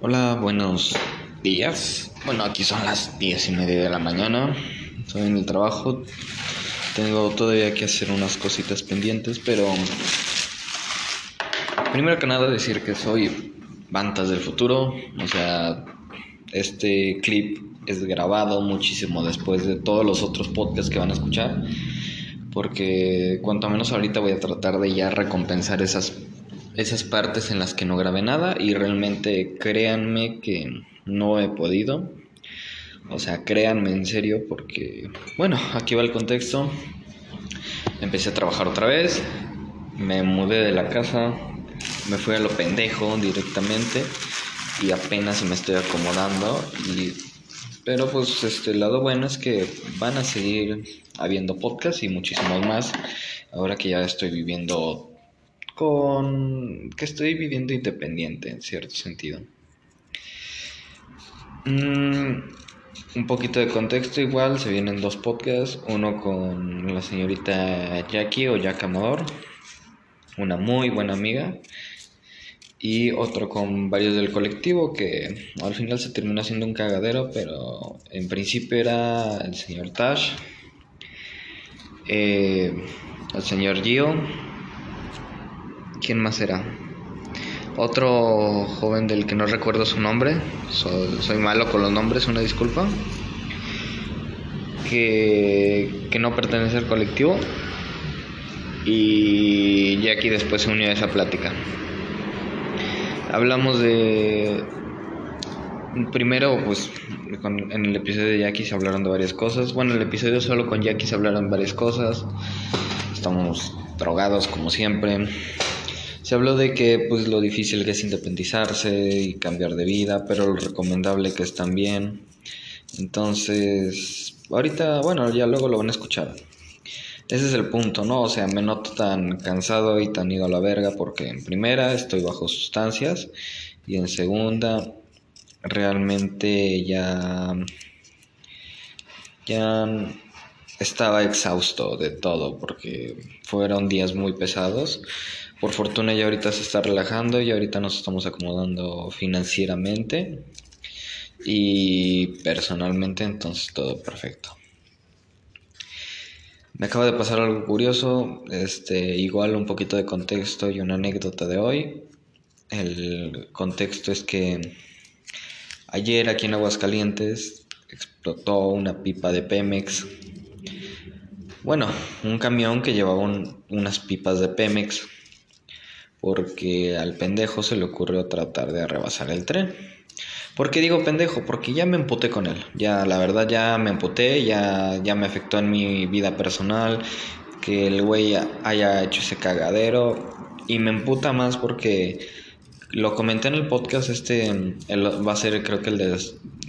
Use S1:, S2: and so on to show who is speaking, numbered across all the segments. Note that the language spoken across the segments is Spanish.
S1: Hola, buenos días. Bueno, aquí son las diez y media de la mañana. Estoy en el trabajo. Tengo todavía que hacer unas cositas pendientes, pero primero que nada decir que soy Bantas del Futuro. O sea, este clip es grabado muchísimo después de todos los otros podcasts que van a escuchar. Porque cuanto menos ahorita voy a tratar de ya recompensar esas esas partes en las que no grabé nada y realmente créanme que no he podido. O sea, créanme en serio porque, bueno, aquí va el contexto. Empecé a trabajar otra vez, me mudé de la casa, me fui a lo pendejo directamente y apenas me estoy acomodando y pero pues este lado bueno es que van a seguir habiendo podcasts y muchísimos más ahora que ya estoy viviendo con que estoy viviendo independiente en cierto sentido. Mm, un poquito de contexto igual, se vienen dos podcasts, uno con la señorita Jackie o Jack Amador, una muy buena amiga, y otro con varios del colectivo que al final se terminó siendo un cagadero, pero en principio era el señor Tash, eh, el señor Gio, ¿Quién más era? Otro joven del que no recuerdo su nombre. Soy, malo con los nombres, una disculpa. Que, que no pertenece al colectivo. Y Jackie después se unió a esa plática. Hablamos de primero, pues en el episodio de Jackie se hablaron de varias cosas. Bueno, el episodio solo con Jackie se hablaron varias cosas. Estamos drogados como siempre. Se habló de que pues lo difícil que es independizarse y cambiar de vida, pero lo recomendable que es también. Entonces, ahorita, bueno, ya luego lo van a escuchar. Ese es el punto, ¿no? O sea, me noto tan cansado y tan ido a la verga porque en primera estoy bajo sustancias y en segunda realmente ya ya estaba exhausto de todo porque fueron días muy pesados por fortuna ya ahorita se está relajando y ahorita nos estamos acomodando financieramente y personalmente entonces todo perfecto. Me acaba de pasar algo curioso, este, igual un poquito de contexto y una anécdota de hoy. El contexto es que ayer aquí en Aguascalientes explotó una pipa de Pemex. Bueno, un camión que llevaba unas pipas de Pemex porque al pendejo se le ocurrió tratar de rebasar el tren. ¿Por qué digo pendejo? Porque ya me emputé con él. Ya, la verdad, ya me emputé, ya, ya me afectó en mi vida personal que el güey haya hecho ese cagadero. Y me emputa más porque lo comenté en el podcast, este va a ser creo que el, de,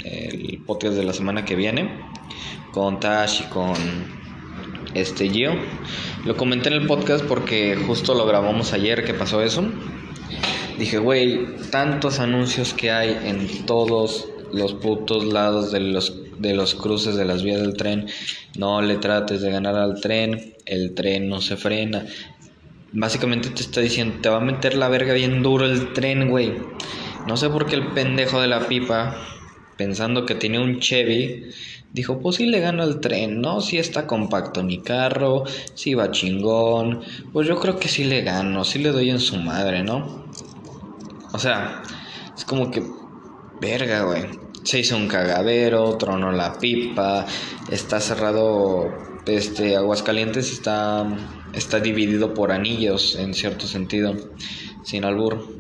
S1: el podcast de la semana que viene, con Tash y con este Gio. Lo comenté en el podcast porque justo lo grabamos ayer que pasó eso. Dije, güey, tantos anuncios que hay en todos los putos lados de los, de los cruces de las vías del tren. No le trates de ganar al tren, el tren no se frena. Básicamente te está diciendo, te va a meter la verga bien duro el tren, güey. No sé por qué el pendejo de la pipa, pensando que tiene un Chevy, Dijo, pues sí le gano al tren, ¿no? Si está compacto mi carro, si va chingón. Pues yo creo que sí le gano, sí le doy en su madre, ¿no? O sea, es como que, verga, güey. Se hizo un cagadero, tronó la pipa, está cerrado, este, Aguascalientes está, está dividido por anillos, en cierto sentido, sin albur.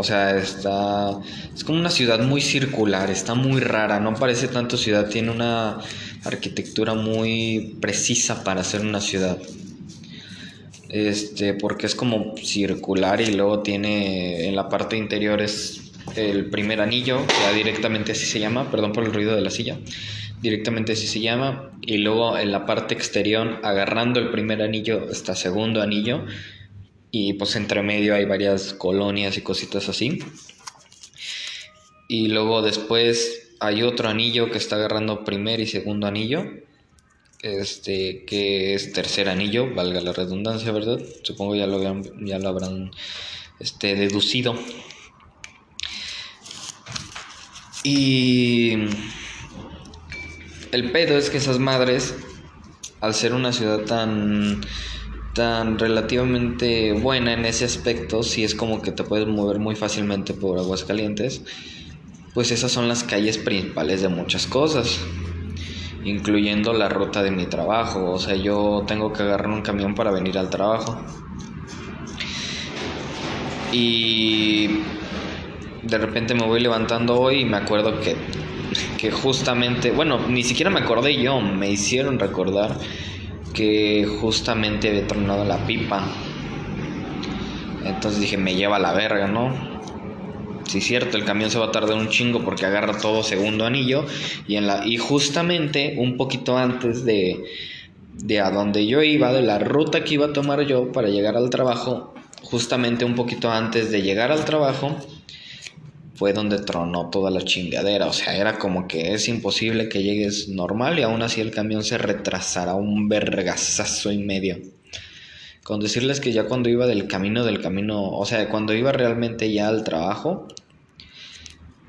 S1: O sea, está. Es como una ciudad muy circular, está muy rara, no parece tanto ciudad, tiene una arquitectura muy precisa para ser una ciudad. Este, porque es como circular y luego tiene en la parte interior es el primer anillo, ya directamente así se llama, perdón por el ruido de la silla, directamente así se llama, y luego en la parte exterior, agarrando el primer anillo, está segundo anillo, y pues entre medio hay varias colonias y cositas así. Y luego después hay otro anillo que está agarrando primer y segundo anillo. Este, que es tercer anillo, valga la redundancia, ¿verdad? Supongo ya lo, ya lo habrán este, deducido. Y el pedo es que esas madres, al ser una ciudad tan tan relativamente buena en ese aspecto, si es como que te puedes mover muy fácilmente por Aguascalientes, pues esas son las calles principales de muchas cosas, incluyendo la ruta de mi trabajo, o sea, yo tengo que agarrar un camión para venir al trabajo. Y de repente me voy levantando hoy y me acuerdo que, que justamente, bueno, ni siquiera me acordé yo, me hicieron recordar que justamente había tronado la pipa. Entonces dije, me lleva a la verga, ¿no? Sí, cierto, el camión se va a tardar un chingo porque agarra todo segundo anillo. Y, en la, y justamente un poquito antes de, de a donde yo iba, de la ruta que iba a tomar yo para llegar al trabajo, justamente un poquito antes de llegar al trabajo, fue donde tronó toda la chingadera. O sea, era como que es imposible que llegues normal y aún así el camión se retrasará un vergazazo y medio. Con decirles que ya cuando iba del camino del camino, o sea, cuando iba realmente ya al trabajo,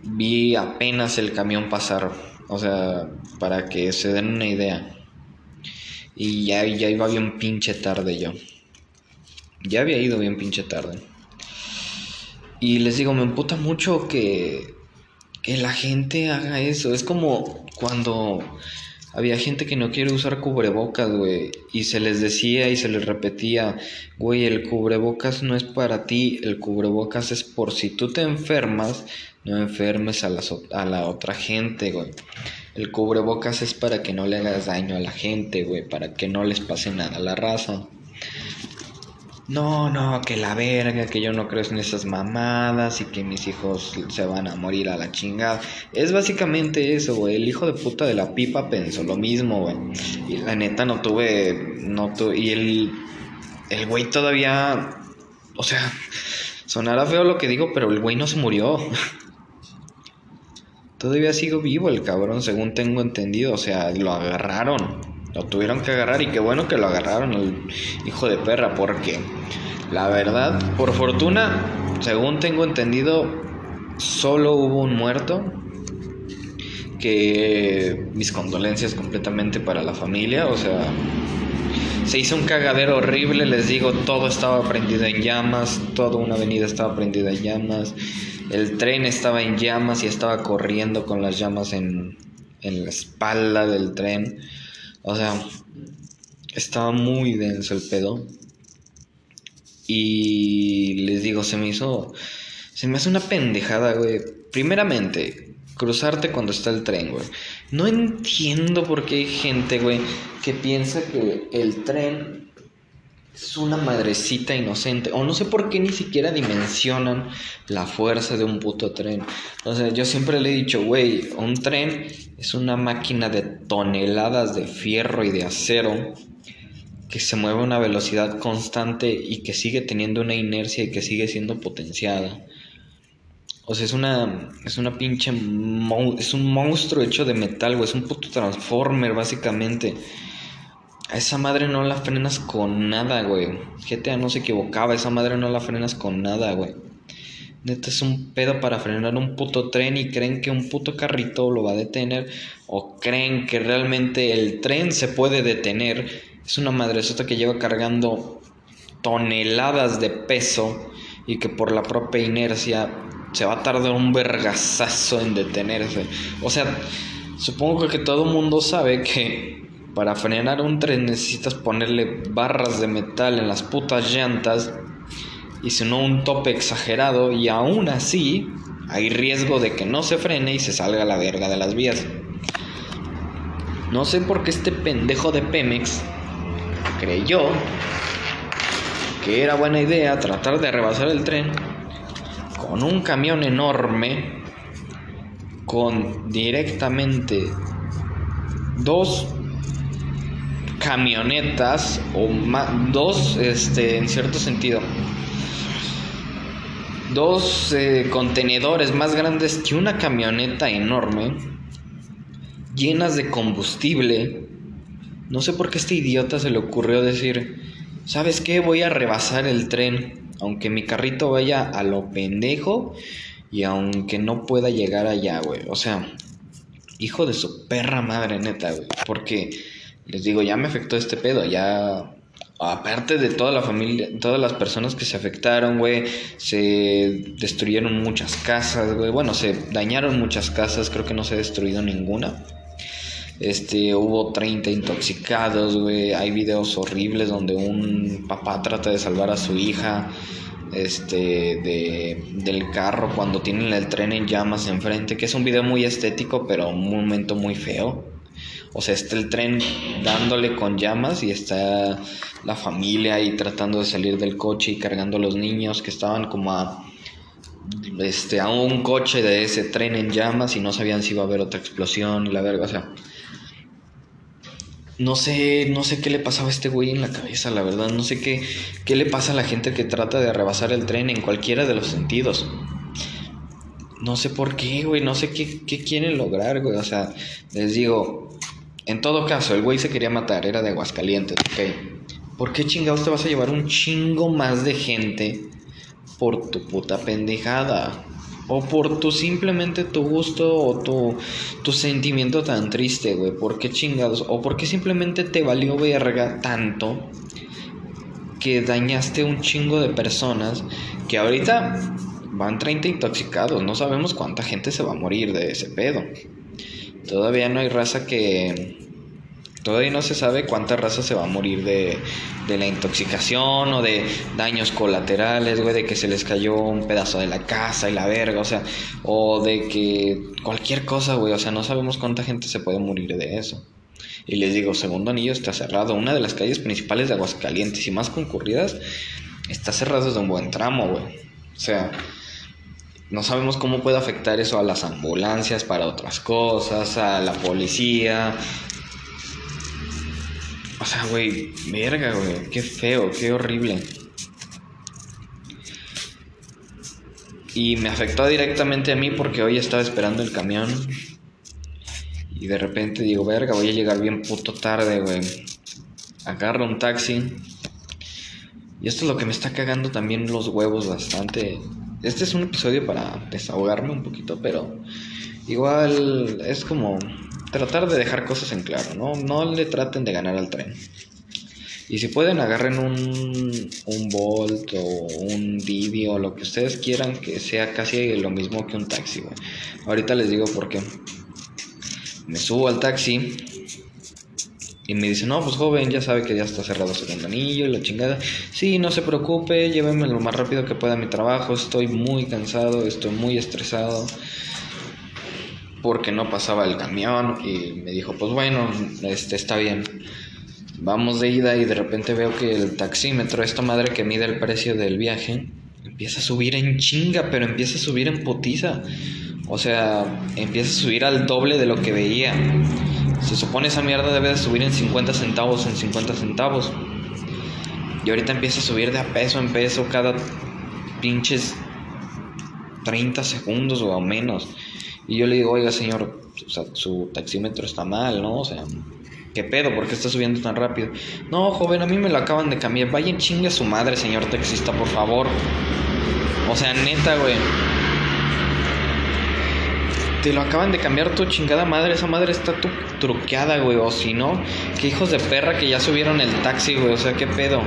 S1: vi apenas el camión pasar. O sea, para que se den una idea. Y ya, ya iba bien pinche tarde yo. Ya había ido bien pinche tarde. Y les digo, me emputa mucho que, que la gente haga eso. Es como cuando había gente que no quiere usar cubrebocas, güey. Y se les decía y se les repetía, güey, el cubrebocas no es para ti, el cubrebocas es por si tú te enfermas, no enfermes a la, a la otra gente, güey. El cubrebocas es para que no le hagas daño a la gente, güey, para que no les pase nada a la raza no, no, que la verga, que yo no creo en esas mamadas y que mis hijos se van a morir a la chingada. Es básicamente eso, güey. El hijo de puta de la pipa pensó lo mismo, güey. Y la neta no tuve, no tuve, y el, el güey todavía, o sea, sonará feo lo que digo, pero el güey no se murió. todavía sigo vivo el cabrón, según tengo entendido, o sea, lo agarraron. Lo tuvieron que agarrar y qué bueno que lo agarraron el hijo de perra porque la verdad, por fortuna, según tengo entendido, solo hubo un muerto. Que mis condolencias completamente para la familia, o sea, se hizo un cagadero horrible, les digo, todo estaba prendido en llamas, toda una avenida estaba prendida en llamas, el tren estaba en llamas y estaba corriendo con las llamas en, en la espalda del tren. O sea, estaba muy denso el pedo. Y les digo, se me hizo. Se me hace una pendejada, güey. Primeramente, cruzarte cuando está el tren, güey. No entiendo por qué hay gente, güey, que piensa que el tren es una madrecita inocente. O no sé por qué ni siquiera dimensionan la fuerza de un puto tren. O sea, yo siempre le he dicho, güey, un tren es una máquina de toneladas de fierro y de acero que se mueve a una velocidad constante y que sigue teniendo una inercia y que sigue siendo potenciada. O sea, es una, es una pinche, es un monstruo hecho de metal, güey, es un puto transformer básicamente. A esa madre no la frenas con nada, güey. GTA no se equivocaba, esa madre no la frenas con nada, güey. Neta es un pedo para frenar un puto tren y creen que un puto carrito lo va a detener o creen que realmente el tren se puede detener. Es una madresota que lleva cargando toneladas de peso y que por la propia inercia se va a tardar un vergazazo en detenerse. O sea, supongo que todo el mundo sabe que para frenar un tren necesitas ponerle barras de metal en las putas llantas y si no un tope exagerado y aún así hay riesgo de que no se frene y se salga la verga de las vías. No sé por qué este pendejo de Pemex creyó que era buena idea tratar de rebasar el tren con un camión enorme con directamente dos camionetas o dos, este, en cierto sentido, dos eh, contenedores más grandes que una camioneta enorme, llenas de combustible. No sé por qué este idiota se le ocurrió decir, ¿sabes qué? Voy a rebasar el tren, aunque mi carrito vaya a lo pendejo Y aunque no pueda llegar allá, güey. O sea, hijo de su perra madre, neta, güey. Porque les digo, ya me afectó este pedo, ya aparte de toda la familia, todas las personas que se afectaron, güey, se destruyeron muchas casas, güey. Bueno, se dañaron muchas casas, creo que no se ha destruido ninguna. Este, hubo 30 intoxicados, güey. Hay videos horribles donde un papá trata de salvar a su hija este de, del carro cuando tienen el tren en llamas enfrente, que es un video muy estético, pero un momento muy feo. O sea, está el tren dándole con llamas y está la familia ahí tratando de salir del coche y cargando a los niños que estaban como a este a un coche de ese tren en llamas y no sabían si iba a haber otra explosión y la verga, o sea, no sé, no sé qué le pasaba a este güey en la cabeza, la verdad. No sé qué, qué le pasa a la gente que trata de rebasar el tren en cualquiera de los sentidos. No sé por qué, güey. No sé qué, qué quieren lograr, güey. O sea, les digo, en todo caso, el güey se quería matar, era de Aguascalientes, ok. ¿Por qué chingados te vas a llevar un chingo más de gente por tu puta pendejada? O por tu simplemente tu gusto o tu, tu sentimiento tan triste, güey. ¿Por qué chingados? O por qué simplemente te valió verga tanto que dañaste un chingo de personas que ahorita van 30 intoxicados. No sabemos cuánta gente se va a morir de ese pedo. Todavía no hay raza que Todavía no se sabe cuánta raza se va a morir de, de, la intoxicación o de daños colaterales, güey, de que se les cayó un pedazo de la casa y la verga, o sea, o de que cualquier cosa, güey, o sea, no sabemos cuánta gente se puede morir de eso. Y les digo, segundo anillo está cerrado, una de las calles principales de Aguascalientes y más concurridas está cerrada desde un buen tramo, güey. O sea, no sabemos cómo puede afectar eso a las ambulancias para otras cosas, a la policía, o sea, güey, verga, güey, qué feo, qué horrible. Y me afectó directamente a mí porque hoy estaba esperando el camión. Y de repente digo, verga, voy a llegar bien puto tarde, güey. Agarro un taxi. Y esto es lo que me está cagando también los huevos bastante. Este es un episodio para desahogarme un poquito, pero igual es como tratar de dejar cosas en claro, ¿no? No le traten de ganar al tren. Y si pueden, agarren un, un Bolt o un Didi o lo que ustedes quieran que sea casi lo mismo que un taxi, güey. Ahorita les digo por qué. Me subo al taxi y me dice, no, pues joven, ya sabe que ya está cerrado segundo anillo y la chingada. Sí, no se preocupe, llévenme lo más rápido que pueda a mi trabajo. Estoy muy cansado, estoy muy estresado porque no pasaba el camión y me dijo, pues bueno, este está bien. Vamos de ida y de repente veo que el taxímetro, esta madre que mide el precio del viaje, empieza a subir en chinga, pero empieza a subir en potiza. O sea, empieza a subir al doble de lo que veía. Se supone esa mierda debe de subir en 50 centavos, en 50 centavos. Y ahorita empieza a subir de a peso en peso cada pinches 30 segundos o menos. Y yo le digo, oiga, señor, su taxímetro está mal, ¿no? O sea, ¿qué pedo? ¿Por qué está subiendo tan rápido? No, joven, a mí me lo acaban de cambiar. Vaya chingue a su madre, señor taxista, por favor. O sea, neta, güey. Te lo acaban de cambiar tu chingada madre. Esa madre está tu truqueada, güey. O si no, qué hijos de perra que ya subieron el taxi, güey. O sea, qué pedo.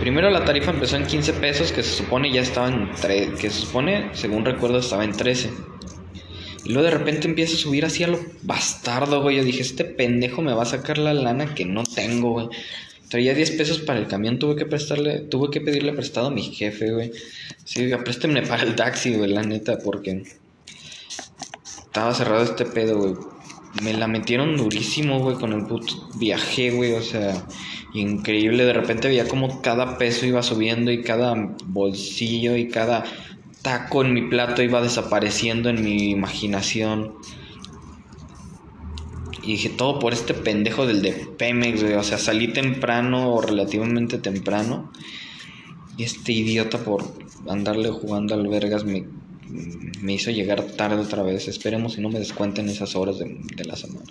S1: Primero la tarifa empezó en 15 pesos, que se supone ya estaba en 3, que se supone, según recuerdo, estaba en 13. Y luego de repente empieza a subir así a lo bastardo, güey. Yo dije, este pendejo me va a sacar la lana que no tengo, güey. Traía 10 pesos para el camión, tuve que prestarle, tuve que pedirle prestado a mi jefe, güey. Sí, présteme para el taxi, güey, la neta, porque estaba cerrado este pedo, güey. Me la metieron durísimo, güey, con el puto viaje, güey, o sea, increíble. De repente veía como cada peso iba subiendo y cada bolsillo y cada taco en mi plato iba desapareciendo en mi imaginación. Y dije, todo por este pendejo del de Pemex, güey. O sea, salí temprano o relativamente temprano. Y este idiota por andarle jugando al vergas me, me hizo llegar tarde otra vez. Esperemos si no me descuenten esas horas de, de la semana.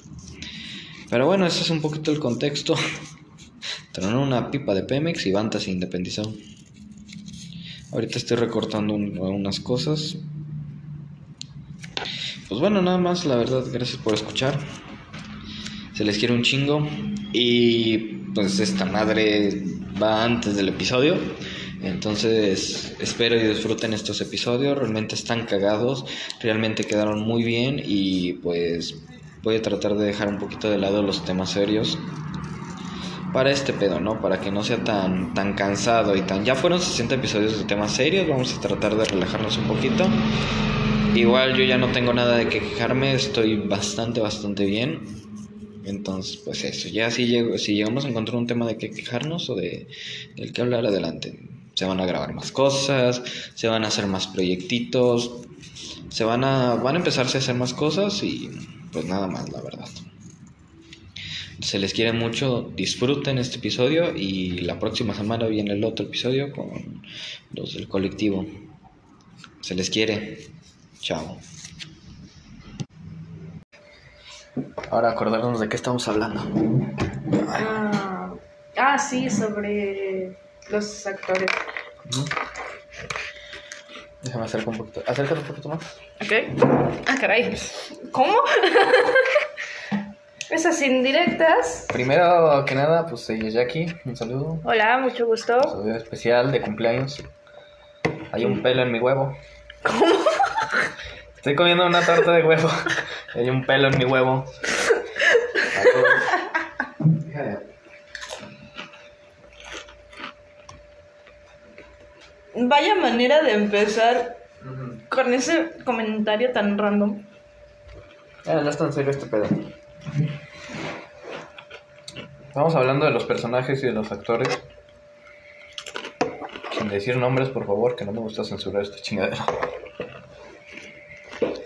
S1: Pero bueno, ese es un poquito el contexto. Tronaron una pipa de Pemex y Banta se independizó. Ahorita estoy recortando unas cosas Pues bueno, nada más, la verdad, gracias por escuchar. Se les quiere un chingo. Y pues esta madre va antes del episodio. Entonces espero y disfruten estos episodios. Realmente están cagados. Realmente quedaron muy bien. Y pues voy a tratar de dejar un poquito de lado los temas serios para este pedo, ¿no? Para que no sea tan, tan cansado y tan... Ya fueron 60 episodios de temas serios, vamos a tratar de relajarnos un poquito. Igual yo ya no tengo nada de que quejarme, estoy bastante, bastante bien. Entonces, pues eso, ya si, llego, si llegamos a encontrar un tema de que quejarnos o de del que hablar adelante, se van a grabar más cosas, se van a hacer más proyectitos, se van a, van a empezarse a hacer más cosas y pues nada más, la verdad. Se les quiere mucho, disfruten este episodio y la próxima semana viene el otro episodio con los del colectivo. Se les quiere. Chao. Ahora acordarnos de qué estamos hablando.
S2: Ah, ah, sí, sobre los actores.
S1: Déjame acercar un poquito. Acércate un poquito más.
S2: Ok. Ah, caray. ¿Cómo? Esas indirectas.
S1: Primero que nada, pues Jackie. Un saludo.
S2: Hola, mucho gusto.
S1: Un saludo especial de cumpleaños. Hay un pelo en mi huevo.
S2: ¿Cómo?
S1: Estoy comiendo una torta de huevo. Hay un pelo en mi huevo.
S2: Vaya manera de empezar con ese comentario tan random.
S1: Ah, no es tan serio este pedo. Estamos hablando de los personajes y de los actores. Sin decir nombres, por favor, que no me gusta censurar esta chingadera.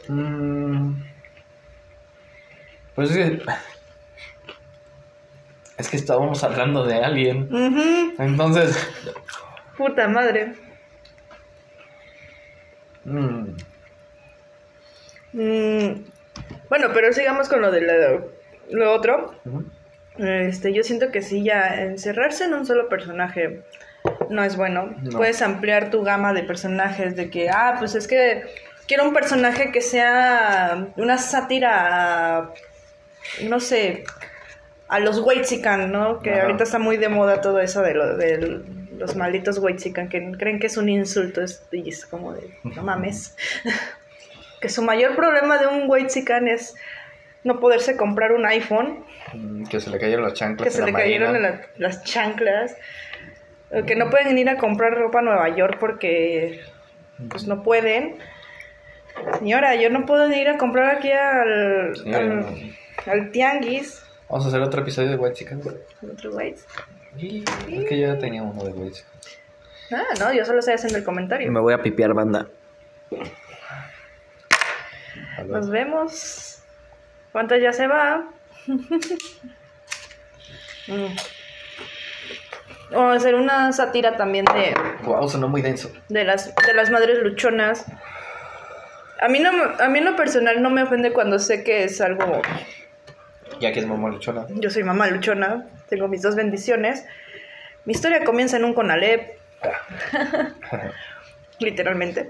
S1: Mm. Pues es que. Es que estábamos hablando de alguien. Entonces.
S2: Puta madre.
S1: Mm,
S2: Mm, bueno, pero sigamos con lo de lo, lo otro. Este, yo siento que sí, ya encerrarse en un solo personaje no es bueno.
S1: No.
S2: Puedes ampliar tu gama de personajes, de que, ah, pues es que quiero un personaje que sea una sátira, a, no sé, a los Weitsican, ¿no? Que
S1: Ajá.
S2: ahorita está muy de moda todo eso de, lo, de los malditos Weitsican, que creen que es un insulto, es, y es como de, no mames. que su mayor problema de un Weitsican es no poderse comprar un iPhone
S1: Mm, Que se le cayeron los chanclas.
S2: que se le
S1: la
S2: cayeron
S1: marina.
S2: en la- las chanclas, o que no pueden ir a comprar ropa a Nueva York porque pues no pueden. Señora, yo no puedo ir a comprar aquí al, al,
S1: no.
S2: al tianguis.
S1: Vamos a hacer otro episodio de White Chicken.
S2: otro
S1: Es que yo ya tenía uno de Chicken.
S2: Ah, no, yo solo estoy haciendo el comentario.
S1: Me voy a pipear banda.
S2: Nos vemos. ¿Cuánto ya se va? Mm. O hacer una sátira también de
S1: Wow, sonó muy denso.
S2: de las, de las madres luchonas. A mí, no, me- a mí en lo personal no me ofende cuando sé que es algo...
S1: Ya que es mamá luchona.
S2: Yo soy mamá luchona, tengo mis dos bendiciones. Mi historia comienza en un Conalep, literalmente.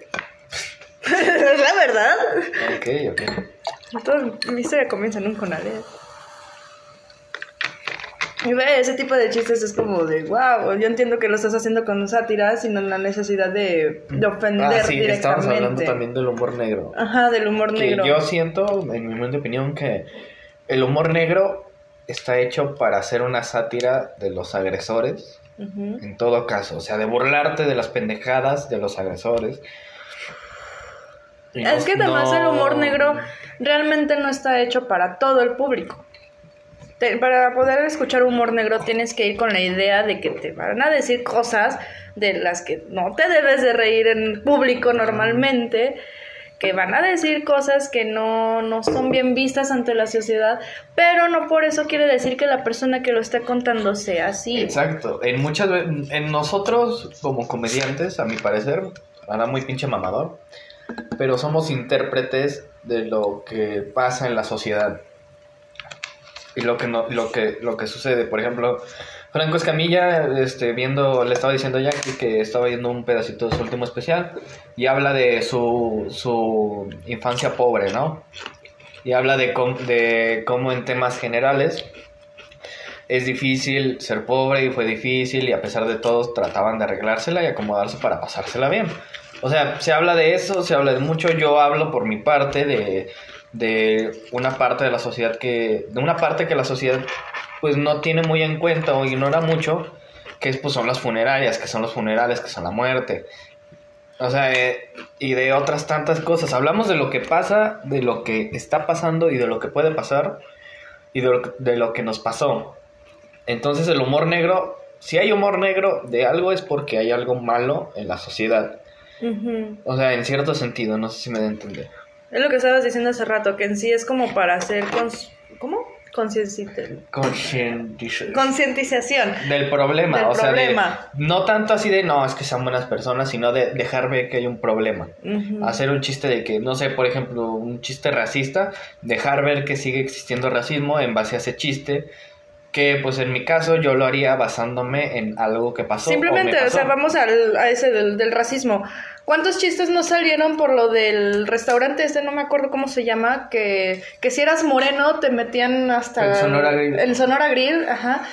S2: es la verdad.
S1: ok, ok.
S2: Mi historia comienza en un Conalep. Y ve, ese tipo de chistes es como de, wow, yo entiendo que lo estás haciendo con sátira, sin la necesidad de, de ofender
S1: Ah, sí,
S2: directamente.
S1: estamos hablando también del humor negro.
S2: Ajá, del humor
S1: Que
S2: negro.
S1: yo siento, en mi humilde opinión, que el humor negro está hecho para hacer una sátira de los agresores, en todo caso. O sea, de burlarte de las pendejadas de los agresores. Y
S2: Es
S1: no-
S2: que además
S1: no-
S2: el humor negro realmente no está hecho para todo el público. Te- para poder escuchar humor negro tienes que ir con la idea de que te van a decir cosas de las que no te debes de reír en público normalmente, que van a decir cosas que no, no son bien vistas ante la sociedad, pero no por eso quiere decir que la persona que lo está contando sea así.
S1: Exacto. En muchas en nosotros como comediantes, a mi parecer, ahora muy pinche mamador, pero somos intérpretes de lo que pasa en la sociedad. y lo que no, lo que, lo que sucede. Por ejemplo, Franco Escamilla, este, viendo, le estaba diciendo a Jackie que estaba viendo un pedacito de su último especial y habla de su, su infancia pobre, ¿no? Y habla de, de cómo en temas generales es difícil ser pobre y fue difícil y a pesar de todo trataban de arreglársela y acomodarse para pasársela bien. O sea, se habla de eso, se habla de mucho, yo hablo por mi parte de, de una parte de la sociedad que, de una parte que la sociedad pues no tiene muy en cuenta o ignora mucho, que es, pues son las funerarias, que son los funerales, que son la muerte. O sea, eh, y de otras tantas cosas. Hablamos de lo que pasa, de lo que está pasando y de lo que puede pasar y de lo, de lo que nos pasó. Entonces el humor negro, si hay humor negro de algo es porque hay algo malo en la sociedad. O sea, en cierto sentido, no sé si me da a entender.
S2: Es lo que estabas diciendo hace rato, que en sí es como para hacer... Concientización.
S1: Del problema, o sea, no tanto así de no, es que sean buenas personas, sino de dejar ver que hay un problema. Hacer un chiste de que, no sé, por ejemplo, un chiste racista, dejar ver que sigue existiendo racismo en base a ese chiste que pues en mi caso yo lo haría basándome en algo que pasó.
S2: Simplemente, o, sea, vamos al, a ese del, racismo. ¿Cuántos chistes no salieron por lo del restaurante este, no me acuerdo cómo se llama, que, que si eras moreno te metían hasta...
S1: El Sonora Grill.
S2: El Sonora Grill, ajá.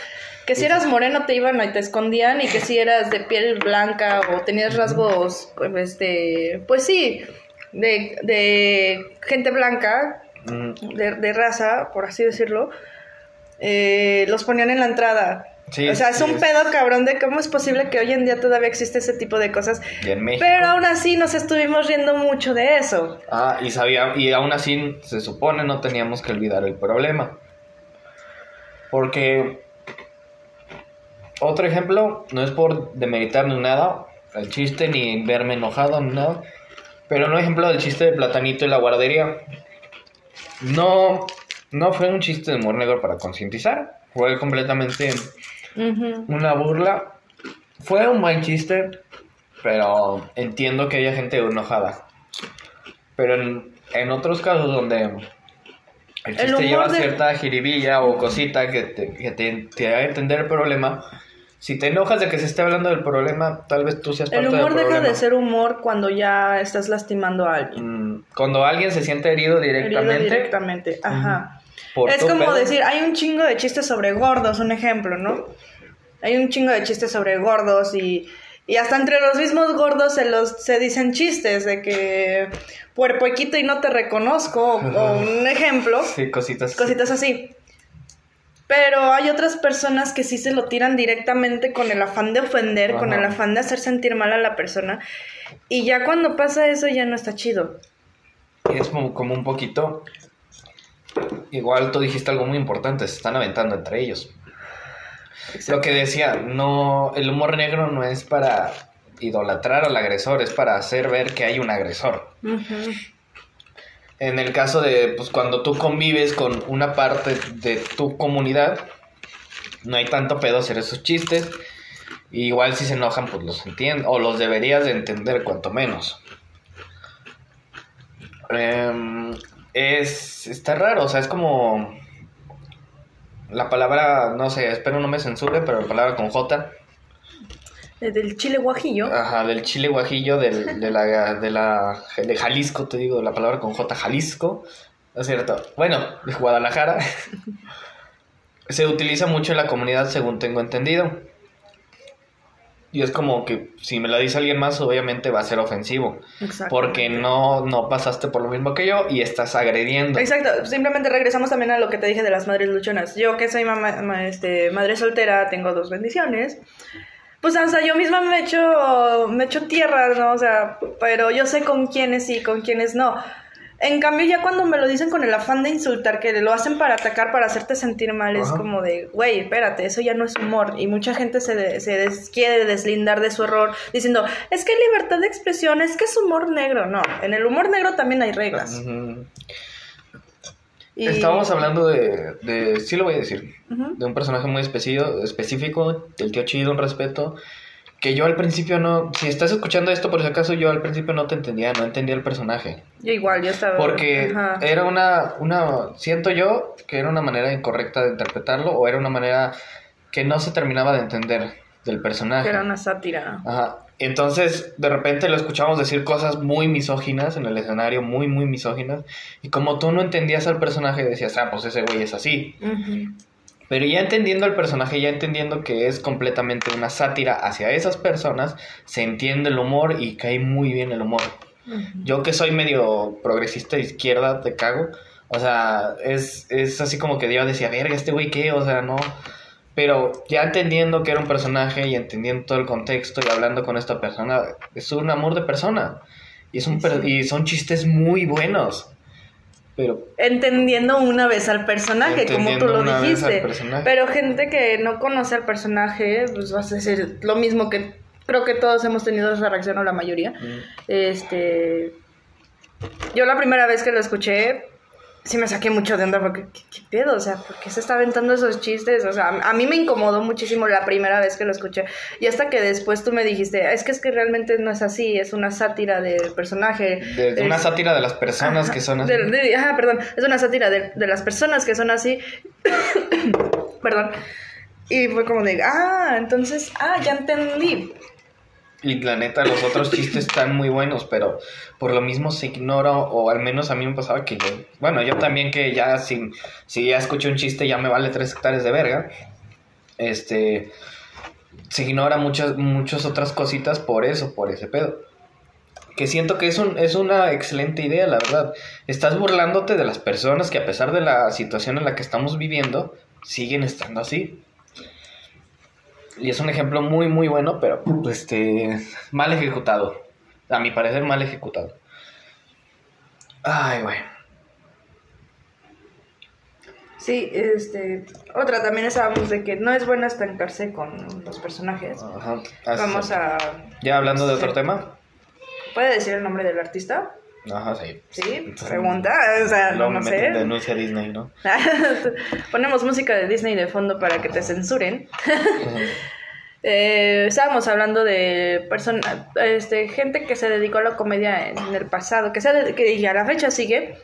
S2: Que si eras moreno te iban y te escondían y que si eras de piel blanca o tenías rasgos, este, pues sí, de, de gente blanca, de, de raza, por así decirlo, eh, los ponían en la entrada. o sea, es un pedo cabrón de cómo es posible que hoy en día todavía existe ese tipo de cosas. Pero aún así nos estuvimos riendo mucho de eso.
S1: Ah, y sabía, y aún así se supone no teníamos que olvidar el problema. Porque otro ejemplo, no es por demeritar ni nada, el chiste, ni verme enojado, ni nada. Pero un ejemplo del chiste de Platanito y la guardería. No no fue un chiste de humor negro para concientizar, fue completamente una burla. Fue un buen chiste, pero entiendo que haya gente enojada. Pero en, otros casos donde el chiste lleva cierta jiribilla o cosita que te, que te, haga entender el problema, si te enojas de que se esté hablando del problema, tal vez tú seas
S2: parte
S1: El
S2: humor deja de ser humor cuando ya estás lastimando a alguien.
S1: Mm, cuando alguien se siente herido directamente.
S2: Herido directamente, ajá es como decir, hay un chingo de chistes sobre gordos, un ejemplo, ¿no? Hay un chingo de chistes sobre gordos y, y hasta entre los mismos gordos se los se dicen chistes de que puerpoquito y no te reconozco o, un ejemplo.
S1: Sí, cositas.
S2: Cositas así. Pero hay otras personas que sí se lo tiran directamente con el afán de ofender, con el afán de hacer sentir mal a la persona. Y ya cuando pasa eso ya no está chido.
S1: Es como, como un poquito igual tú dijiste algo muy importante, se están aventando entre ellos. Lo que decía, no, el humor negro no es para idolatrar al agresor, es para hacer ver que hay un agresor. En el caso de, pues cuando tú convives con una parte de tu comunidad, no hay tanto pedo hacer esos chistes. igual si se enojan, pues los entiendo, o los deberías de entender cuanto menos. Eh, es, está raro, o sea, es como la palabra, no sé, espero no me censure, pero la palabra con J.
S2: Del chile guajillo.
S1: Ajá, del chile guajillo, del, de, la, de la de Jalisco, te digo, la palabra con J, Jalisco, es cierto. Bueno, de Guadalajara. se utiliza mucho en la comunidad, según tengo entendido. Y es como que si me la dice alguien más, obviamente va a ser ofensivo. Porque no, no pasaste por lo mismo que yo y estás agrediendo.
S2: Exacto. Simplemente regresamos también a lo que te dije de las madres luchonas. Yo que soy mamá, este, madre soltera, tengo dos bendiciones. Pues hasta yo misma me echo, me echo tierra, ¿no? O sea, pero yo sé con quiénes sí, con quiénes no. En cambio, ya cuando me lo dicen con el afán de insultar, que lo hacen para atacar, para hacerte sentir mal, es como de, güey, espérate, eso ya no es humor. Y mucha gente se, se quiere deslindar de su error diciendo, es que libertad de expresión, es que es humor negro. No, en el humor negro también hay reglas.
S1: Estábamos hablando de, de, sí lo voy a decir, de un personaje muy específico, específico, del tío chido, un respeto, que yo al principio no, si estás escuchando esto por si acaso, yo al principio no te entendía, no entendía el personaje.
S2: Yo igual, yo estaba...
S1: Porque
S2: Ajá.
S1: era una, una, siento yo que era una manera incorrecta de interpretarlo o era una manera que no se terminaba de entender del personaje.
S2: Era una sátira.
S1: Ajá. Entonces, de repente lo escuchábamos decir cosas muy misóginas en el escenario, muy, muy misóginas. Y como tú no entendías al personaje, decías, ah, pues ese güey es así. Pero ya entendiendo al personaje, ya entendiendo que es completamente una sátira hacia esas personas, se entiende el humor y cae muy bien el humor. Yo que soy medio progresista de izquierda, te cago. O sea, es, es así como que yo decía, verga, este güey qué, o sea, no. Pero ya entendiendo que era un personaje y entendiendo todo el contexto y hablando con esta persona, es un amor de persona. Y, es un per- y son chistes muy buenos. Pero
S2: Entendiendo una vez al personaje, como tú lo dijiste. Pero gente que no conoce al personaje, pues vas a decir lo mismo que creo que todos hemos tenido esa reacción o la mayoría.
S1: mm,
S2: Este. Yo la primera vez que lo escuché, sí me saqué mucho de onda porque, ¿qué, qué pedo? O sea, ¿por qué se está aventando esos chistes? O sea, a, mí me incomodó muchísimo la primera vez que lo escuché. Y hasta que después tú me dijiste, es que es que realmente no es así, es una sátira del personaje.
S1: de, de una sátira de las personas
S2: Ajá,
S1: que son así.
S2: de- de- ajá, perdón, es una sátira de, de las personas que son así. perdón. Y fue como de, ah, entonces, ah, ya entendí.
S1: Y la neta, los otros chistes están muy buenos, pero por lo mismo se ignora, o al menos a mí me pasaba que yo, bueno, yo también que ya si, si ya escucho un chiste ya me vale tres hectáreas de verga, este, se ignora muchas, muchas otras cositas por eso, por ese pedo. Que siento que es, un, es una excelente idea, la verdad. Estás burlándote de las personas que a pesar de la situación en la que estamos viviendo, siguen estando así. Y es un ejemplo muy, muy bueno, pero este mal ejecutado. A mi parecer, mal ejecutado. Ay, güey.
S2: Sí, este, otra también estábamos de que no es bueno estancarse con los personajes.
S1: Ajá. Así
S2: Vamos a,
S1: Ya hablando de otro tema.
S2: ¿puede decir el nombre del artista?
S1: Ajá, sí.
S2: Pregunta, o sea, no
S1: meten
S2: sé.
S1: denuncia a Disney, ¿no?
S2: Ponemos música de Disney de fondo para que te censuren. Eh, estábamos hablando de persona, este, gente que se dedicó a la comedia en el pasado, que, se que y a la fecha sigue,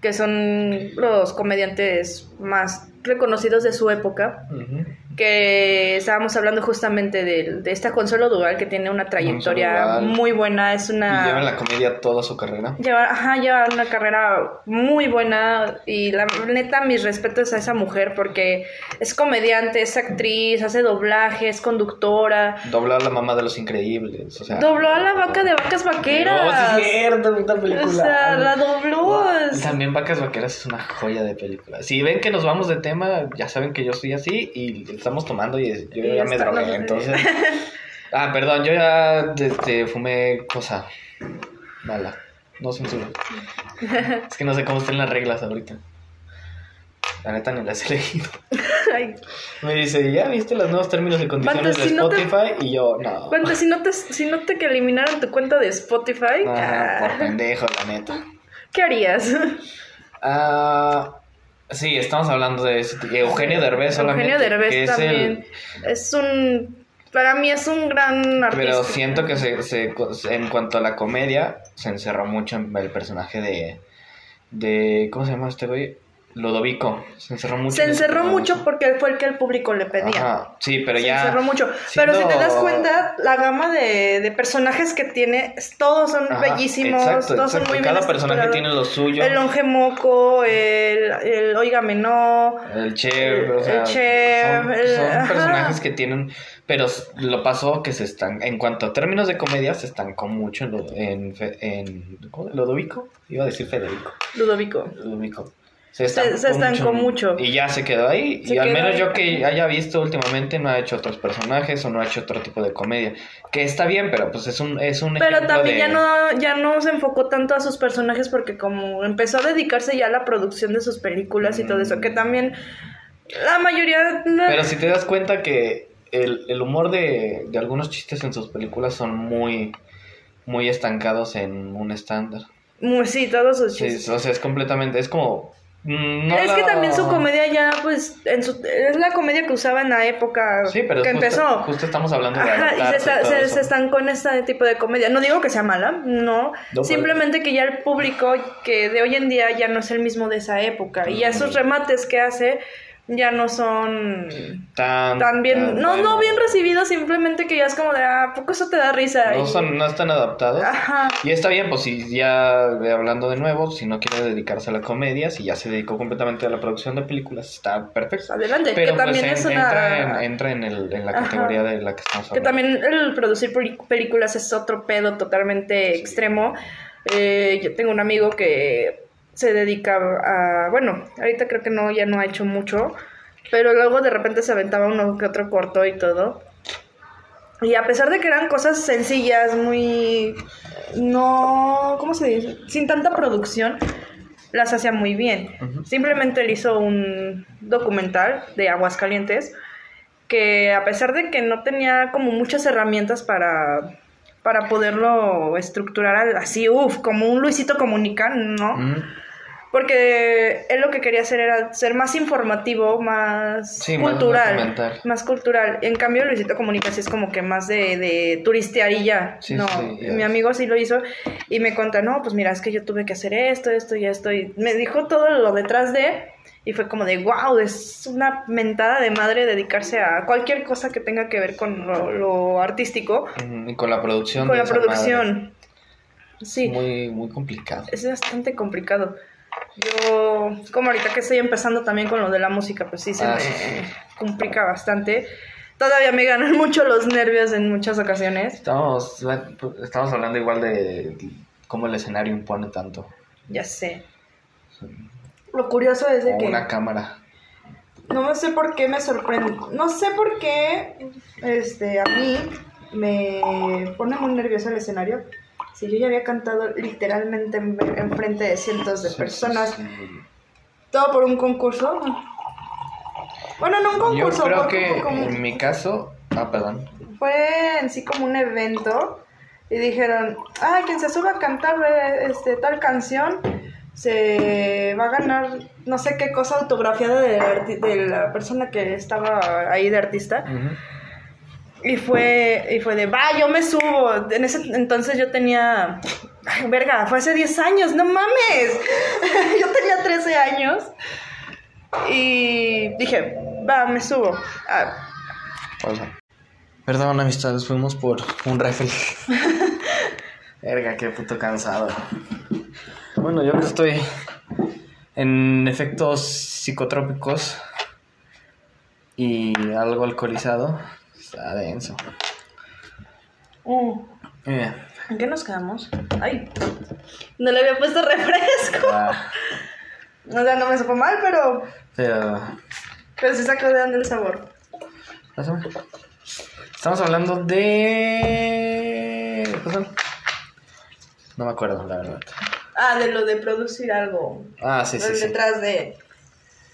S2: que son los comediantes más reconocidos de su época,
S1: Ujú.
S2: Que estábamos hablando justamente de, de esta Consuelo Duval que tiene una trayectoria muy buena, es
S1: Y
S2: una...
S1: lleva en la comedia toda su carrera.
S2: Lleva, ajá, lleva una carrera muy buena y la neta mis respetos a esa mujer porque es comediante, es actriz, hace doblaje, es conductora.
S1: Dobla a la mamá de los increíbles. O sea.
S2: Dobló a la vaca de vacas vaqueras.
S1: No, es cierto, esta película.
S2: O sea, la dobló.
S1: También Vacas Vaqueras es una joya de película. Si ven que nos vamos de tema, ya saben que yo soy así y estamos tomando y yo
S2: Y
S1: ya me drogué, entonces... Ah, perdón, yo ya este, fumé cosa mala. No censuro. es que no sé cómo están las reglas ahorita. La neta ni las he leído.
S2: Ay,
S1: Me dice, ¿ya viste los nuevos términos y condiciones de
S2: si no te-
S1: Spotify? Y yo, no.
S2: cuenta, si no te, si no te que eliminaron tu cuenta de Spotify,
S1: Ajá, por
S2: ah,
S1: pendejo, la neta.
S2: ¿qué harías?
S1: Ah, sí, estamos hablando de. Eugenio Derbez solamente.
S2: Eugenio Derbez
S1: que es
S2: también
S1: el-
S2: es un para mí es un gran artista.
S1: pero siento que se, se- en cuanto a la comedia, se encerró mucho en el personaje de. de ¿Cómo se llama este güey? Ludovico. Se encerró mucho.
S2: se encerró mucho porque fue el que el público le pedía.
S1: Ajá, sí, pero
S2: se
S1: ya.
S2: encerró mucho. Pero si te das cuenta, la gama de, de personajes que tiene, todos son
S1: Ajá,
S2: bellísimos,
S1: exacto,
S2: todos son muy
S1: Cada
S2: bien
S1: personaje tiene lo suyo.
S2: El longe moco, el, el óigame no.
S1: El chef, o
S2: El
S1: sea,
S2: chef,
S1: son,
S2: el-
S1: son
S2: ajá.
S1: personajes que tienen, pero lo pasó que se están, en cuanto a términos de comedia, se estancó mucho en, lo- en, en. Lodovico, iba a decir Federico,
S2: Ludovico.
S1: Ludovico. Se
S2: Se- se estancó mucho.
S1: Y ya se quedó ahí.
S2: Se
S1: y al menos
S2: ahí,
S1: yo que haya visto últimamente no ha hecho otros personajes o no ha hecho otro tipo de comedia. Que está bien, pero pues es un, es un
S2: Pero también
S1: de-
S2: ya no, ya no se enfocó tanto a sus personajes porque como empezó a dedicarse ya a la producción de sus películas y todo eso, que también la mayoría...
S1: Pero si te das cuenta que el, el humor de, de algunos chistes en sus películas son muy, muy estancados en un estándar.
S2: Sí, todos sus
S1: Sí,
S2: chistes.
S1: o sea, es completamente, es como mm, no
S2: es que también su comedia ya, pues, en su, es la comedia que usaba en la época
S1: Sí, pero
S2: que
S1: justo,
S2: empezó.
S1: justo estamos hablando de
S2: Ajá, y se, está-
S1: y
S2: se, estancó en este tipo de comedia. No digo que sea mala, no.
S1: No,
S2: Simplemente que ya el público que de hoy en día ya no es el mismo de esa época. Y
S1: Mm.
S2: esos remates que hace ya no son
S1: tan,
S2: tan bien,
S1: tan
S2: no, no bien recibidos, simplemente que ya es como de, ah, ¿a poco eso te da risa?
S1: No,
S2: Y-
S1: son, no están adaptados.
S2: Ajá.
S1: Y está bien, pues si ya hablando de nuevo, si no quiere dedicarse a la comedia, si ya se dedicó completamente a la producción de películas, está perfecto.
S2: Adelante,
S1: Pero
S2: que
S1: pues
S2: también
S1: en-
S2: es una...
S1: entra, en, entra en, el, en la
S2: Ajá.
S1: categoría de la que estamos
S2: Que
S1: hablando.
S2: también el producir películas es otro pedo totalmente extremo. Eh, yo tengo un amigo que se dedica a, bueno, ahorita creo que no, ya no ha hecho mucho, pero luego de repente se aventaba uno que otro corto y todo. Y a pesar de que eran cosas sencillas, muy, no, ¿cómo se dice? Sin tanta producción, las hacía muy bien. Simplemente él hizo un documental de Aguascalientes que a pesar de que no tenía como muchas herramientas para, para poderlo estructurar así, uff, como un Luisito Comunica, ¿no?
S1: Mm,
S2: Porque él lo que quería hacer era ser más informativo, más
S1: Sí,
S2: cultural. Más cultural. En cambio, Luisito Comunica sí es como que más de, de turistear y ya.
S1: Sí,
S2: no,
S1: sí, ya.
S2: mi amigo sí lo hizo y me cuenta, no, pues mira, es que yo tuve que hacer esto, esto y esto. Y me dijo todo lo detrás de... Y fue como de, wow, es una mentada de madre dedicarse a cualquier cosa que tenga que ver con lo, lo artístico,
S1: Y con la producción.
S2: con
S1: de
S2: la producción.
S1: madre.
S2: Sí
S1: Muy, muy complicado.
S2: es bastante complicado. Yo, como ahorita que estoy empezando también con lo de la música, pues sí se
S1: Ah,
S2: me
S1: sí, sí.
S2: complica bastante. Todavía me ganan mucho los nervios en muchas ocasiones.
S1: Estamos, estamos hablando igual de cómo el escenario impone tanto.
S2: Ya sé. Lo curioso es de
S1: O
S2: que
S1: una cámara.
S2: no sé por qué me sorprende. No sé por qué este, a mí me pone muy nervioso el escenario. Si yo ya había cantado literalmente en, en frente de cientos de personas, todo por un concurso. Bueno, no un
S1: Yo
S2: concurso,
S1: creo
S2: fue
S1: que
S2: como-
S1: en mi caso. Ah, perdón.
S2: fue en sí como un evento y dijeron, ah, quien se suba a cantar eh, este, tal canción se va a ganar no sé qué cosa autografiada de, la de la persona que estaba ahí de artista.
S1: Ujú.
S2: Y fue, y fue de, va, yo me subo. En ese entonces yo tenía, ay, verga, fue hace 10 años, no mames. yo tenía 13 años. Y dije, va, me subo. Ah.
S1: Perdón, amistades, fuimos por un refri. Verga, qué puto cansado. Bueno, yo que estoy en efectos psicotrópicos y algo alcoholizado. Está denso. Eh,
S2: ¿En qué nos quedamos? Ay, no le había puesto refresco.
S1: ah,
S2: O sea, no me supo mal, pero,
S1: pero.
S2: pero sí sacó de dónde el sabor.
S1: pásame. Estamos hablando de. No me acuerdo, la verdad.
S2: Ah, de lo de producir algo.
S1: Ah, sí, sí, sí.
S2: Detrás de.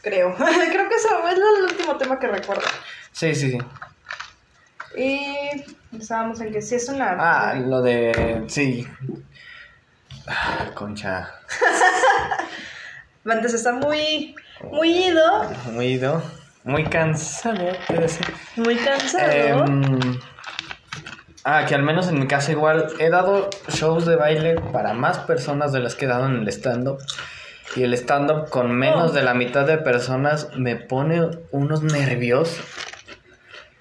S2: Creo. Creo que eso es el último tema que recuerdo.
S1: Sí, sí, sí.
S2: Y estábamos en que sí es una.
S1: Ah, lo de. Sí. Ah, concha.
S2: Antes está muy. Muy ido.
S1: Muy ido. Muy cansado.
S2: Muy cansado.
S1: Em, ah, que al menos en mi caso igual he dado shows de baile para más personas de las que he dado en el stand-up. Y el stand-up con menos
S2: Oh.
S1: de la mitad de personas me pone unos nervios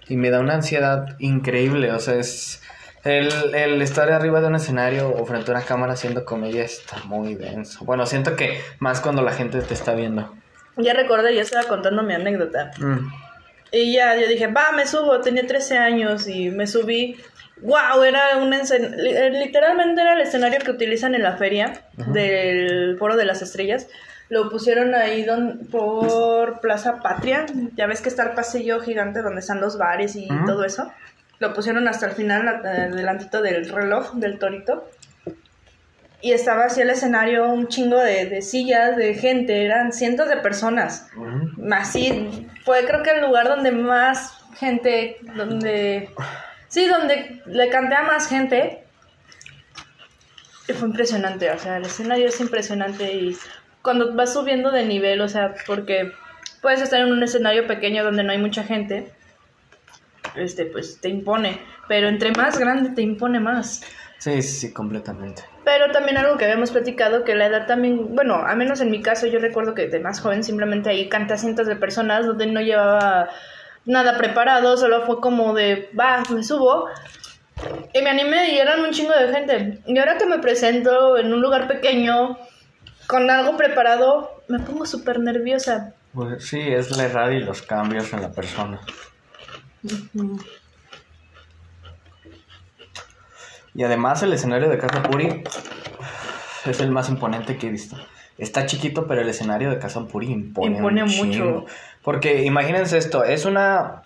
S1: y me da una ansiedad increíble. O sea, es el, el estar arriba de un escenario o frente a una cámara haciendo comedia está muy denso. Bueno, siento que más cuando la gente te está viendo.
S2: Ya recordé, ya estaba contando mi anécdota.
S1: Mm.
S2: Y ya, yo dije, va, me subo. Tenía 13 años y me subí. ¡Wow! Era un Literalmente era el escenario que utilizan en la feria del Foro de las Estrellas. Lo pusieron ahí don, por Plaza Patria. Ya ves que está el pasillo gigante donde están los bares y todo eso. Lo pusieron hasta el final, a- delantito del reloj del torito. Y estaba así el escenario, un chingo de, de sillas, de gente, eran cientos de personas.
S1: Ujú.
S2: Así fue creo que el lugar donde más gente, donde... Sí, donde le canté a más gente. Y fue impresionante, o sea, el escenario es impresionante y cuando vas subiendo de nivel, o sea, porque puedes estar en un escenario pequeño donde no hay mucha gente, este, pues te impone, pero entre más grande te impone más.
S1: Sí, sí, sí, completamente.
S2: Pero también algo que habíamos platicado, que la edad también, bueno, al menos en mi caso, yo recuerdo que de más joven simplemente ahí canta cientos de personas donde no llevaba nada preparado, solo fue como de, va, me subo. Y me animé y eran un chingo de gente. Y ahora que me presento en un lugar pequeño, con algo preparado, me pongo súper nerviosa.
S1: Pues sí, es la edad y los cambios en la persona. Y además el escenario de Casa Puri es el más imponente que he visto. Está chiquito, pero el escenario de Casa Puri impone,
S2: Impone mucho.
S1: Porque imagínense esto, es una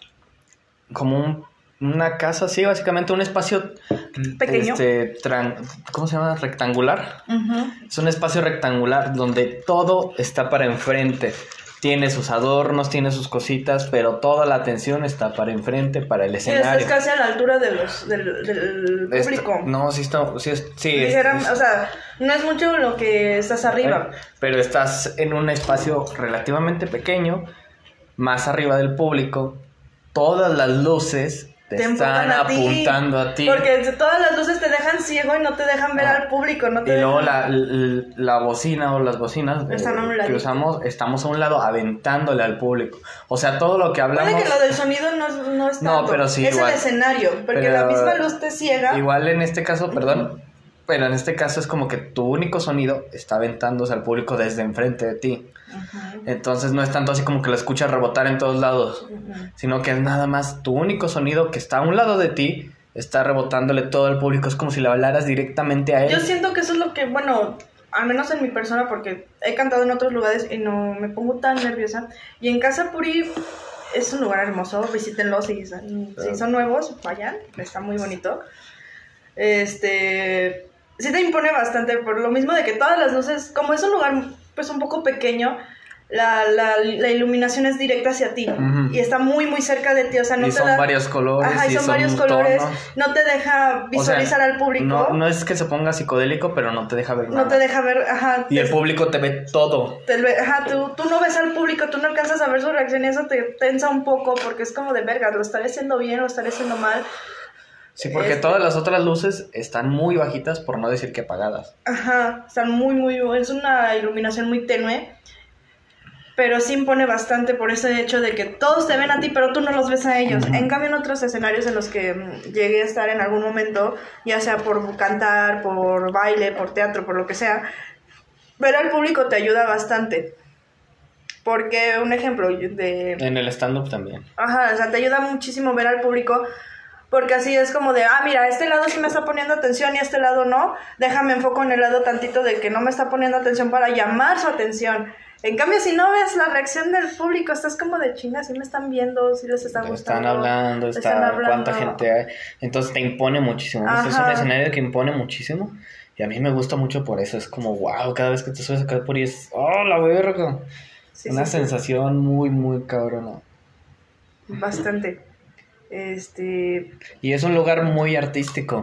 S1: como un- una casa, sí, básicamente un espacio
S2: Pequeño.
S1: este, ¿cómo se llama? Rectangular. Es un espacio rectangular donde todo está para enfrente. Tiene sus adornos, tiene sus cositas, pero toda la atención está para enfrente, para el
S2: Y estás
S1: escenario.
S2: casi a la altura de los, del, del
S1: Esto-
S2: público.
S1: no, sí está, sí, es- sí, es- es-
S2: o sea, no es mucho lo que estás arriba.
S1: pero estás en un espacio relativamente pequeño, más arriba del público. Todas las luces te,
S2: Te
S1: están
S2: ti,
S1: apuntando a ti.
S2: Porque todas las luces te dejan ciego y no te dejan ver
S1: Ah.
S2: al público. No te
S1: Y luego la, la bocina o las bocinas eh, que usamos, estamos a un lado aventándole al público. O sea, todo lo que hablamos...
S2: Puede que lo del sonido no, es- no es
S1: No,
S2: tanto.
S1: pero sí,
S2: Es
S1: igual.
S2: el escenario, porque
S1: Pero-
S2: la misma luz te ciega.
S1: Igual en este caso, perdón, pero en este caso es como que tu único sonido está aventándose al público desde enfrente de ti. Entonces no es tanto así como que lo escuchas rebotar en todos lados, sino que es nada más tu único sonido que está a un lado de ti, está rebotándole todo al público. Es como si le hablaras directamente a él.
S2: Yo siento que eso es lo que, bueno, al menos en mi persona, porque he cantado en otros lugares y no me pongo tan nerviosa. Y en Casa Puri es un lugar hermoso, visítenlo si, son- si son nuevos, vayan, está muy bonito. Este, sí te impone bastante por lo mismo de que todas las luces, como es un lugar pues un poco pequeño, la, la, la iluminación es directa hacia ti y está muy muy cerca de ti, o sea, no
S1: y
S2: te
S1: son varios colores.
S2: Ajá, y son, varios colores,
S1: tonos.
S2: no te deja
S1: O sea,
S2: visualizar al público.
S1: No, no es que se ponga psicodélico, pero no te deja ver nada.
S2: No te deja ver, ajá.
S1: Y el público te ve todo.
S2: te ve- ajá, tú, tú no ves al público, tú no alcanzas a ver su reacción y eso te tensa un poco porque es como de verga, lo estaré haciendo bien, lo estaré haciendo mal.
S1: Sí, porque
S2: Este-
S1: todas las otras luces están muy bajitas, por no decir que apagadas.
S2: Ajá, están muy, muy, es una iluminación muy tenue, pero sí impone bastante por ese hecho de que todos te ven a ti, pero tú no los ves a ellos. En cambio, en otros escenarios en los que mm, llegué a estar en algún momento, ya sea por cantar, por baile, por teatro, por lo que sea, ver al público te ayuda bastante. Porque, un ejemplo de...
S1: En el stand-up también.
S2: Ajá, o sea, te ayuda muchísimo ver al público. Porque así es como de, ah, mira, este lado sí me está poniendo atención y este lado no. Déjame enfoco en el lado tantito del que no me está poniendo atención para llamar su atención. En cambio, si no ves la reacción del público, estás como de chinga, si me están viendo, si les está
S1: Están
S2: gustando.
S1: hablando, está,
S2: están hablando.
S1: cuánta gente hay. Entonces te impone muchísimo. Este es un escenario que impone muchísimo. Y a mí me gusta mucho por eso. Es como, wow, cada vez que te subes acá por ahí es, oh, la verga.
S2: Sí,
S1: Una
S2: sí, sí,
S1: sensación muy, muy cabrona.
S2: bastante. Este.
S1: Y es un lugar muy artístico.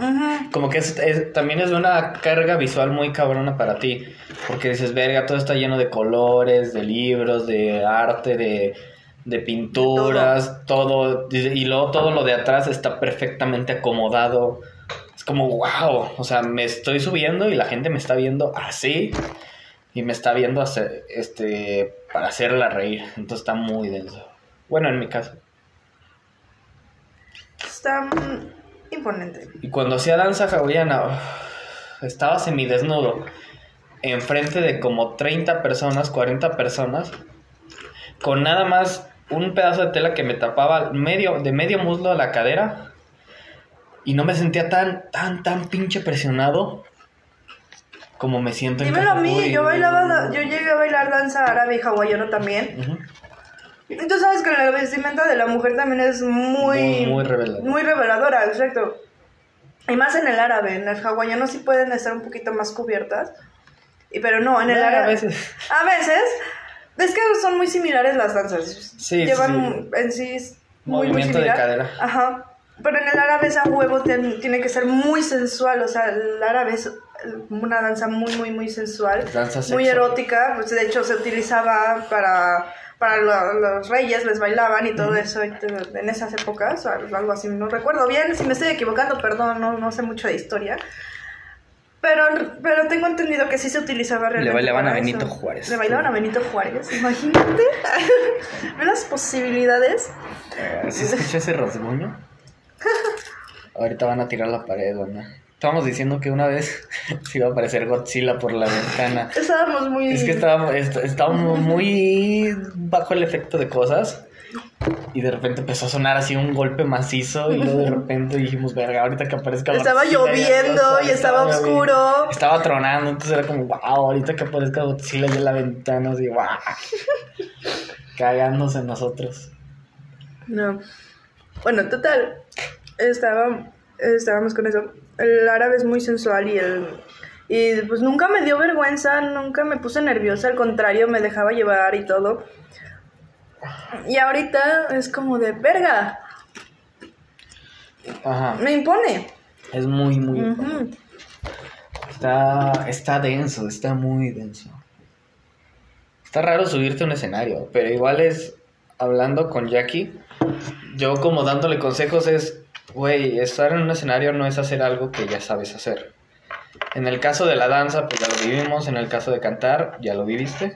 S1: Como que es, es- también es una carga visual muy cabrona para ti. Porque dices, verga, todo está lleno de colores, de libros, de arte, de, de pinturas, todo. Y luego todo lo de atrás está perfectamente acomodado. Es como, wow. O sea, me estoy subiendo y la gente me está viendo así. Y me está viendo hacer, este, para hacerla reír. Entonces está muy denso. Bueno, en mi caso.
S2: Está mm, imponente.
S1: Y cuando hacía danza hawaiana, estaba semidesnudo, enfrente de como 30 personas, 40 personas, con nada más un pedazo de tela que me tapaba medio, de medio muslo a la cadera, y no me sentía tan, tan, tan pinche presionado como me siento en
S2: Dímelo a mí, yo bailaba, yo llegué a bailar danza árabe y hawaiano también. Y tú sabes que la vestimenta de la mujer también es muy...
S1: Muy- muy reveladora.
S2: Muy reveladora, exacto. Y más en el árabe, en el hawaiano sí pueden estar un poquito más cubiertas. Y, pero no, en el árabe...
S1: a veces.
S2: A veces. Es que son muy similares las danzas.
S1: Sí,
S2: Llevan en sí es muy, muy
S1: Movimiento de
S2: similar.
S1: cadera.
S2: Ajá. Pero en el árabe ese huevo ten- tiene que ser muy sensual. O sea, el árabe es una danza muy, muy, muy sensual,
S1: Danza
S2: muy erótica, pues de hecho se utilizaba para, para lo- los reyes, les bailaban y todo eso en esas épocas, o algo así, no recuerdo bien, si me estoy equivocando, perdón, no, no sé mucho de historia. Pero, pero tengo entendido que sí se utilizaba realmente.
S1: bailaban a Benito
S2: eso.
S1: Juárez.
S2: Le bailaban a Benito Juárez, imagínate. Ve las posibilidades.
S1: Eh, ¿Sí escuché ese rasguño? Ahorita van a tirar la pared, ¿no? Estábamos diciendo que una vez se iba a aparecer Godzilla por la ventana.
S2: Estábamos muy.
S1: Es que estábamos, est- estábamos muy bajo el efecto de cosas. Y de repente empezó a sonar así un golpe macizo. Y luego de repente dijimos, verga, ahorita que aparezca
S2: Estaba
S1: Godzilla, ya
S2: lloviendo y estaba oscuro.
S1: Estaba tronando, entonces era como, wow, ahorita que aparezca Godzilla ya en la ventana, así, wow. Cagándose en nosotros.
S2: No. Bueno, total. Estaba, estábamos con eso. El árabe es muy sensual y el. Y pues nunca me dio vergüenza, nunca me puse nerviosa, al contrario, me dejaba llevar y todo. Y ahorita es como de verga,
S1: Ajá.
S2: me impone.
S1: Es muy, muy.
S2: Ujú.
S1: Está, está denso, está muy denso. Está raro subirte a un escenario, pero igual es hablando con Jackie. Yo como dándole consejos es, güey, estar en un escenario no es hacer algo que ya sabes hacer. En el caso de la danza, pues ya lo vivimos, en el caso de cantar, ya lo viviste.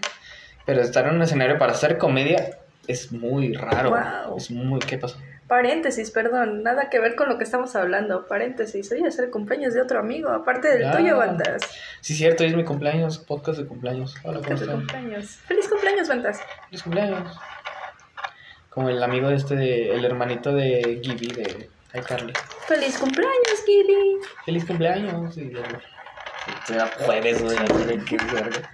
S1: Pero estar en un escenario para hacer comedia es muy raro.
S2: Wow.
S1: Es muy... ¿Qué pasó?
S2: Paréntesis, perdón, nada que ver con lo que estamos hablando. Paréntesis, hoy es el cumpleaños de otro amigo, aparte del tuyo, Bandas.
S1: Sí, cierto, hoy es mi cumpleaños, podcast de cumpleaños. Hola, ¿cómo
S2: Que tu
S1: están?
S2: cumpleaños. Feliz cumpleaños, Bandas.
S1: Feliz cumpleaños. Como el amigo de este, de- el hermanito de Gibby, de iCarly.
S2: Feliz cumpleaños, Gibby.
S1: Feliz cumpleaños. Y luego, Era jueves, güey, qué verga.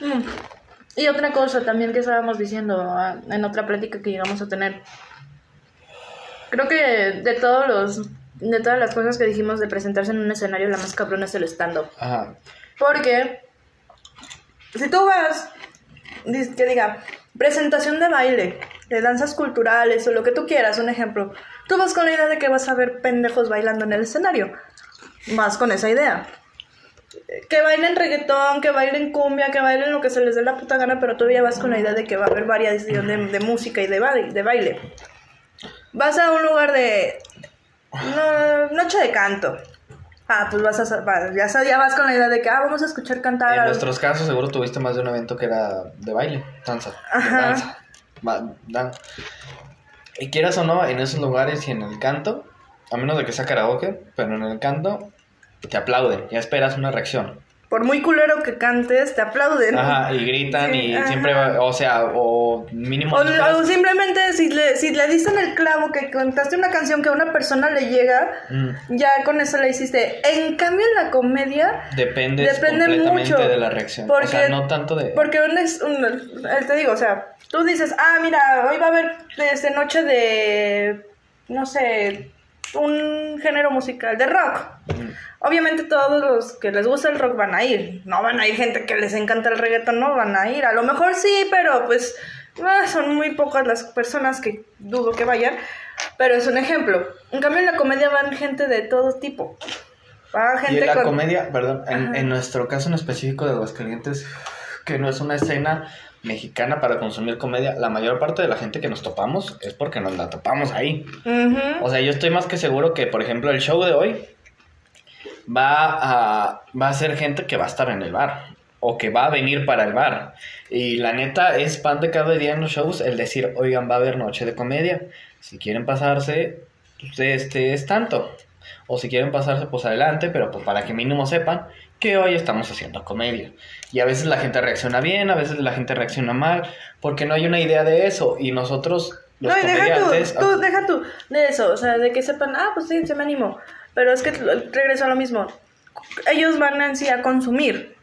S2: Mm. Y otra cosa también que estábamos diciendo ah, en otra plática que llegamos a tener. Creo que de todos los de todas las cosas que dijimos de presentarse en un escenario, la más cabrona es el stand-up.
S1: Ajá.
S2: Porque si tú vas, que diga, presentación de baile, de danzas culturales o lo que tú quieras, un ejemplo, tú vas con la idea de que vas a ver pendejos bailando en el escenario. Vas con esa idea. Que bailen reggaetón, que bailen cumbia, que bailen lo que se les dé la puta gana, pero todavía vas con la idea de que va a haber variación de, de música y de, ba- de baile. Vas a un lugar de no, noche de canto. Ah, pues vas a, ya, ya vas con la idea de que, ah, vamos a escuchar cantar.
S1: En nuestros casos seguro tuviste más de un evento que era de baile, danza. de
S2: Ajá.
S1: danza. Dan- Y quieras o no, en esos lugares y en el canto, a menos de que sea karaoke, pero en el canto te aplauden, ya esperas una reacción.
S2: Por muy culero que cantes, te aplauden.
S1: Ajá, y gritan
S2: Sí,
S1: y
S2: ajá.
S1: siempre, va- o sea, o mínimo...
S2: O, o simplemente si le, si le diste en el clavo que cantaste una canción que a una persona le llega,
S1: Mm,
S2: ya con eso le hiciste. En cambio, en la comedia,
S1: Depende, completamente
S2: mucho,
S1: de la reacción.
S2: porque-
S1: o sea, no tanto de...
S2: porque un, es- un- eh, te digo, o sea, tú dices, ah, mira, hoy va a haber desde noche de, no sé, un género musical, de rock.
S1: Mm,
S2: Obviamente todos los que les gusta el rock van a ir. No van a ir gente que les encanta el reggaeton, no van a ir. A lo mejor sí, pero pues ah, son muy pocas las personas que dudo que vayan. Pero es un ejemplo. En cambio en la comedia van gente de todo tipo. Va
S1: Y
S2: gente
S1: en la
S2: con...
S1: comedia, perdón, en, en nuestro caso en específico de Aguascalientes, que no es una escena mexicana para consumir comedia, la mayor parte de la gente que nos topamos es porque nos la topamos ahí. O sea, yo estoy más que seguro que, por ejemplo, el show de hoy va a, va a ser gente que va a estar en el bar o que va a venir para el bar. Y la neta es pan de cada día en los shows el decir, oigan, va a haber noche de comedia. Si quieren pasarse, pues este es tanto. O si quieren pasarse, pues adelante, pero pues para que mínimo sepan que hoy estamos haciendo comedia. Y a veces la gente reacciona bien, a veces la gente reacciona mal, porque no hay una idea de eso. Y nosotros, los
S2: no, y deja
S1: comediantes...
S2: tú, tú, deja tú de eso, o sea, de que sepan, ah, pues sí, se me animo. Pero es que regreso a lo mismo. Ellos van en sí a consumir.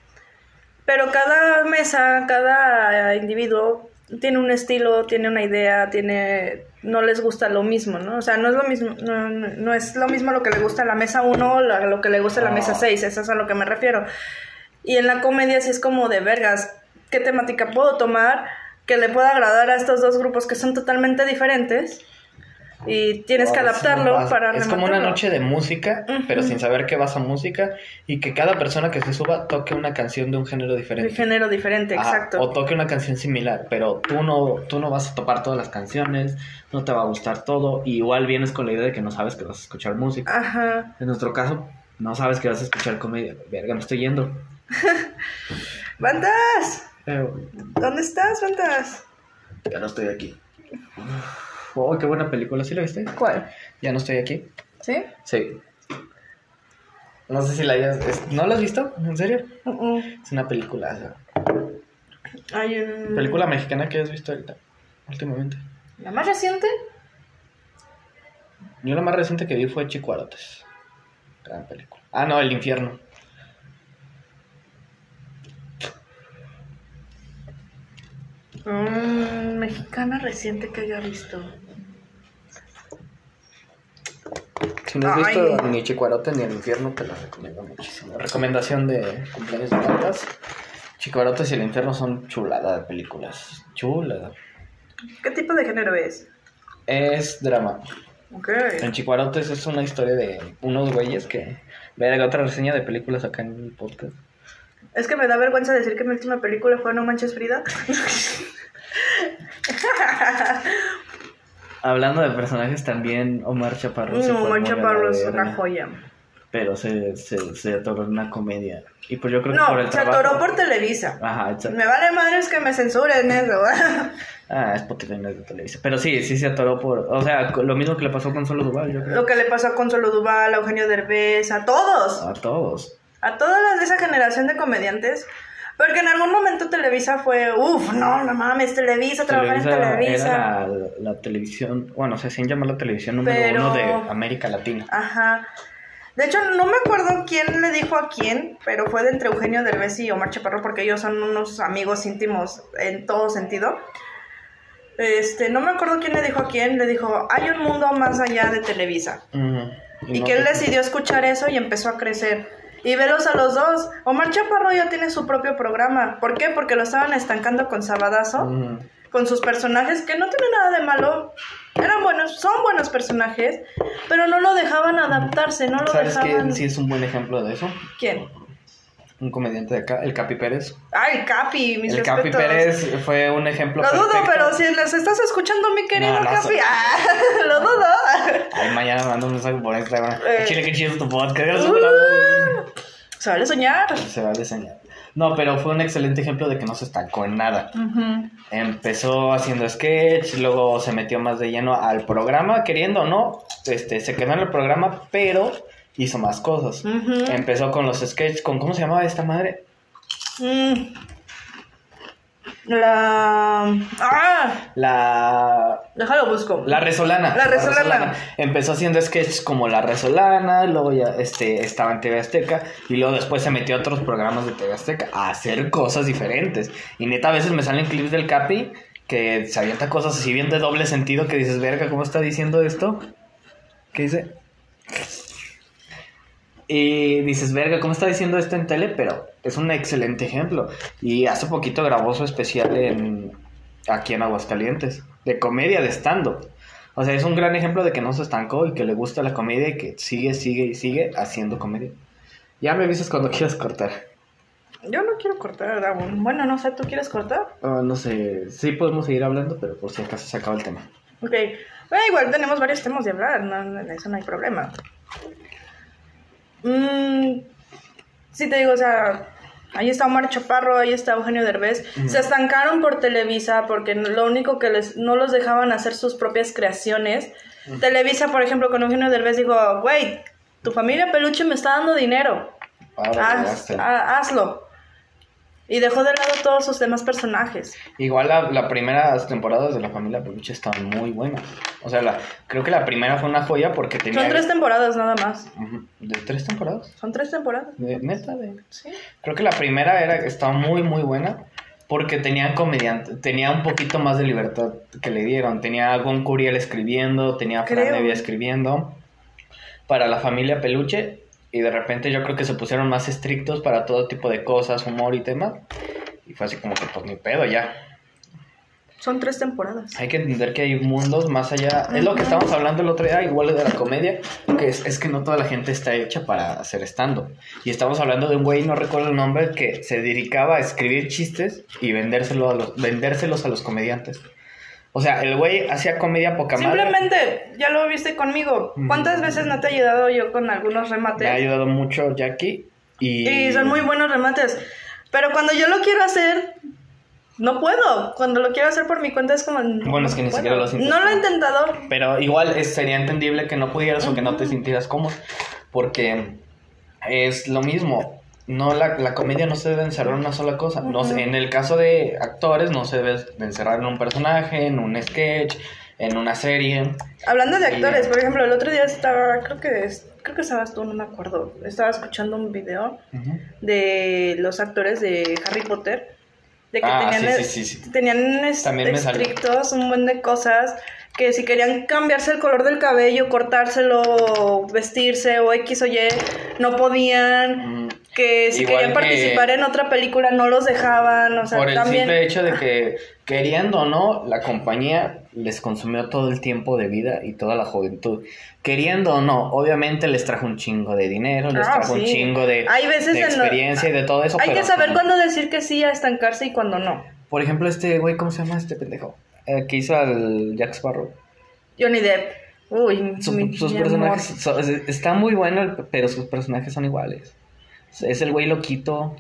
S2: Pero cada mesa, cada individuo tiene un estilo, tiene una idea, tiene no les gusta lo mismo, ¿no? O sea, no es lo mismo, no, no- no es lo mismo lo que le gusta a la mesa 1 o lo que le gusta a la mesa 6, eso es a lo que me refiero. Y en la comedia sí es como de vergas, ¿qué temática puedo tomar que le pueda agradar a estos dos grupos que son totalmente diferentes? Y tienes que
S1: no
S2: adaptarlo
S1: pasa.
S2: para
S1: Es como una noche de música, pero sin saber que vas a música y que cada persona que se suba toque una canción de un género diferente.
S2: De género diferente, exacto.
S1: O toque una canción similar, pero tú no, tú no vas a topar todas las canciones, no te va a gustar todo, y igual vienes con la idea de que no sabes que vas a escuchar música.
S2: Ajá.
S1: En nuestro caso, no sabes que vas a escuchar comedia. Verga, me estoy yendo.
S2: ¡Bandas!
S1: Pero
S2: ¿Dónde estás, Bandas?
S1: ya no estoy aquí. Oh, qué buena película, ¿sí la viste?
S2: ¿Cuál?
S1: Ya no estoy aquí.
S2: ¿Sí?
S1: Sí. No sé si la hayas... es- ¿No la has visto? ¿En serio? Es una película.
S2: Hay un...
S1: Película mexicana que has visto ahorita, últimamente.
S2: ¿La más reciente?
S1: Yo la más reciente que vi fue Chicuarotes. Gran película. Ah, no, El Infierno.
S2: Mm, mexicana reciente que haya visto.
S1: Si no has
S2: Ay.
S1: visto ni Chicuarotes ni El Infierno, te la recomiendo muchísimo. Recomendación de cumpleaños de cartas. Chicuarotes y El Infierno son chulada de películas. Chulada.
S2: ¿Qué tipo de género es?
S1: Es drama.
S2: Ok.
S1: En Chicuarotes es una historia de unos güeyes que... Verga, otra reseña de películas acá en el podcast.
S2: Es que me da vergüenza decir que mi última película fue No Manches Frida.
S1: Hablando de personajes también, Omar Chaparro. se
S2: No,
S1: fue muy
S2: Mancha
S1: a la
S2: Parro es una joya.
S1: Pero se, se, se atoró en una comedia. Y pues yo creo que
S2: No,
S1: por el
S2: se
S1: trabajo...
S2: atoró por Televisa.
S1: Ajá, exacto.
S2: Me vale madres que me censuren eso.
S1: Ah, Spotify no es de Televisa. Pero sí, sí se atoró por... O sea, lo mismo que le pasó con Solo Duval, yo creo.
S2: Lo que le pasó a Consuelo Duval, a Eugenio Derbez, a todos.
S1: A todos.
S2: A todas las de esa generación de comediantes. Porque en algún momento Televisa fue, uff, no, no mames, Televisa, trabajar en Televisa.
S1: era la, la televisión... Bueno, se hacían llamar la televisión número
S2: Pero-
S1: uno de América Latina.
S2: Ajá. De hecho, no me acuerdo quién le dijo a quién, pero fue de entre Eugenio Derbez y Omar Chaparro, porque ellos son unos amigos íntimos en todo sentido. Este, no me acuerdo quién le dijo a quién, le dijo, hay un mundo más allá de Televisa. Y
S1: no
S2: que él decidió escuchar eso y empezó a crecer. Y velos a los dos. Omar Chaparro ya tiene su propio programa. ¿Por qué? Porque lo estaban estancando con Sabadazo, con sus personajes, que no tienen nada de malo. Eran buenos, son buenos personajes, pero no lo dejaban adaptarse, no lo
S1: ¿Sabes
S2: dejaban.
S1: quién sí es un buen ejemplo de eso?
S2: ¿Quién?
S1: Un comediante de acá, el Capi Pérez.
S2: Ah, el Capi, mis
S1: el Capi. Pérez fue un ejemplo
S2: Lo dudo,
S1: perfecto.
S2: pero si les estás escuchando, mi querido
S1: No, no,
S2: Capi, ah, lo dudo.
S1: Ay, mañana me mando un mensaje por Instagram.
S2: Eh.
S1: Chile, qué chido tu podcast.
S2: Uh, se vale soñar.
S1: Se va a diseñar. No, pero fue un excelente ejemplo de que no se estancó en nada. Empezó haciendo sketch, luego se metió más de lleno al programa, queriendo o no, este, se quedó en el programa, pero hizo más cosas. Empezó con los sketches, con ¿cómo se llamaba esta madre?
S2: Mm. La. ¡Ah!
S1: La
S2: Déjalo busco.
S1: La Resolana.
S2: La Resolana.
S1: Empezó haciendo sketches como La Resolana, luego ya este, estaba en TV Azteca y luego después se metió a otros programas de TV Azteca a hacer cosas diferentes. Y neta, a veces me salen clips del Capi que se avienta cosas así bien de doble sentido que dices, verga, ¿cómo está diciendo esto? ¿Qué dice? Y dices, verga, ¿cómo está diciendo esto en tele? Pero es un excelente ejemplo. Y hace poquito grabó su especial en, aquí en Aguascalientes, de comedia de stand-up. O sea, es un gran ejemplo de que no se estancó y que le gusta la comedia y que sigue, sigue y sigue haciendo comedia. Ya me avisas cuando quieras cortar.
S2: Yo no quiero cortar. Bueno, no sé, ¿tú quieres cortar?
S1: Ah, no sé, sí podemos seguir hablando, pero por si acaso se acaba el tema.
S2: Ok. Bueno, igual tenemos varios temas de hablar, no, eso no hay problema. Mm, sí, te digo, o sea, ahí está Omar Chaparro, ahí está Eugenio Derbez. Se estancaron por Televisa porque lo único que les no los dejaban hacer sus propias creaciones. Televisa, por ejemplo, con Eugenio Derbez dijo, güey, tu familia peluche me está dando dinero. Haz-
S1: llegaste.
S2: ha- hazlo. Y dejó de lado todos sus demás personajes.
S1: Igual la, la primeras temporadas de La Familia Peluche estaban muy buenas. O sea, la, creo que la primera fue una joya porque tenía...
S2: Son tres temporadas nada más.
S1: ¿De tres temporadas?
S2: Son tres temporadas.
S1: De, neta, de...
S2: Sí.
S1: Creo que la primera era estaba muy muy buena porque tenían comediante, tenía un poquito más de libertad que le dieron. Tenía a Gon Curiel escribiendo, tenía a Fran escribiendo para la familia Peluche y de repente yo creo que se pusieron más estrictos para todo tipo de cosas, humor y temas. Y fue así como que pues ni pedo ya.
S2: Son tres temporadas.
S1: Hay que entender que hay mundos más allá. Es lo que estábamos hablando el otro día, igual de la comedia, que es, es que no toda la gente está hecha para hacer stand-up. Y estamos hablando de un güey, no recuerdo el nombre, que se dedicaba a escribir chistes y vendérselo a los, vendérselos a los comediantes. O sea, el güey hacía comedia poca madre.
S2: Simplemente, ya lo viste conmigo. ¿Cuántas veces no te he ayudado yo con algunos
S1: Me ha
S2: remates?
S1: ayudado mucho Jackie. Y,
S2: Y son muy buenos remates. Pero cuando yo lo quiero hacer, no puedo. Cuando lo quiero hacer por mi cuenta es como... no
S1: Bueno, es que ni
S2: puedo.
S1: siquiera lo has
S2: No lo he intentado.
S1: Pero igual es- sería entendible que no pudieras o que no te sintieras cómodo. Porque es lo mismo. No, la, la comedia no se debe encerrar en una sola cosa. No en el caso de actores, no se debe de encerrar en un personaje, en un sketch, en una serie.
S2: Hablando de
S1: Y-
S2: actores, por ejemplo, el otro día estaba, creo que creo que estabas tú, no me acuerdo. Estaba escuchando un video de los actores de Harry Potter. De que
S1: Ah,
S2: tenían,
S1: sí, sí, sí,
S2: tenían estrictos un buen de cosas. Que si querían cambiarse el color del cabello, cortárselo, vestirse o X o Y, no podían.
S1: Mm,
S2: Que si
S1: Igual
S2: querían
S1: que-
S2: participar en otra película no los dejaban. O sea,
S1: Por el
S2: también.
S1: simple hecho de que, queriendo o no, la compañía les consumió todo el tiempo de vida y toda la juventud. Queriendo o no, obviamente les trajo un chingo de dinero, les
S2: Ah,
S1: trajo un chingo de,
S2: Hay veces
S1: de
S2: en lo-
S1: experiencia y de todo eso.
S2: Hay
S1: pero
S2: que saber cuándo decir que sí a estancarse y cuándo no.
S1: Por ejemplo, este güey, ¿cómo se llama este pendejo? El que hizo al Jack Sparrow.
S2: Johnny Depp. Uy,
S1: Su-
S2: mi-
S1: sus
S2: mi
S1: personajes,
S2: amor.
S1: está muy bueno, pero sus personajes son iguales. Es el güey loquito.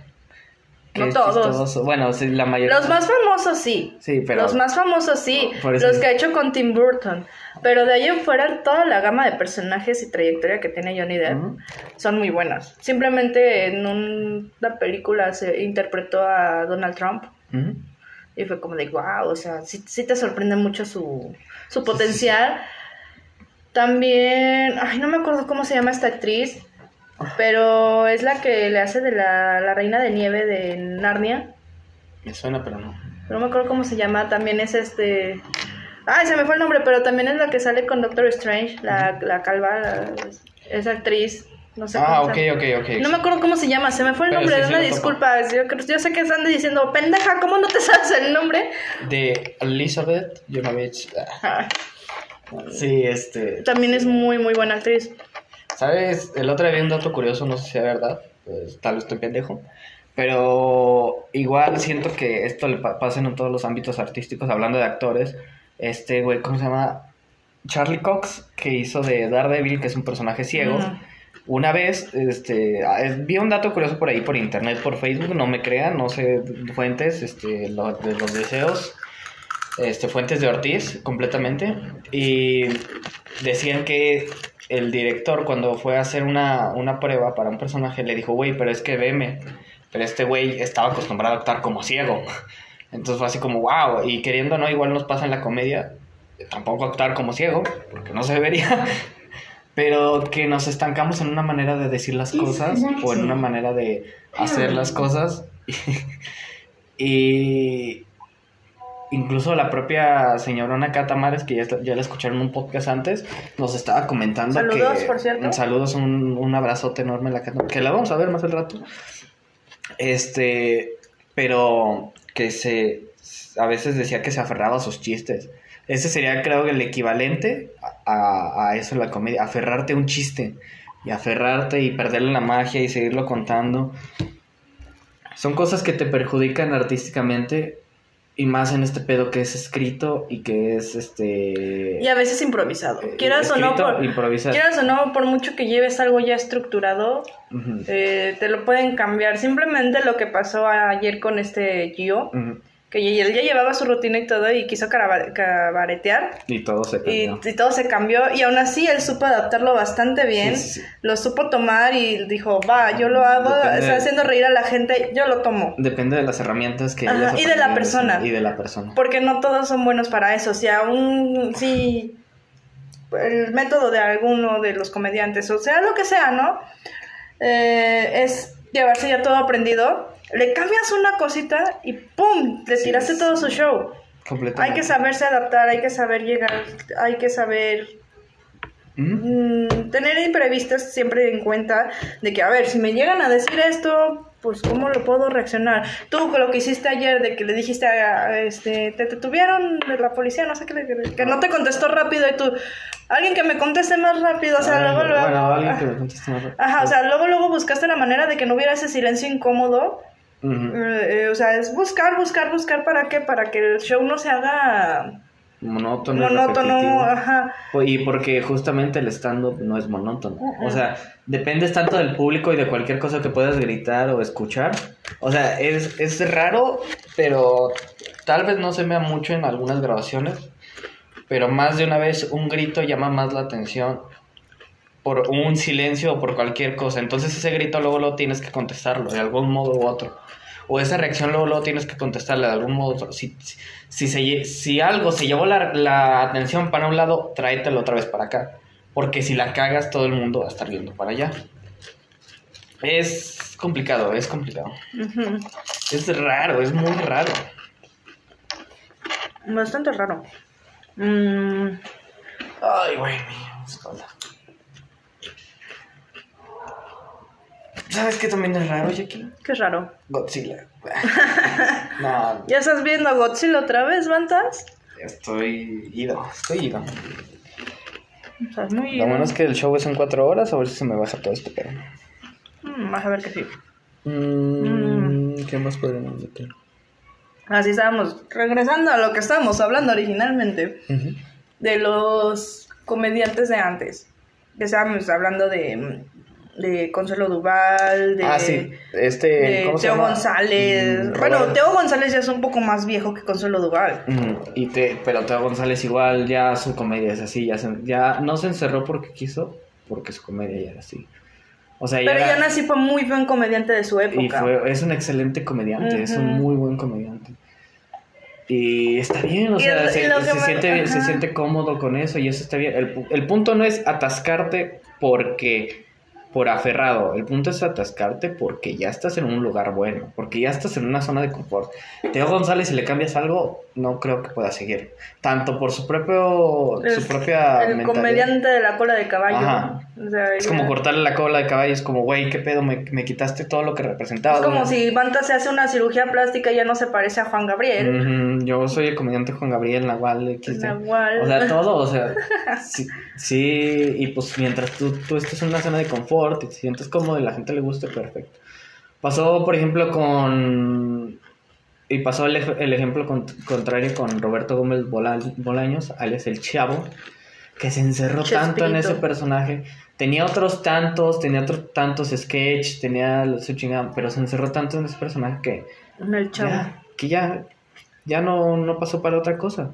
S1: que
S2: No
S1: es
S2: todos.
S1: chistoso. Bueno, sí, la mayoría.
S2: Los más famosos sí.
S1: Sí, pero-
S2: Los más famosos sí. Los que ha hecho con Tim Burton. Pero de ahí en fuera, toda la gama de personajes y trayectoria que tiene Johnny Depp son muy buenas. Simplemente en un- una película se interpretó a Donald Trump. Y fue como de, wow, o sea, sí, sí te sorprende mucho su, su potencial. También, ay, no me acuerdo cómo se llama esta actriz, pero es la que le hace de la, la reina de nieve de Narnia.
S1: Me suena, pero no.
S2: No me acuerdo cómo se llama, también es este... Ay, se me fue el nombre, pero también es la que sale con Doctor Strange, la, la calva, la- esa actriz. No sé
S1: Ah,
S2: cómo
S1: ok, ok, ok.
S2: No me acuerdo cómo se llama, se me fue el
S1: Pero
S2: nombre,
S1: sí,
S2: una disculpa. Yo, sé que están diciendo, pendeja, ¿cómo no te sabes el nombre?
S1: De Elizabeth Jonovich.
S2: Ah,
S1: Sí, este.
S2: también es muy, muy buena actriz.
S1: ¿Sabes? El otro día vi un dato curioso, no sé si sea verdad. Pues, tal vez estoy pendejo. Pero igual siento que esto le pa- pasa en todos los ámbitos artísticos, hablando de actores. Este güey, ¿cómo se llama? Charlie Cox, que hizo de Daredevil, que es un personaje ciego. Una vez, este, ah, es- vi un dato curioso por ahí, por internet, por Facebook, no me crean, no sé fuentes, este, lo- de los deseos, este, fuentes de Ortiz, completamente, y decían que el director cuando fue a hacer una, una prueba para un personaje le dijo, güey, pero es que veme, pero este güey estaba acostumbrado a actuar como ciego, entonces fue así como, wow, y queriendo no, igual nos pasa en la comedia, tampoco actuar como ciego, porque no se debería, pero que nos estancamos en una manera de decir las cosas o en una manera de hacer las cosas y incluso la propia señorona Cata Mares que ya, está- ya la escucharon en un podcast antes nos estaba comentando
S2: Saludos,
S1: que
S2: por cierto.
S1: saludos un, un abrazote enorme a la que la vamos a ver más al rato este pero que se a veces decía que se aferraba a sus chistes ese sería creo que el equivalente a, a eso en la comedia, aferrarte a un chiste y aferrarte y perderle la magia y seguirlo contando. Son cosas que te perjudican artísticamente y más en este pedo que es escrito y que es este...
S2: Y a veces improvisado.
S1: eh,
S2: Quieras o no, por,
S1: improvisado.
S2: quieras o no, por mucho que lleves algo ya estructurado, eh, te lo pueden cambiar. Simplemente lo que pasó ayer con este Gio. Que él ya llevaba su rutina y todo y quiso cabaretear.
S1: Y todo se
S2: Y,
S1: perdió.
S2: y todo se cambió y aún así él supo adaptarlo bastante bien,
S1: Sí, sí, sí.
S2: lo supo tomar y dijo, va, yo lo hago,
S1: Depende
S2: está haciendo reír a la gente, yo lo tomo.
S1: Depende de las herramientas que
S2: Ajá, y de la persona.
S1: Y de la persona.
S2: Porque no todos son buenos para eso. Si aún, si el método de alguno de los comediantes, o sea, lo que sea, ¿no? Eh, es llevarse ya todo aprendido, le cambias una cosita y ¡pum! Le tiraste
S1: sí.
S2: todo su show.
S1: Completamente.
S2: Hay que saberse adaptar, hay que saber llegar, hay que saber
S1: Ujú.
S2: mm, tener imprevistos siempre en cuenta de que, a ver, si me llegan a decir esto, pues, ¿cómo lo puedo reaccionar? Tú con lo que hiciste ayer, de que le dijiste, a, este, te detuvieron de la policía, no sé qué, que, que no te contestó rápido y tú, alguien que me conteste más rápido, o sea, luego, luego.
S1: Bueno, alguien que me conteste más rápido.
S2: Ajá, o sea, luego, luego buscaste la manera de que no hubiera ese silencio incómodo. Eh, eh, o sea, es buscar, buscar, buscar para qué, para que el show no se haga
S1: monótono,
S2: monótono, ajá.
S1: Y porque justamente el stand-up no es monótono. O sea, dependes tanto del público y de cualquier cosa que puedas gritar o escuchar. O sea, es, es raro, pero tal vez no se vea mucho en algunas grabaciones. Pero más de una vez un grito llama más la atención por un silencio o por cualquier cosa. Entonces ese grito luego lo tienes que contestarlo de algún modo u otro. O esa reacción luego, luego tienes que contestarle de algún modo u otro. Si, si, se si algo se llevó la, la atención para un lado, tráetelo otra vez para acá. Porque si la cagas, todo el mundo va a estar viendo para allá. Es complicado, es complicado. Es raro, es muy raro.
S2: Bastante raro. Mm,
S1: Ay, güey, mi espalda. ¿Sabes qué también es raro, Jackie?
S2: qué raro.
S1: Godzilla. no,
S2: ¿Ya estás viendo Godzilla otra vez, Bantas?
S1: estoy ido, estoy ido.
S2: O sea, es muy...
S1: Lo bueno es que el show es en cuatro horas, a ver si se me baja todo esto, pero...
S2: Mm, vas a ver que sí.
S1: Mm, ¿Qué más podríamos meter?
S2: Así estábamos, regresando a lo que estábamos hablando originalmente, de los comediantes de antes. Que estábamos hablando de, de Consuelo Duval, de,
S1: Ah, sí, este...
S2: de
S1: ¿cómo se
S2: Teo
S1: llama?
S2: González.
S1: Mm,
S2: bueno, Teo González ya es un poco más viejo que Consuelo Duval.
S1: Y te, pero Teo González igual ya su comedia es así, ya, se- ya no se encerró porque quiso, porque su comedia ya era así. O sea,
S2: Pero ya así fue muy buen comediante de su
S1: y
S2: época.
S1: fue, es un excelente comediante, es un muy buen comediante. Y está bien, o
S2: Y
S1: sea, se,
S2: y
S1: se siente, bien- se siente cómodo con eso y eso está bien. El punto no es atascarte porque por aferrado, el punto es atascarte porque ya estás en un lugar bueno, porque ya estás en una zona de confort. Teo González, si le cambias algo, no creo que pueda seguir. Tanto por su propio
S2: Es
S1: su propia
S2: el
S1: mentalidad.
S2: comediante de la cola de caballo.
S1: Ajá.
S2: O sea,
S1: Es
S2: ya-
S1: como cortarle la cola de caballo, es como, güey, ¿qué pedo? Me, me quitaste todo lo que representaba.
S2: Es como si Banta se hace una cirugía plástica y ya no se parece a Juan Gabriel.
S1: Yo soy el comediante Juan Gabriel Nahual XD.
S2: Nahual.
S1: O sea, todo, o sea, sí, sí, y pues mientras tú, tú estés en una zona de confort y te sientes cómodo y la gente le guste, perfecto. Pasó, por ejemplo, con... Y pasó el, el ejemplo con- contrario con Roberto Gómez Bola- Bolaños, alias El Chavo, que se encerró tanto en
S2: Chespirito.
S1: ese personaje. Tenía otros tantos, tenía otros tantos sketch, tenía su chingada, pero se encerró tanto en ese personaje que
S2: El chavo.
S1: ya, que ya, ya no, no pasó para otra cosa.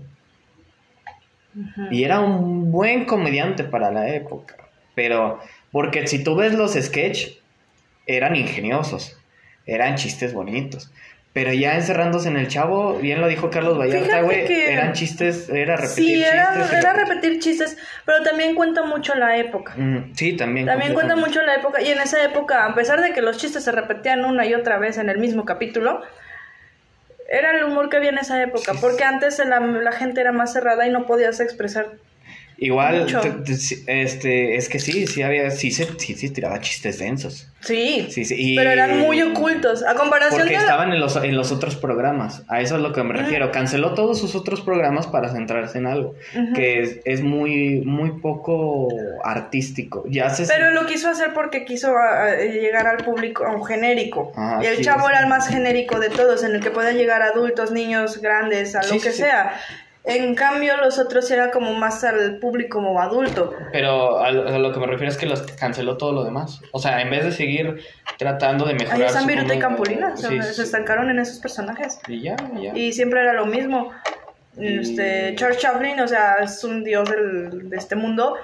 S2: Ujú.
S1: Y era un buen comediante para la época. Pero, porque si tú ves los sketch, eran ingeniosos, eran chistes bonitos. Pero ya encerrándose en el chavo, bien lo dijo Carlos Vallarta, güey, eran chistes, era repetir
S2: Sí, era,
S1: chistes.
S2: era
S1: repetir-
S2: repetir chistes, pero también cuenta mucho la época.
S1: Mm, sí, también.
S2: También cuenta mucho la época, y en esa época, a pesar de que los chistes se repetían una y otra vez en el mismo capítulo, era el humor que había en esa época,
S1: Sí.
S2: porque antes la, la gente era más cerrada y no podías expresar.
S1: Igual, este, es que sí, sí había, sí se, sí, sí tiraba chistes densos.
S2: Sí,
S1: Sí, sí, y-
S2: pero eran muy ocultos. A comparación
S1: Porque
S2: de...
S1: estaban en los, en los otros programas. A eso es lo que me refiero. Canceló todos sus otros programas para centrarse en algo. Que es, es muy, muy poco artístico. Ya se
S2: Pero lo quiso hacer porque quiso a- a llegar al público, a un genérico.
S1: Ajá,
S2: y el
S1: sí,
S2: chavo era el más genérico de todos, en el que podían llegar adultos, niños, grandes, a lo que sea. En cambio, los otros era como más al público como adulto.
S1: Pero a lo, a lo que me refiero es que los canceló todo lo demás. O sea, en vez de seguir tratando de mejorar.
S2: Ahí están Viruta y Campulina, se,
S1: Sí,
S2: se
S1: sí.
S2: estancaron en esos personajes.
S1: Y ya, y ya.
S2: Y siempre era lo mismo. Este, Charles Chaplin, o sea, es un dios del- de este mundo,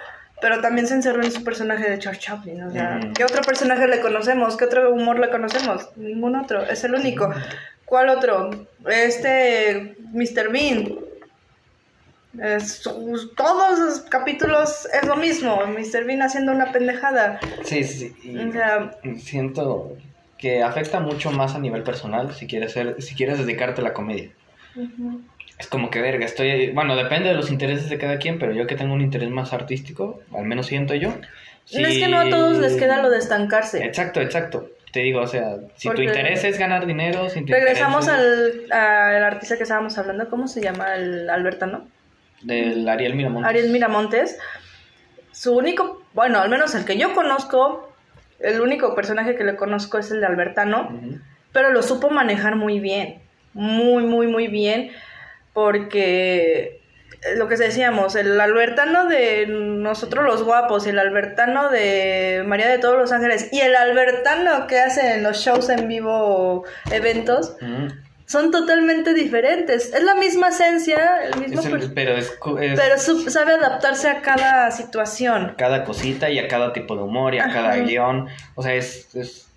S2: pero también se encerró en su personaje de Charles Chaplin. O sea. ¿qué otro personaje le conocemos? ¿Qué otro humor le conocemos? Ningún otro, es el único. ¿Cuál otro? Este, Mr. Bean. Es- todos los capítulos es lo mismo, Mr. Bean haciendo una pendejada.
S1: Sí, sí.
S2: O sea,
S1: siento que afecta mucho más a nivel personal si quieres ser, si quieres dedicarte a la comedia.
S2: ujú.
S1: Es como que verga, estoy, bueno, depende de los intereses de cada quien, pero yo que tengo un interés más artístico, al menos siento yo.
S2: No es que no a todos les queda lo de estancarse.
S1: Exacto, exacto. te digo, o sea, si
S2: Porque-
S1: tu interés es ganar dinero, si
S2: Regresamos
S1: interés
S2: al, al artista que estábamos hablando, ¿cómo se llama? El Albertano.
S1: Del Ariel Miramontes.
S2: Ariel Miramontes. Su único, bueno, al menos el que yo conozco, el único personaje que le conozco es el de Albertano, pero lo supo manejar muy bien, muy, muy, muy bien, porque lo que decíamos, el Albertano de nosotros los guapos, el Albertano de María de todos los Ángeles y el Albertano que hace en los shows en vivo, eventos. Son totalmente diferentes. Es la misma esencia, el mismo
S1: Es el- pero es,
S2: pero su- sabe adaptarse a cada situación.
S1: cada cosita y a cada tipo de humor y a cada guion. O sea, es, es,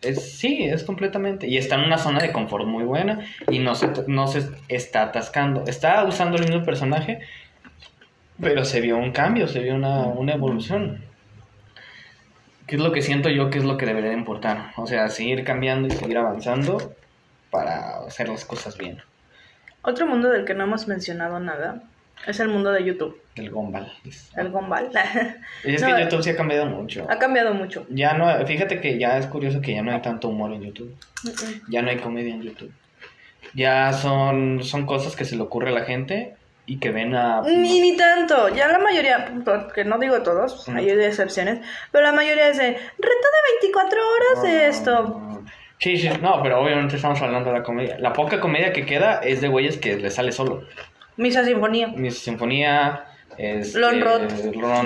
S1: es- sí, es completamente. Y está en una zona de confort muy buena y no se, no se está atascando. Está usando el mismo personaje, pero se vio un cambio, se vio una, una evolución. ¿Qué es lo que siento yo que es lo que debería de importar? O sea, seguir cambiando y seguir avanzando para hacer las cosas bien.
S2: Otro mundo del que no hemos mencionado nada es el mundo de YouTube,
S1: El Gombal.
S2: el Gombal.
S1: Es
S2: No,
S1: que YouTube sí ha cambiado mucho.
S2: ha cambiado mucho.
S1: Ya no, fíjate que ya es curioso que ya no hay tanto humor en YouTube. Ya no hay comedia en YouTube. Ya son, son cosas que se le ocurre a la gente y que ven a...
S2: Ni, ni tanto, ya la mayoría, porque no digo todos, hay excepciones, pero la mayoría es de reto de 24 horas de esto.
S1: Sí, sí, no, pero obviamente estamos hablando de la comedia. La poca comedia que queda es de güeyes que le sale solo.
S2: Misa Sinfonía.
S1: Miss Sinfonía, este,
S2: Lon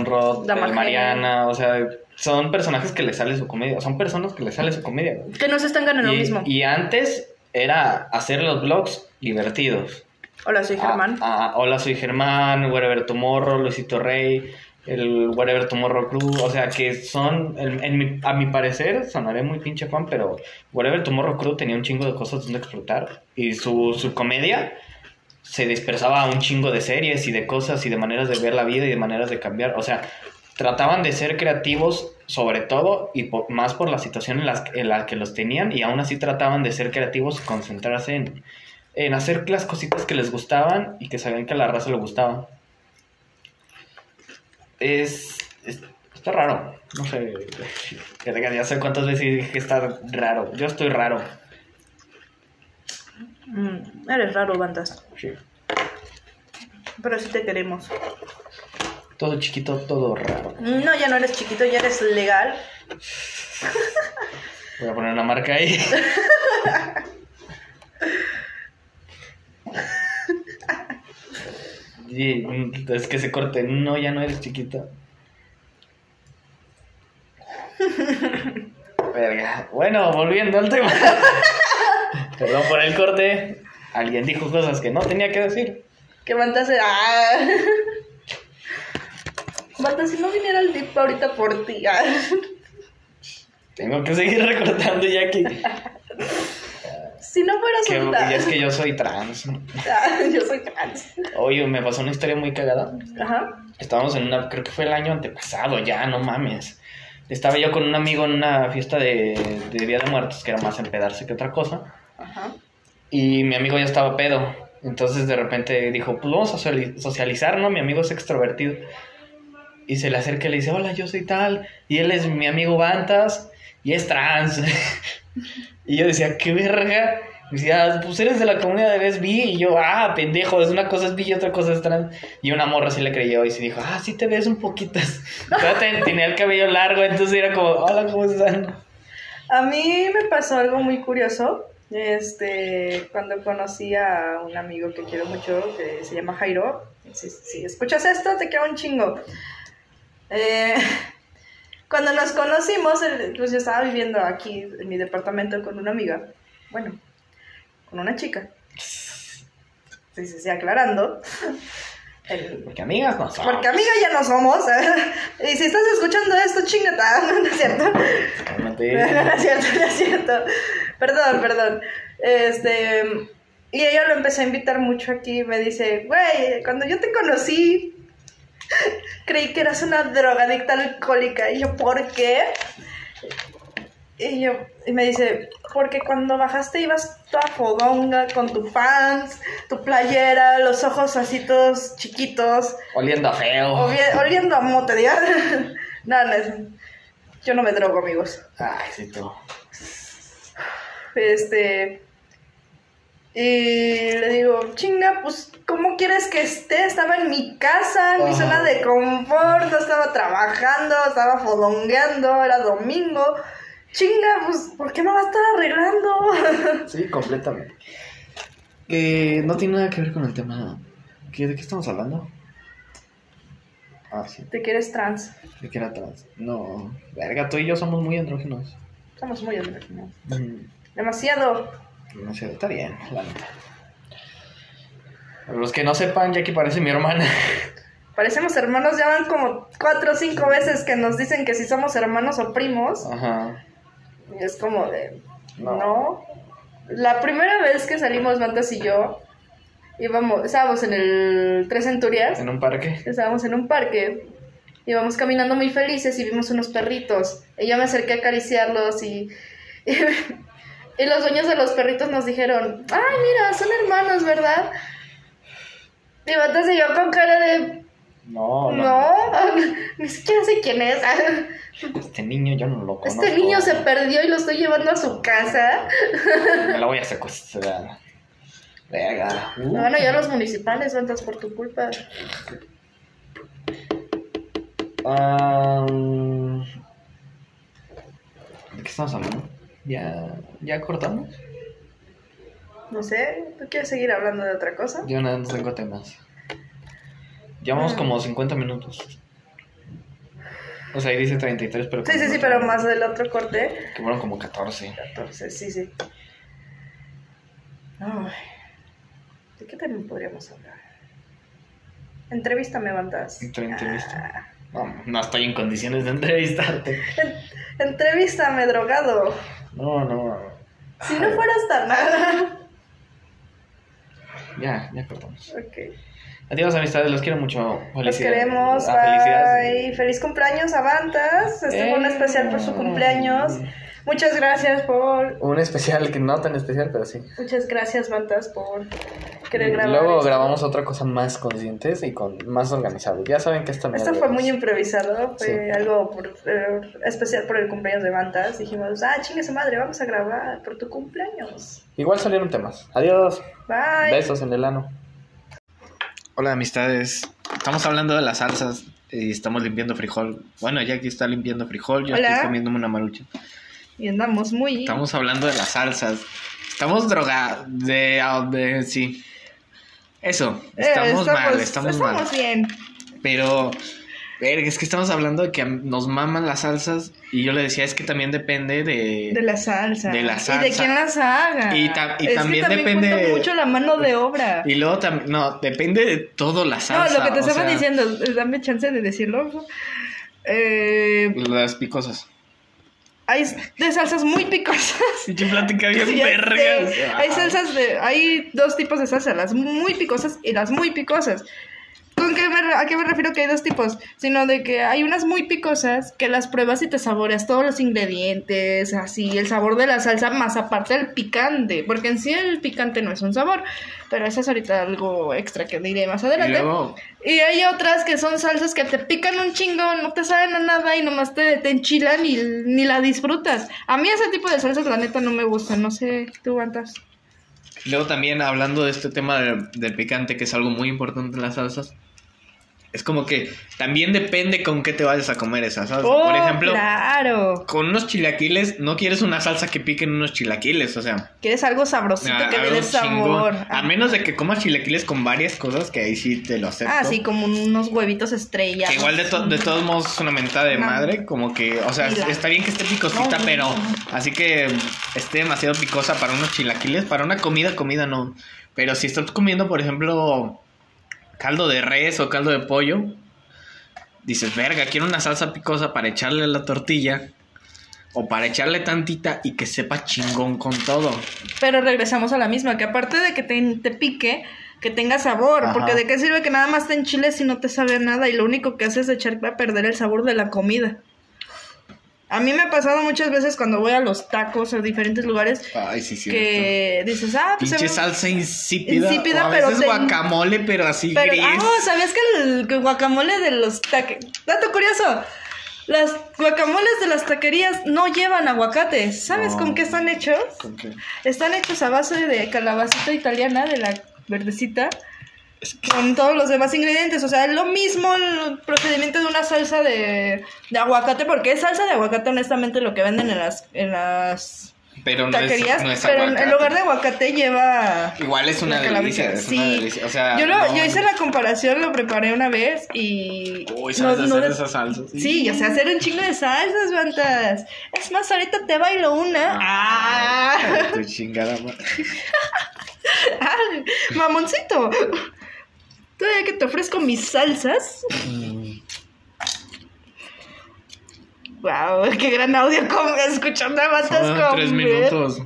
S2: Rod.
S1: El Mariana, o sea, son personajes que le sale su comedia, son personas que le sale su comedia. güey.
S2: Que no se estancan en lo mismo.
S1: y antes era hacer los vlogs divertidos.
S2: Hola, soy Germán.
S1: Ah, ah, hola, soy Germán, Wherever Tomorrow, Luisito Rey, el Wherever Tomorrow Crew, o sea que son, en, mi- a mi parecer, sonaré muy pinche fan, pero Wherever Tomorrow Crew tenía un chingo de cosas donde explotar y su, su comedia se dispersaba a un chingo de series y de cosas y de maneras de ver la vida y de maneras de cambiar, o sea, trataban de ser creativos sobre todo y po- más por la situación en, las, en la que los tenían y aún así trataban de ser creativos y concentrarse en, en hacer las cositas que les gustaban y que sabían que a la raza le gustaba. Es, es- está raro, no sé, ya, sé cuántas veces dije que está raro, yo estoy raro.
S2: Mm, eres raro, Bandas.
S1: Sí.
S2: Pero sí te queremos.
S1: Todo chiquito, todo raro.
S2: No, ya no eres chiquito, ya eres legal.
S1: Voy a poner una marca ahí. Y, mm, es que se corte. No, ya no eres chiquito. Verga. Bueno, volviendo al tema. Perdón por el corte. Alguien dijo cosas que no tenía que decir.
S2: Que Bandas... ¡Ah! Bandas, si no viniera el dip ahorita por ti. ah.
S1: Tengo que seguir recortando ya que,
S2: Si no fuera
S1: que
S2: solta.
S1: y es que yo soy trans.
S2: Ah, yo soy trans.
S1: Oye, me pasó una historia muy cagada.
S2: Ajá.
S1: Estábamos en una, creo que fue el año antepasado, ya, no mames. Estaba yo con un amigo en una fiesta de, de Día de Muertos, que era más empedarse que otra cosa.
S2: Ajá.
S1: Y mi amigo ya estaba pedo. Entonces de repente dijo, pues vamos a sociali- socializar, ¿no? Mi amigo es extrovertido. Y se le acerca y le dice, hola, yo soy tal. Y él es mi amigo Bantas y es trans. y yo decía, qué verga. Y decía, pues eres de la comunidad de bi. Y yo, ah, pendejo, es una cosa es bi y otra cosa es trans. Y una morra sí le creyó y se dijo, ah, sí te ves un poquito. Tenía el cabello largo, entonces era como, hola, ¿cómo están?
S2: A mí me pasó algo muy curioso. Este, cuando conocí a un amigo que quiero mucho, que se llama Jairo. Si, si escuchas esto, te quiero un chingo. Eh, cuando nos conocimos, pues yo estaba viviendo aquí en mi departamento con una amiga. Bueno, con una chica. Sí, sí, sí, aclarando. El-
S1: Porque amigas no son.
S2: porque amiga ya no somos. y si estás escuchando esto, chingata. No es cierto.
S1: Cálmate.
S2: No, no es cierto, no es cierto. Perdón, perdón. Este. Y ella lo empezó a invitar mucho aquí. Me dice, güey, cuando yo te conocí, creí que eras una drogadicta alcohólica. Y yo, ¿por qué? Y yo, y me dice, porque cuando bajaste ibas toda fodonga con tu pants, tu playera, los ojos así todos chiquitos,
S1: Oliendo a feo.
S2: oli- oliendo a mote, ¿ya? no, no, yo no me drogo, amigos.
S1: Ay, sí, tú.
S2: Este. Y le digo, chinga, pues, ¿cómo quieres que esté? Estaba en mi casa, en mi zona de confort, estaba trabajando, estaba fodongueando, era domingo. Chinga, pues, ¿por qué me va a estar arreglando?
S1: Sí, completamente. Eh, no tiene nada que ver con el tema. ¿Qué- ¿De qué estamos hablando? Ah, sí.
S2: ¿Te quieres trans?
S1: ¿De qué era trans? No. Verga, tú y yo somos muy andrógenos.
S2: Somos muy andrógenos.
S1: Mm,
S2: Demasiado.
S1: Sé, está bien, la neta. Para los que no sepan, Jackie parece mi hermana.
S2: Parecemos hermanos, ya van como cuatro o cinco veces que nos dicen que si somos hermanos o primos.
S1: Ajá.
S2: Y es como de,
S1: No.
S2: no. La primera vez que salimos Mantas y yo, íbamos, estábamos en el Tres Centurias,
S1: En un parque.
S2: estábamos en un parque, íbamos caminando muy felices y vimos unos perritos. Y yo me acerqué a acariciarlos y, y, los dueños de los perritos nos dijeron, ay, mira, son hermanos, ¿verdad? Y Mantas y yo con cara de,
S1: No,
S2: no, ni siquiera sé quién es.
S1: Este niño yo no lo conozco.
S2: Este niño se perdió y lo estoy llevando a su casa.
S1: Me la voy a secuestrar. Verga. Uh.
S2: Me van a llevar los municipales, ventas por tu culpa.
S1: Am, ¿De qué estamos hablando? ¿Ya, ¿Ya cortamos?
S2: No sé, ¿tú quieres seguir hablando de otra cosa?
S1: Yo no, no tengo temas. Llevamos
S2: Ah.
S1: como 50 minutos. O sea, ahí dice 33, pero...
S2: Sí, sí, sí, pero más del otro corte.
S1: Que fueron como 14.
S2: 14, sí, sí. Ay, ¿De qué también podríamos hablar? Entrevístame, Bandas.
S1: Entre- entrevista.
S2: Ah.
S1: No, no estoy en condiciones de entrevistarte.
S2: En- entrevístame, drogado.
S1: No, no.
S2: Si no fueras tan nada.
S1: Ya, ya cortamos.
S2: Ok.
S1: Adiós, amistades, los quiero mucho.
S2: Los
S1: Felicidades.
S2: queremos.
S1: Ah, felicidades.
S2: Bye. Feliz cumpleaños a Bantas. Este fue un
S1: Eh.
S2: especial por su cumpleaños. Muchas gracias por.
S1: Un especial que no tan especial, pero sí.
S2: Muchas gracias, Bantas, por querer grabar.
S1: Luego
S2: esto.
S1: grabamos otra cosa más conscientes y con más organizado. Ya saben que esta
S2: Esto fue muy improvisado, fue
S1: Sí.
S2: algo por- eh, especial por el cumpleaños de Bantas. Dijimos, ah, chingue su madre, vamos a grabar por tu cumpleaños.
S1: Igual salieron temas. Adiós.
S2: Bye.
S1: Besos en el ano. Hola, amistades. Estamos hablando de las salsas y estamos limpiando frijol. Bueno, Jackie está limpiando frijol, yo
S2: Hola.
S1: estoy comiéndome una marucha.
S2: Y andamos muy.
S1: Estamos hablando de las salsas. Estamos drogados. De, de- Sí. Eso.
S2: Eh,
S1: Estamos, mal, estamos, mal.
S2: estamos bien.
S1: Pero, es que estamos hablando de que nos maman las salsas. Y yo le decía, es que también depende de.
S2: De la salsa.
S1: De la
S2: Y de
S1: salsa.
S2: quién las haga.
S1: Y ta- y
S2: es
S1: también
S2: que también
S1: depende-
S2: mucho la mano de obra.
S1: Y luego también. No, depende de todo la
S2: no,
S1: salsa.
S2: lo que te estaba
S1: sea,
S2: diciendo, dame chance de decirlo. Eh,
S1: Las picosas.
S2: Hay de salsas muy picosas.
S1: Pinche plática bien
S2: Ya
S1: vergas.
S2: sé. Hay salsas de. Hay dos tipos de salsa, las muy picosas y las muy picosas. ¿Con qué me ¿A qué me refiero que hay dos tipos? Sino de que hay unas muy picosas que las pruebas y te saboreas todos los ingredientes, así, el sabor de la salsa, más aparte el picante. Porque en sí el picante no es un sabor. Pero eso es ahorita algo extra que diré más adelante. Y hay otras que son salsas que te pican un chingo, no te saben a nada y nomás te, te enchilan y ni la disfrutas. A mí ese tipo de salsas, la neta, no me gustan. No sé, tú aguantas.
S1: luego también hablando de este tema del, del picante, que es algo muy importante en las salsas. Es como que también depende con qué te vayas a comer esa salsa.
S2: Oh,
S1: Por ejemplo,
S2: claro.
S1: con unos chilaquiles, no quieres una salsa que pique en unos chilaquiles, o sea.
S2: Quieres algo sabrosito
S1: ah,
S2: que le dé sabor.
S1: A menos de que comas chilaquiles con varias cosas, que ahí sí te lo acepto.
S2: Ah, sí, como unos huevitos estrellas.
S1: Que igual de, to- de todos modos es una mentada de
S2: No.
S1: madre, como que, o sea, está bien que esté picosita,
S2: No,
S1: pero
S2: no.
S1: así que esté demasiado picosa para unos chilaquiles, para una comida, comida no. Pero si estás comiendo, por ejemplo, caldo de res o caldo de pollo, dices, verga, quiero una salsa picosa para echarle a la tortilla o para echarle tantita y que sepa chingón con todo.
S2: Pero regresamos a la misma, que aparte de que te, te pique, que tenga sabor.
S1: Ajá.
S2: Porque de qué sirve que nada más te enchiles si no te sabe nada y lo único que hace es echar a perder el sabor de la comida. A mí me ha pasado muchas veces cuando voy a los tacos a diferentes lugares
S1: Ay, sí, sí.
S2: que dices, ah, pues
S1: Pinche salsa insípida.
S2: Insípida,
S1: o a
S2: pero
S1: veces
S2: te-
S1: guacamole, pero así
S2: Pero,
S1: gris.
S2: ah, ¿sabías que el que guacamole de los taques... Dato curioso. Las guacamoles de las taquerías no llevan aguacate. ¿Sabes
S1: No.
S2: con qué están hechos?
S1: ¿Con qué?
S2: Están hechos a base de calabacita italiana, de la verdecita, con todos los demás ingredientes. O sea, es lo mismo el procedimiento de una salsa de, de aguacate, porque es salsa de aguacate, honestamente, lo que venden en las, en las
S1: Pero no
S2: taquerías.
S1: es, no es
S2: pero en-
S1: aguacate.
S2: en lugar de aguacate lleva...
S1: Igual es una delicia, es
S2: Sí.
S1: una delicia. O sea,
S2: yo, lo-
S1: no-
S2: yo hice la comparación, lo preparé una vez y...
S1: Uy, ¿sabes
S2: no
S1: hacer esas salsas?
S2: Sí, o sea, hacer un chingo de salsas, bantas. Es más, ahorita te bailo una. ¡Ah!
S1: Tu chingada madre.
S2: ¡Ay, mamoncito! Todavía que te ofrezco mis salsas. Wow, qué gran audio como escuchando a
S1: Son
S2: con
S1: tres minutos.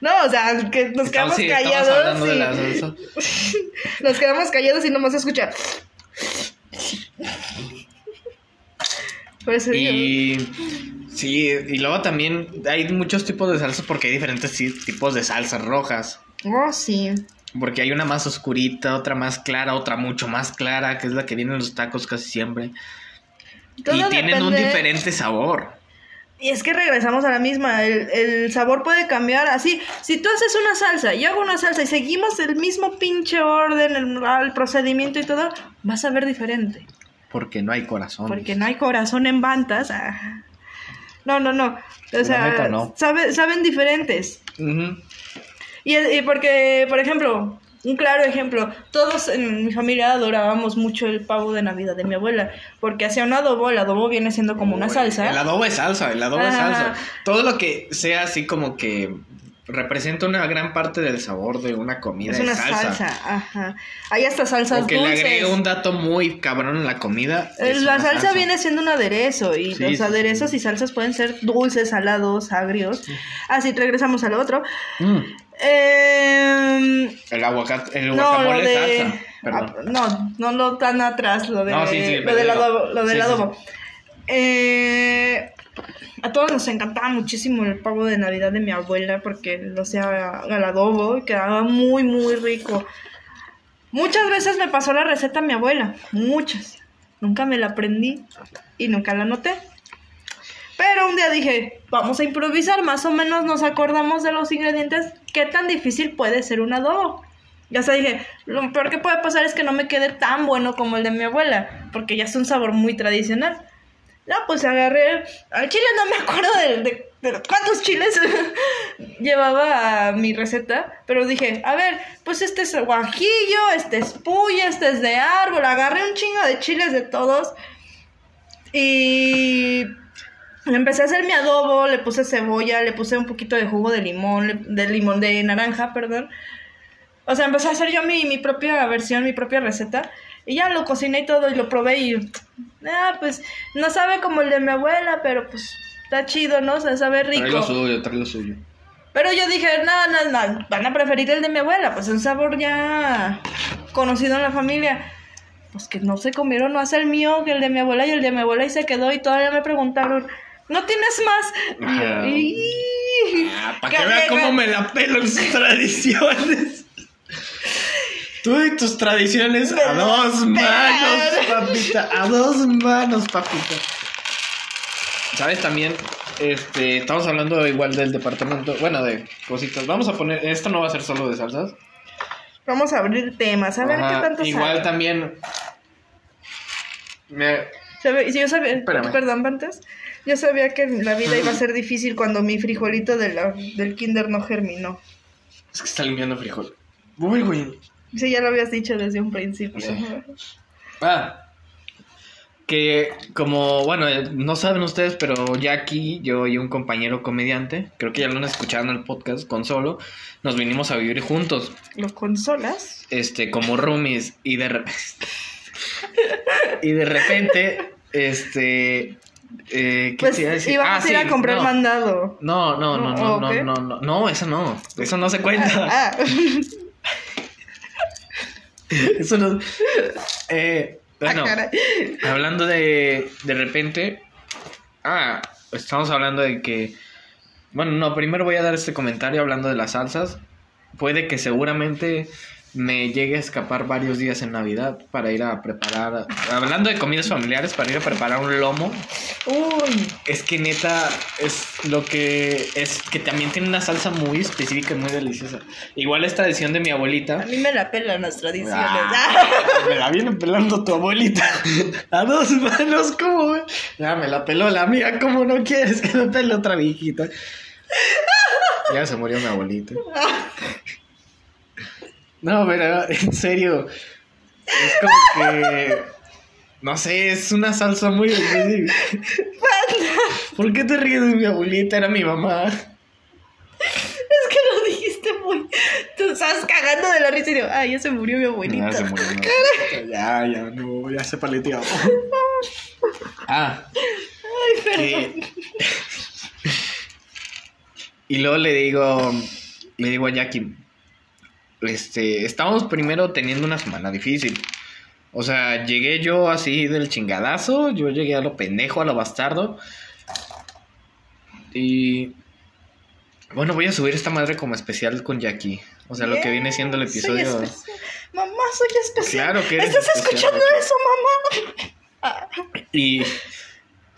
S2: No, o sea, que nos quedamos
S1: sí,
S2: callados.
S1: de
S2: y-
S1: la salsa.
S2: Nos quedamos callados y nomás escucha. Por eso digo.
S1: Y sí, y luego también hay muchos tipos de salsas porque hay diferentes tipos de salsas rojas.
S2: Oh, sí.
S1: Porque hay una más oscurita, otra más clara, otra mucho más clara, que es la que viene en los tacos casi siempre.
S2: Todo
S1: y tienen un diferente sabor.
S2: Y es que regresamos a la misma, el, el sabor puede cambiar así. Si tú haces una salsa, yo hago una salsa y seguimos el mismo pinche orden, el, el procedimiento y todo, vas a ver diferente.
S1: Porque no hay corazón.
S2: Porque no hay corazón en bantas. ah. No, no, no. O sea,
S1: neta, no.
S2: sabe- saben diferentes.
S1: Ujú.
S2: Y, y porque, por ejemplo, un claro ejemplo, todos en mi familia adorábamos mucho el pavo de Navidad de mi abuela, porque hacía un adobo, el adobo viene siendo como una salsa.
S1: El adobo es salsa, el adobo es salsa. Todo lo que sea así como que representa una gran parte del sabor de una comida
S2: Es
S1: es,
S2: una
S1: salsa.
S2: salsa, ajá. Hay hasta salsas
S1: O que le
S2: dulces.
S1: agregue un dato muy cabrón en la comida. Es
S2: La salsa, viene siendo un aderezo y
S1: Sí,
S2: los aderezos
S1: sí.
S2: y salsas pueden ser dulces, salados, agrios. Así regresamos al otro.
S1: Mm,
S2: Eh,
S1: el aguacate, el
S2: no,
S1: guacamole
S2: lo de...
S1: es salsa. Perdón.
S2: Ah, no, no lo tan atrás, lo, de,
S1: No, sí, sí,
S2: lo del adobo. Lo del
S1: Sí, sí,
S2: adobo. Eh, a todos nos encantaba muchísimo el pavo de Navidad de mi abuela porque lo hacía al adobo y quedaba muy, muy rico. Muchas veces me pasó la receta a mi abuela, muchas. Nunca me la aprendí y nunca la anoté. Pero un día dije, vamos a improvisar, más o menos nos acordamos de los ingredientes, qué tan difícil puede ser un adobo. Ya sea, dije, lo peor que puede pasar es que no me quede tan bueno como el de mi abuela, porque ya es un sabor muy tradicional. No, pues agarré, al chile no me acuerdo de, de- de cuántos chiles llevaba mi receta, pero dije, a ver, pues este es guajillo, este es puya, este es de árbol, agarré un chingo de chiles de todos y empecé a hacer mi adobo, le puse cebolla, le puse un poquito de jugo de limón, de limón de naranja, perdón. O sea, empecé a hacer yo mi, mi propia versión, mi propia receta. Y ya lo cociné y todo y lo probé y... Ah, pues no sabe como el de mi abuela, pero pues está chido, ¿no? O sea, sabe
S1: Trae lo
S2: rico.
S1: suyo, trae lo suyo.
S2: Pero yo dije, no, no, no, van a preferir el de mi abuela, pues es un sabor ya conocido en la familia. Pues que no se comieron más el mío que el de mi abuela y el de mi abuela y se quedó y todavía me preguntaron, ¿no tienes más? Y.
S1: Ah, para que vea cómo me la pelo en sus tradiciones. Tú y tus tradiciones a dos manos, papita. A dos manos, papita. ¿Sabes también? Este, estamos hablando igual del departamento. Bueno, de cositas. Vamos a poner. Esto no va a ser solo de salsas.
S2: Vamos a abrir temas, a ver
S1: Ajá,
S2: qué tanto
S1: Igual
S2: sabe.
S1: también. Me,
S2: Sabe- si yo sabía,
S1: Espérame.
S2: perdón, antes, yo sabía que la vida iba a ser difícil cuando mi frijolito de la- del kinder no germinó.
S1: es que está limpiando frijol. Uy, güey.
S2: Sí, ya lo habías dicho desde un principio.
S1: Sí. Ah. Que como, bueno, eh, no saben ustedes, pero Jackie, yo y un compañero comediante, creo que ya lo han escuchado en el podcast con Solo, nos vinimos a vivir juntos,
S2: ¿Lo consolas?
S1: este, como roomies, y de repente, y de repente, este, eh, ¿qué
S2: Pues
S1: te iba a decir?
S2: íbamos
S1: Ah,
S2: a ir
S1: sí,
S2: a comprar
S1: no.
S2: mandado.
S1: No, no, no,
S2: No,
S1: no,
S2: ¿o
S1: no, no, no, no, eso no, eso no se cuenta.
S2: Ah,
S1: Eso no. Eh, bueno,
S2: ah,
S1: hablando de. De repente. Ah, estamos hablando de que. Bueno, no, primero voy a dar este comentario hablando de las salsas. Puede que seguramente me llegue a escapar varios días en Navidad para ir a preparar, hablando de comidas familiares, para ir a preparar un lomo.
S2: Uy,
S1: Es que neta es lo que es que también tiene una salsa muy específica y muy deliciosa. Igual esta edición de mi
S2: a
S1: abuelita.
S2: mí me la pelan las tradiciones.
S1: Ah, me la viene pelando tu abuelita. A dos manos, ¿cómo? ve? Ya me la peló la mía, ¿cómo no quieres que me pele otra viejita? Ya se murió mi abuelita. No, pero en serio. Es como que. No sé, es una salsa muy específica. ¿Por qué te ríes de mi abuelita? Era mi mamá.
S2: Es que lo dijiste muy. Tú estabas cagando de la risa y digo, ay, ya se murió mi abuelita.
S1: Ya se murió abuelita. Ya, ya, no, ya se paleteó. Ah.
S2: Ay, perdón.
S1: que- y luego le digo, le digo a Jackie, este, estamos primero teniendo una semana difícil. O sea, llegué yo así del chingadazo, yo llegué a lo pendejo, a lo bastardo. Y bueno, voy a subir esta madre como especial con Jackie. O sea, lo que viene siendo el episodio.
S2: Mamá, soy especial.
S1: Claro que eres
S2: ¿Estás
S1: especial,
S2: escuchando
S1: Jackie.
S2: eso, mamá? Ah,
S1: Y,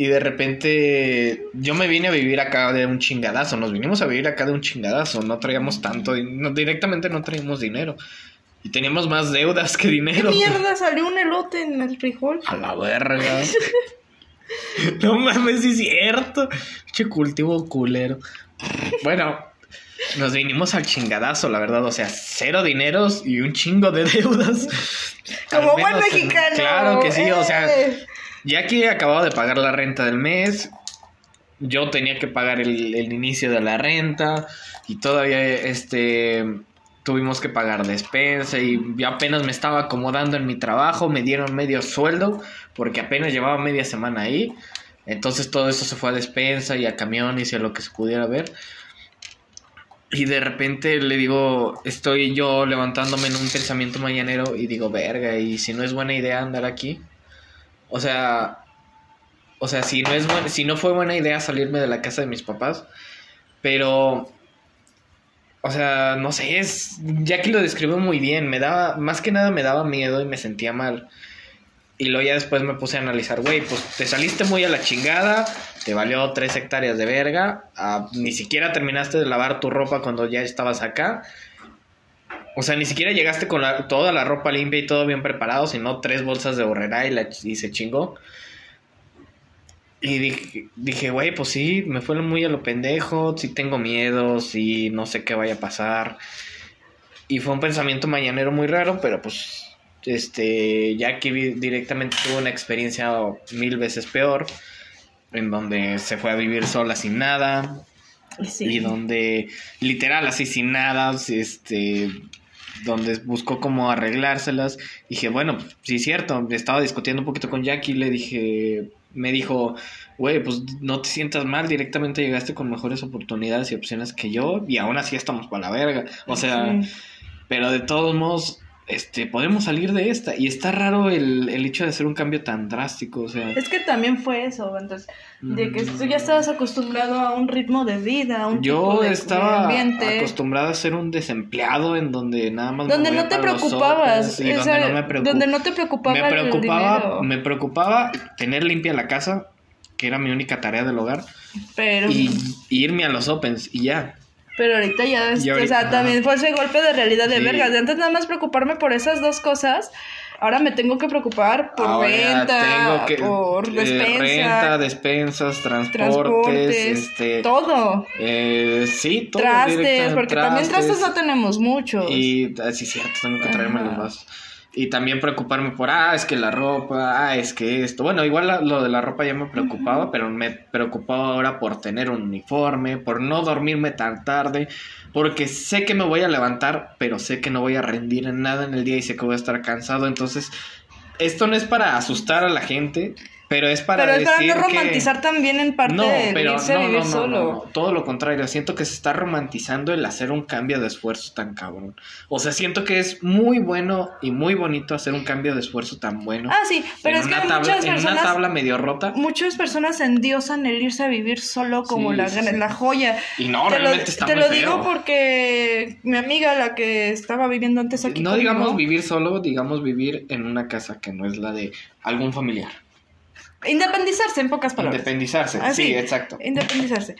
S1: y de repente yo me vine a vivir acá de un chingadazo. Nos vinimos a vivir acá de un chingadazo. No traíamos tanto, no, directamente no traíamos dinero. Y teníamos más deudas que
S2: ¿Qué
S1: dinero.
S2: mierda salió un elote en el frijol?
S1: A la verga. no mames, es cierto. Che cultivo culero. Bueno, nos vinimos al chingadazo, la verdad. O sea, cero dineros y un chingo de deudas.
S2: Como buen mexicano.
S1: Claro que sí, o sea,
S2: Eh.
S1: Ya que acababa de pagar la renta del mes, yo tenía que pagar el, inicio de la renta y todavía este tuvimos que pagar despensa y yo apenas me estaba acomodando en mi trabajo, me dieron medio sueldo porque apenas llevaba media semana ahí. Entonces todo eso se fue a despensa y a camiones y a lo que se pudiera ver. Y de repente le digo, estoy yo levantándome en un pensamiento mañanero y digo, verga, y si no es buena idea andar aquí. O sea, o sea, si no es si no fue buena idea salirme de la casa de mis papás, pero o sea, no sé, es Jackie lo describió muy bien, me daba más que nada me daba miedo y me sentía mal. Y luego ya después me puse a analizar, güey, pues te saliste muy a la chingada, te valió tres hectáreas de verga, ah, ni siquiera terminaste de lavar tu ropa cuando ya estabas acá. O sea, ni siquiera llegaste con la- toda la ropa limpia y todo bien preparado, sino tres bolsas de borrera y, la, y se chingó. Y dije, dije, güey, pues sí, me fue muy a lo pendejo, sí tengo miedo, sí no sé qué vaya a pasar. Y fue un pensamiento mañanero muy raro, pero pues, este, ya que directamente tuvo una experiencia mil veces peor, en donde se fue a vivir sola sin nada,
S2: Sí.
S1: y donde literal así sin nada, este, donde buscó cómo arreglárselas. Dije, bueno, pues, sí es cierto, estaba discutiendo un poquito con Jackie, le dije, me dijo, güey, pues no te sientas mal, directamente llegaste con mejores oportunidades y opciones que yo, y aún así estamos para la verga. O sea,
S2: Sí.
S1: pero de todos modos, este, podemos salir de esta. Y está raro el, el hecho de hacer un cambio tan drástico, o sea.
S2: Es que también fue eso, entonces, de que
S1: Mm.
S2: tú ya estabas acostumbrado a un ritmo de vida, a un tipo
S1: Yo
S2: de, de
S1: estaba
S2: ambiente,
S1: acostumbrado a ser un desempleado en donde nada más me
S2: donde
S1: movía
S2: no te preocupabas,
S1: y
S2: o
S1: donde no me preocup-
S2: donde no te preocupaba,
S1: me
S2: el
S1: preocupaba,
S2: dinero,
S1: me preocupaba tener limpia la casa, que era mi única tarea del hogar,
S2: pero,
S1: y, y irme a los opens y ya.
S2: Pero ahorita ya, es-
S1: Y ahorita,
S2: o sea, también fue ese golpe de realidad de
S1: Sí.
S2: vergas, de antes nada más preocuparme por esas dos cosas, ahora me tengo que preocupar por
S1: Ahora
S2: renta,
S1: tengo que-
S2: por
S1: eh,
S2: despensa,
S1: renta, despensas, transportes,
S2: transportes,
S1: este,
S2: todo,
S1: eh, sí, todo
S2: trastes, porque también trastes no tenemos muchos.
S1: Y ah, sí, cierto, tengo que traerme los más. Y también preocuparme por, ah, es que la ropa, ah, es que esto. Bueno, igual la- lo de la ropa ya me preocupaba, pero me preocupaba ahora por tener un uniforme, por no dormirme tan tarde, porque sé que me voy a levantar, pero sé que no voy a rendir en nada en el día y sé que voy a estar cansado. Entonces, esto no es para asustar a la gente, Pero es para
S2: Pero es para no
S1: que-
S2: romantizar también en parte
S1: No,
S2: de
S1: pero
S2: irse
S1: no,
S2: a vivir
S1: no,
S2: solo.
S1: todo lo contrario. Siento que se está romantizando el hacer un cambio de esfuerzo tan cabrón. O sea, siento que es muy bueno y muy bonito hacer un cambio de esfuerzo tan bueno.
S2: Ah, sí, pero es que
S1: tabla,
S2: muchas
S1: en una
S2: personas
S1: tabla medio rota.
S2: muchas personas endiosan el irse a vivir solo como
S1: Sí,
S2: la,
S1: sí,
S2: la joya.
S1: Y no,
S2: te lo,
S1: realmente está
S2: te
S1: muy
S2: lo
S1: feo.
S2: digo porque mi amiga, la que estaba viviendo antes aquí
S1: No
S2: conmigo,
S1: digamos vivir solo, digamos vivir en una casa que no es la de algún familiar.
S2: Independizarse en pocas palabras.
S1: Independizarse.
S2: Ah,
S1: sí, exacto.
S2: Independizarse.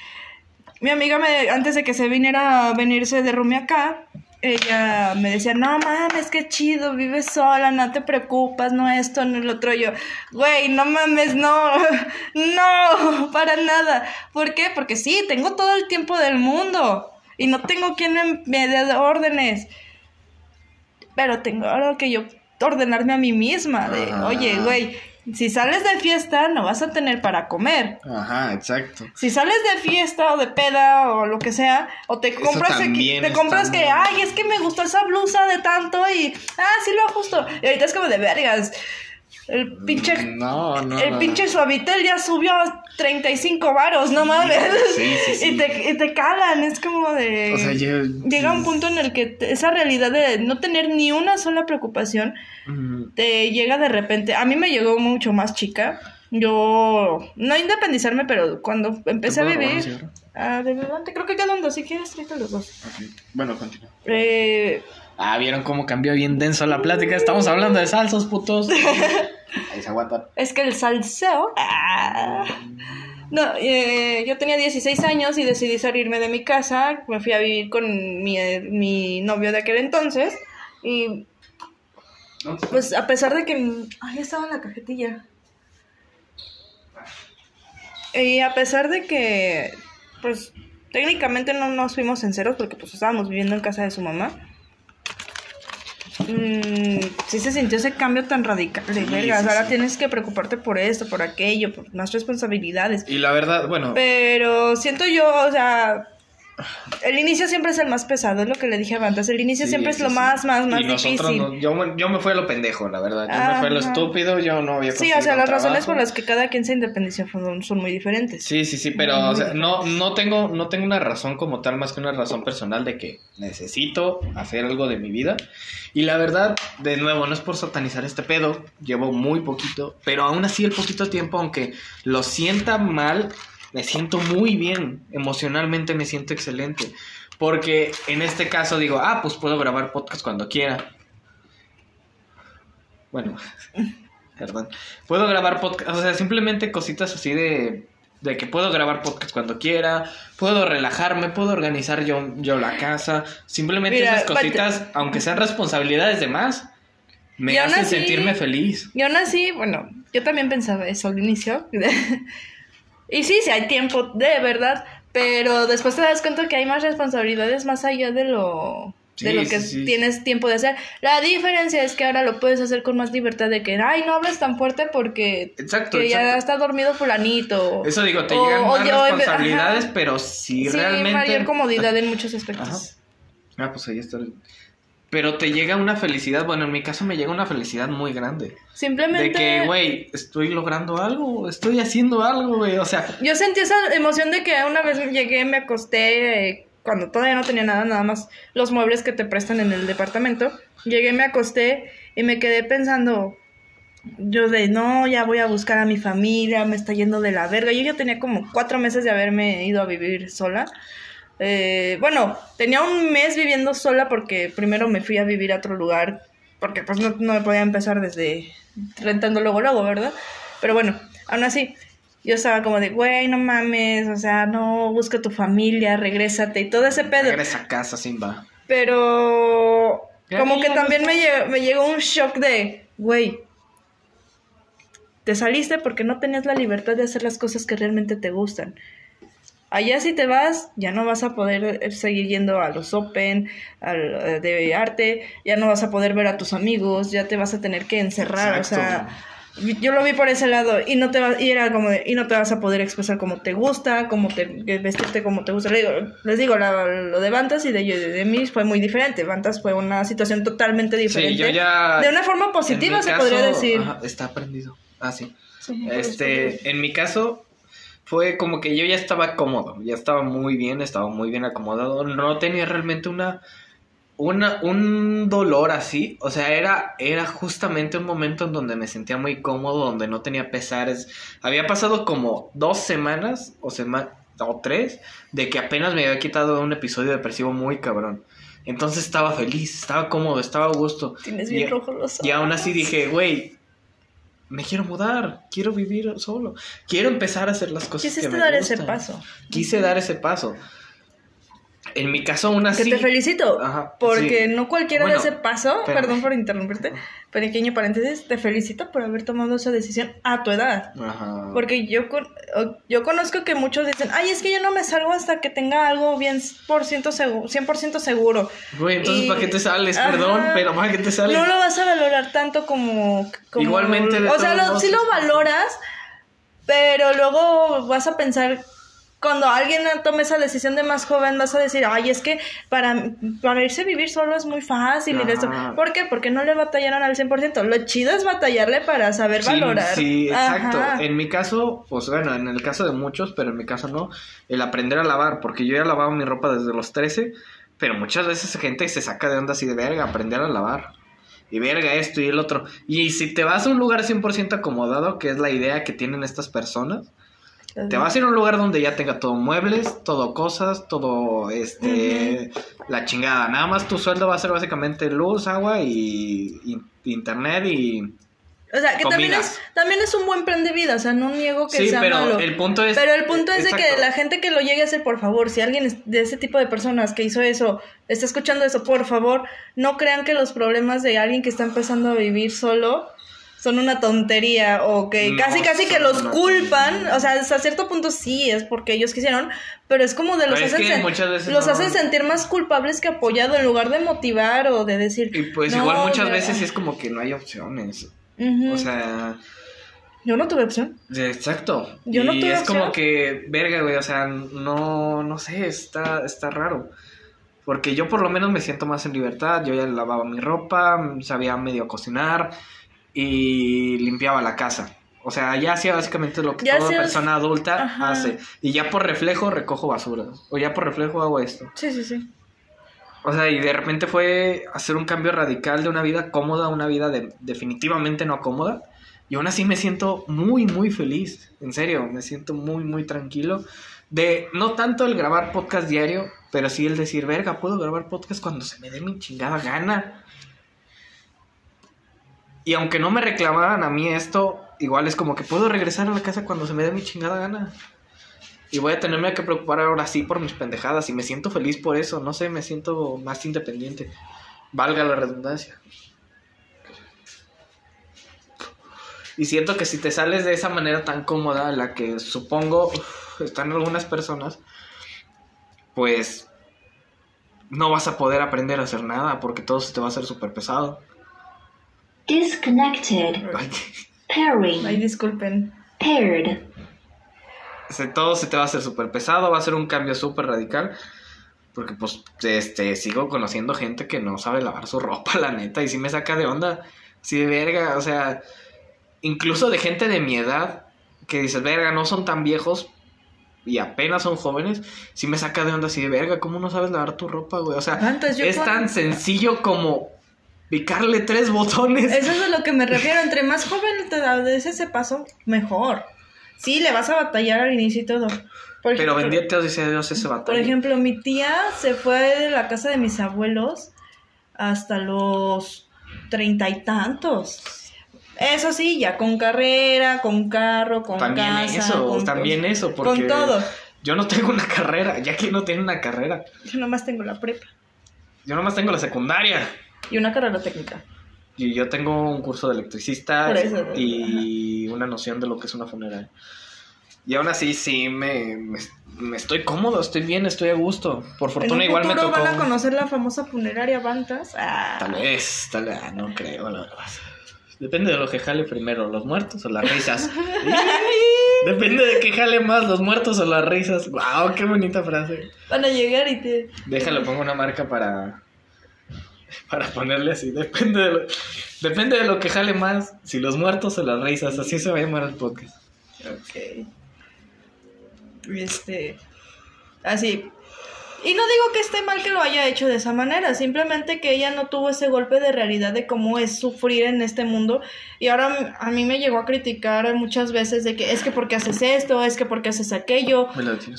S2: Mi amiga, me, antes de que se viniera a venirse de Rumi acá, ella me decía, no mames, qué chido, vives sola, no te preocupas, no esto, no lo otro. Yo, güey, no mames, no, no, para nada. ¿Por qué? Porque sí, tengo todo el tiempo del mundo y no tengo quien me, me dé órdenes. Pero tengo ahora que yo ordenarme a mí misma, de,
S1: Ah.
S2: oye, güey, si sales de fiesta no vas a tener para comer.
S1: Ajá, exacto.
S2: Si sales de fiesta o de peda o lo que sea, o te compras, que- te compras que, ay, es que me gustó esa blusa de tanto y, ah, sí lo ajusto. Y ahorita es como de vergas. El pinche,
S1: No, no.
S2: el
S1: no.
S2: pinche suavitel ya subió a 35 varos, no mames.
S1: Sí, sí, sí.
S2: Y, te, y te calan, es como de...
S1: O sea, yo-
S2: Llega un punto en el que te- esa realidad de no tener ni una sola preocupación
S1: Mm,
S2: te llega de repente. A mí me llegó mucho más chica. Yo, no independizarme, pero cuando empecé a
S1: ¿Te puedo robar un
S2: vivir. Ah, de verdad, creo que quedan dos. Si quieres, tráete los dos.
S1: ok. Bueno, continúa.
S2: Eh,
S1: Ah, ¿vieron cómo cambió bien denso la plática? Estamos hablando de salsos, putos. Ahí se aguantan.
S2: es que el salseo. ah. No, eh, yo tenía 16 años y decidí salirme de mi casa. Me fui a vivir con mi, eh, mi novio de aquel entonces. Y pues a pesar de que... Ahí estaba la cajetilla. Y a pesar de que, pues, técnicamente no nos fuimos en ceros porque pues estábamos viviendo en casa de su mamá. Mm, sí se sintió ese cambio tan radical de
S1: Sí,
S2: vergas.
S1: sí,
S2: Ahora
S1: sí.
S2: tienes que preocuparte por esto, por aquello, por más responsabilidades.
S1: Y la verdad, bueno,
S2: Pero siento yo, o sea, el inicio siempre es el más pesado, es lo que le dije antes. El inicio
S1: Sí,
S2: siempre es lo más, más, más
S1: y nosotros
S2: difícil.
S1: no- yo, me- yo me fui a lo pendejo, la verdad. Yo me fui a lo estúpido, yo no había
S2: Sí, o sea, las razones por las que cada quien se independiza son, son muy diferentes.
S1: Sí, sí, sí, pero o sea, no, no, tengo, no tengo una razón como tal, más que una razón personal de que necesito hacer algo de mi vida. Y la verdad, de nuevo, no es por satanizar este pedo, llevo muy poquito, pero aún así el poquito tiempo, aunque lo sienta mal, me siento muy bien, emocionalmente me siento excelente. Porque en este caso digo, ah, pues puedo grabar podcast cuando quiera. Bueno, perdón. Puedo grabar podcast, o sea, simplemente cositas así de, de que puedo grabar podcast cuando quiera, puedo relajarme, puedo organizar yo, yo la casa. Simplemente
S2: Mira,
S1: esas cositas, aunque sean responsabilidades de más, me hacen
S2: así-
S1: sentirme feliz.
S2: Y aún así, bueno, yo también pensaba eso al inicio. y sí, sí hay tiempo, de verdad. Pero después te das cuenta que hay más responsabilidades más allá de lo, de lo que
S1: sí,
S2: tienes tiempo de hacer. La diferencia es que ahora lo puedes hacer con más libertad de que, ay, no hables tan fuerte porque
S1: Exacto,
S2: que ya está dormido fulanito.
S1: Eso digo, te
S2: O-
S1: llegan más
S2: yo-
S1: responsabilidades,
S2: ajá.
S1: pero si
S2: sí,
S1: realmente...
S2: mayor comodidad en muchos aspectos.
S1: Ajá. Ah, pues ahí está. Pero te llega una felicidad, bueno, en mi caso me llega una felicidad muy grande.
S2: Simplemente...
S1: De que, güey, estoy logrando algo, estoy haciendo algo, güey. O sea,
S2: Yo sentí esa emoción de que una vez llegué, me acosté, eh, cuando todavía no tenía nada, nada más los muebles que te prestan en el departamento. Llegué, me acosté y me quedé pensando, yo de, no, ya voy a buscar a mi familia, me está yendo de la verga. Yo ya tenía como cuatro meses de haberme ido a vivir sola. Eh, bueno, tenía un mes viviendo sola porque primero me fui a vivir a otro lugar, porque pues no, no me podía empezar desde rentando luego, luego, ¿verdad? Pero bueno, aún así, yo estaba como de, güey, no mames, o sea, no, busca tu familia, regrésate y todo ese pedo.
S1: regresa a casa, Simba.
S2: Pero como que también me llegó, me llegó un shock de, güey, te saliste porque no tenías la libertad de hacer las cosas que realmente te gustan. Allá si te vas, ya no vas a poder eh, seguir yendo a los Open, al, eh, de arte, ya no vas a poder ver a tus amigos, ya te vas a tener que encerrar, o sea, yo lo vi por ese lado y no te va, y era como de, y no te vas a poder expresar como te gusta, como te vestirte como te gusta. Les digo, les digo la- lo de Bantas y de, de, de mí fue muy diferente. Bantas fue una situación totalmente diferente.
S1: Sí, yo ya...
S2: De una forma positiva se
S1: caso,
S2: podría decir.
S1: ajá, está aprendido. Ah, sí.
S2: Sí,
S1: Este, en mi caso, fue como que yo ya estaba cómodo, ya estaba muy bien, estaba muy bien acomodado, no tenía realmente una, una, un dolor así, o sea, era, era justamente un momento en donde me sentía muy cómodo, donde no tenía pesares, había pasado como dos semanas o, sema- o tres de que apenas me había quitado un episodio depresivo muy cabrón, entonces estaba feliz, estaba cómodo, estaba a gusto,
S2: Tienes bien
S1: Y-
S2: rojo los ojos.
S1: y aún así dije, güey, me quiero mudar, quiero vivir solo, quiero empezar a hacer las cosas que
S2: Quisiste
S1: me
S2: dar ese paso.
S1: Quise dar ese paso. En mi caso, aún
S2: Que
S1: así.
S2: te felicito.
S1: Ajá,
S2: porque
S1: sí.
S2: no cualquiera
S1: Bueno,
S2: de ese paso, perdón por interrumpirte, pequeño paréntesis, te felicito por haber tomado esa decisión a tu edad.
S1: Ajá.
S2: Porque yo, yo conozco que muchos dicen, ay, es que yo no me salgo hasta que tenga algo bien por ciento seguro, 100% seguro.
S1: Güey, entonces,
S2: y-
S1: ¿para qué te sales?
S2: Ajá.
S1: Perdón, pero ¿para qué te sales?
S2: No lo vas a valorar tanto como... como
S1: Igualmente, de
S2: O sea, lo- sí lo valoras, pero luego vas a pensar... Cuando alguien tome esa decisión de más joven, vas a decir, ay, es que para, para irse a vivir solo es muy fácil y de esto. ¿Por qué? Porque no le batallaron al 100%. Lo chido es batallarle para saber
S1: Sí,
S2: valorar.
S1: Sí, exacto.
S2: Ajá.
S1: En mi caso, pues bueno, en el caso de muchos, pero en mi caso no, el aprender a lavar, porque yo ya lavaba mi ropa desde los 13, pero muchas veces gente se saca de onda así de verga, aprender a lavar. Y verga esto y el otro. Y si te vas a un lugar 100% acomodado, que es la idea que tienen estas personas, te vas a ir a un lugar donde ya tenga todo muebles, todo cosas, todo este la chingada. Nada más tu sueldo va a ser básicamente luz, agua y, y internet y
S2: O sea, que también es, también es un buen plan de vida, o sea, no niego que
S1: Sí,
S2: sea
S1: pero
S2: malo.
S1: el punto es
S2: Pero el punto es de que la gente que lo llegue a hacer, por favor, si alguien de ese tipo de personas que hizo eso, está escuchando eso, por favor, no crean que los problemas de alguien que está empezando a vivir solo son una tontería o que
S1: No
S2: casi casi que los culpan, o sea, hasta cierto punto sí es porque ellos quisieron, pero es como de los hacen los
S1: no-
S2: hacen sentir más culpables que apoyado en lugar de motivar o de decir
S1: Y pues
S2: "No,
S1: igual muchas
S2: ya".
S1: veces es como que no hay opciones. O sea,
S2: yo no tuve opción.
S1: exacto.
S2: Yo no
S1: y
S2: tuve
S1: es
S2: opción.
S1: como que, verga, güey, o sea, no, no sé, está, está raro. Porque yo por lo menos me siento más en libertad. Yo ya lavaba mi ropa, sabía medio cocinar y limpiaba la casa. O sea, ya hacía básicamente lo que
S2: Ya
S1: toda persona adulta
S2: Ajá.
S1: hace. Y ya por reflejo recojo basura. O ya por reflejo hago esto.
S2: Sí, sí, sí.
S1: O sea, y de repente fue hacer un cambio radical de una vida cómoda a una vida de- definitivamente no cómoda. Y aún así me siento muy, muy feliz. En serio, me siento muy, muy tranquilo. De no tanto el grabar podcast diario, pero sí el decir, verga, puedo grabar podcast cuando se me dé mi chingada gana. Y aunque no me reclamaran a mí esto, igual es como que puedo regresar a la casa cuando se me dé mi chingada gana. Y voy a tenerme que preocupar ahora sí por mis pendejadas. Y me siento feliz por eso. No sé, me siento más independiente. Valga la redundancia. Y siento que si te sales de esa manera tan cómoda, la que supongo están algunas personas, pues no vas a poder aprender a hacer nada porque todo se te va a hacer súper pesado.
S3: Disconnected.
S1: Ay,
S3: Pairing.
S2: Ay, disculpen.
S3: Paired.
S1: se- todo se te va a hacer súper pesado, va a ser un cambio súper radical. Porque pues este sigo conociendo gente que no sabe lavar su ropa, la neta, y sí me saca de onda. Sí, de verga, o sea, incluso de gente de mi edad, que dices, verga, no son tan viejos y apenas son jóvenes, sí me saca de onda así de verga, ¿cómo no sabes lavar tu ropa, güey? O sea,
S2: Antes
S1: es
S2: cuando-
S1: tan sencillo como picarle tres botones.
S2: Eso es a lo que me refiero. Entre más joven te des ese paso, mejor. Sí, le vas a batallar al inicio y todo. Por
S1: Pero
S2: ejemplo-
S1: bendito sea Dios ese batalla.
S2: Por ejemplo, mi tía se fue de la casa de mis abuelos hasta los treinta y tantos. Eso sí, ya con carrera, con carro, con
S1: también
S2: casa.
S1: eso,
S2: con
S1: también eso, porque
S2: Con todo.
S1: yo no tengo una carrera, ya que no tiene una carrera.
S2: Yo nomás tengo la prepa
S1: Yo nomás tengo la secundaria.
S2: Y una carrera técnica.
S1: Y yo tengo un curso de electricista
S2: Por eso,
S1: y una noción de lo que es una funeraria. Y aún así sí me, me, me estoy cómodo, estoy bien, estoy a gusto. Por fortuna
S2: un
S1: igual me tocó.
S2: van a conocer la famosa funeraria Bantas. Ah.
S1: Tal vez, tal vez, ah, no creo, la verdad. Depende de lo que jale primero, los muertos o las risas. Depende de qué jale más, los muertos o las risas. Wow, qué bonita frase.
S2: Van a llegar y te...
S1: Déjalo, pongo una marca para
S4: Para ponerle así, depende de lo, depende de lo que jale más, si los muertos o las risas, así se va a llamar el podcast.
S2: Ok. Este. Así. Y no digo que esté mal que lo haya hecho de esa manera, simplemente que ella no tuvo ese golpe de realidad de cómo es sufrir en este mundo. Y ahora a mí me llegó a criticar muchas veces de que es que porque haces esto, es que porque haces aquello,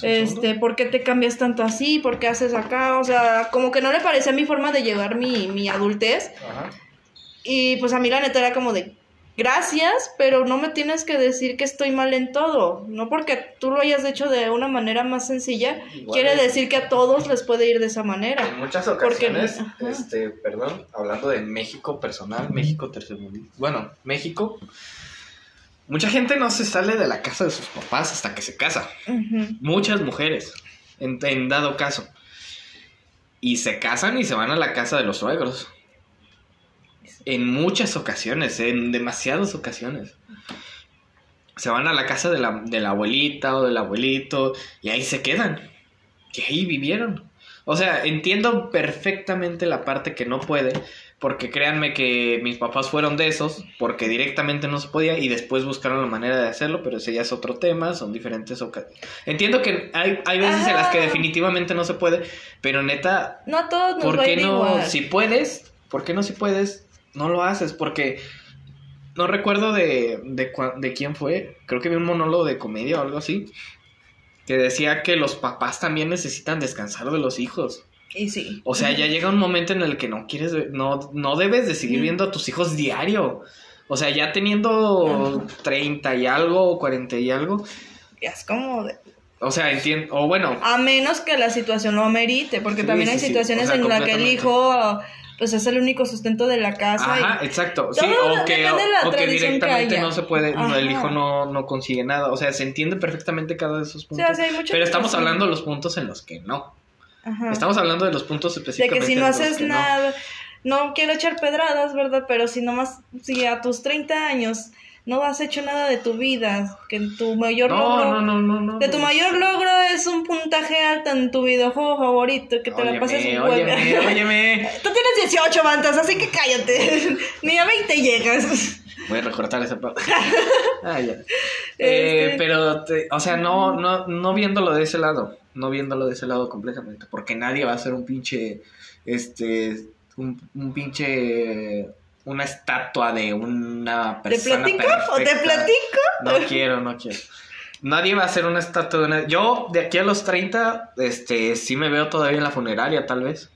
S2: este, ¿por qué te cambias tanto así? ¿Por qué haces acá? O sea, como que no le parecía mi forma de llevar mi, mi adultez.
S4: Ajá.
S2: Y pues a mí la neta era como de, gracias, pero no me tienes que decir que estoy mal en todo. No porque tú lo hayas hecho de una manera más sencilla,
S1: Igual
S2: quiere
S1: es-
S2: decir que a todos les puede ir de esa manera.
S1: En muchas
S2: Porque-
S1: ocasiones,
S2: ajá.
S1: este, perdón, hablando de México personal, México tercermundista. Bueno, México, mucha gente no se sale de la casa de sus papás hasta que se casa. Muchas mujeres, en, en dado caso. Y se casan y se van a la casa de los suegros. En muchas ocasiones, en demasiadas ocasiones. Se van a la casa de la, de la abuelita o del abuelito y ahí se quedan. Y ahí vivieron. O sea, entiendo perfectamente la parte que no puede, porque créanme que mis papás fueron de esos, porque directamente no se podía y después buscaron la manera de hacerlo, pero ese ya es otro tema, son diferentes ocasiones. Entiendo que hay, hay veces en las que definitivamente no se puede, pero neta,
S2: No a todos nos
S1: ¿por qué no?
S2: igual.
S1: Si puedes, ¿por qué no si puedes? No lo haces, porque no recuerdo de, de, de quién fue, creo que vi un monólogo de comedia o algo así, que decía que los papás también necesitan descansar de los hijos.
S2: Y sí.
S1: O sea, ya llega un momento en el que no quieres, ver- no, no debes de seguir viendo a tus hijos diario. O sea, ya teniendo 30 y algo, 40 y algo.
S2: Es como de-
S1: O sea, entiendo, o bueno,
S2: A menos que la situación lo amerite, porque
S1: Sí,
S2: también hay
S1: sí.
S2: situaciones
S1: O sea,
S2: en las que el hijo pues es el único sustento de la casa. y-
S1: Ajá, exacto. Sí, o que,
S2: de
S1: o directamente no se puede, no, el hijo no, no consigue nada. O sea, se entiende perfectamente cada de esos
S2: O
S1: puntos.
S2: sea, sí, hay muchas
S1: pero estamos hablando de los puntos en los que no.
S2: Ajá.
S1: Estamos hablando de los puntos
S2: de
S1: específicamente
S2: que si no haces
S1: que no.
S2: nada, no quiero echar pedradas, ¿verdad? Pero si nomás, si a tus 30 años no has hecho nada de tu vida, que tu mayor
S1: No,
S2: logro,
S1: no, no, no, no.
S2: de tu mayor logro es un puntaje alto en tu videojuego favorito, que te la pases un
S1: óyeme, óyeme.
S2: Tú tienes 18 mantas, así que cállate. Ni a 20 llegas.
S1: Voy a recortar esa parte. Ah, ya. Eh,
S2: Este-
S1: pero, te- o sea, no, no, no viéndolo de ese lado. No viéndolo de ese lado completamente. Porque nadie va a ser un pinche. Este. Un, un pinche. Una estatua de una
S2: ¿Te
S1: persona.
S2: platico o te platico?
S1: No quiero, no quiero. Nadie va a ser una estatua de una... Yo, de aquí a los 30, este, sí me veo todavía en la funeraria, tal vez.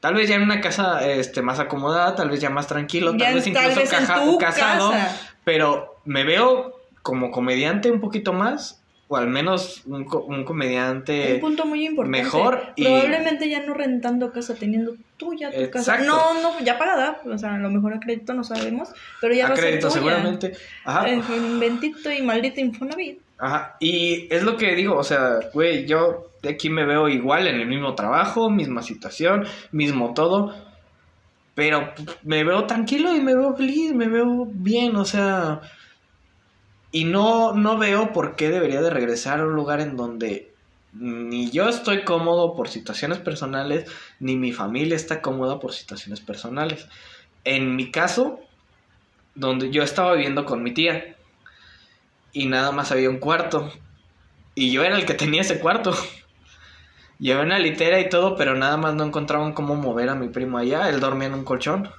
S1: Tal vez ya en una casa este, más acomodada, tal vez ya más tranquilo, tal
S2: Ya,
S1: vez
S2: tal
S1: incluso
S2: vez en
S1: caja-
S2: tu
S1: casado.
S2: casa.
S1: Pero me veo como comediante un poquito más, o al menos un, co- un comediante...
S2: Un punto muy importante.
S1: mejor y-
S2: Probablemente ya no rentando casa, teniendo tuya tu casa.
S1: Exacto.
S2: No, no, ya pagada. O sea, a lo mejor a crédito no sabemos. Pero ya
S1: a
S2: va a ser
S1: crédito
S2: tuya.
S1: seguramente. Ajá.
S2: Eh, bendito y maldito Infonavit.
S1: Ajá, y es lo que digo, o sea, güey, yo de aquí me veo igual en el mismo trabajo, misma situación, mismo todo, pero me veo tranquilo y me veo feliz, me veo bien, o sea, y no, no veo por qué debería de regresar a un lugar en donde ni yo estoy cómodo por situaciones personales, ni mi familia está cómoda por situaciones personales. En mi caso, donde yo estaba viviendo con mi tía, y nada más había un cuarto. Y yo era el que tenía ese cuarto. Llevé una litera y todo, pero nada más no encontraban cómo mover a mi primo allá. Él dormía en un colchón.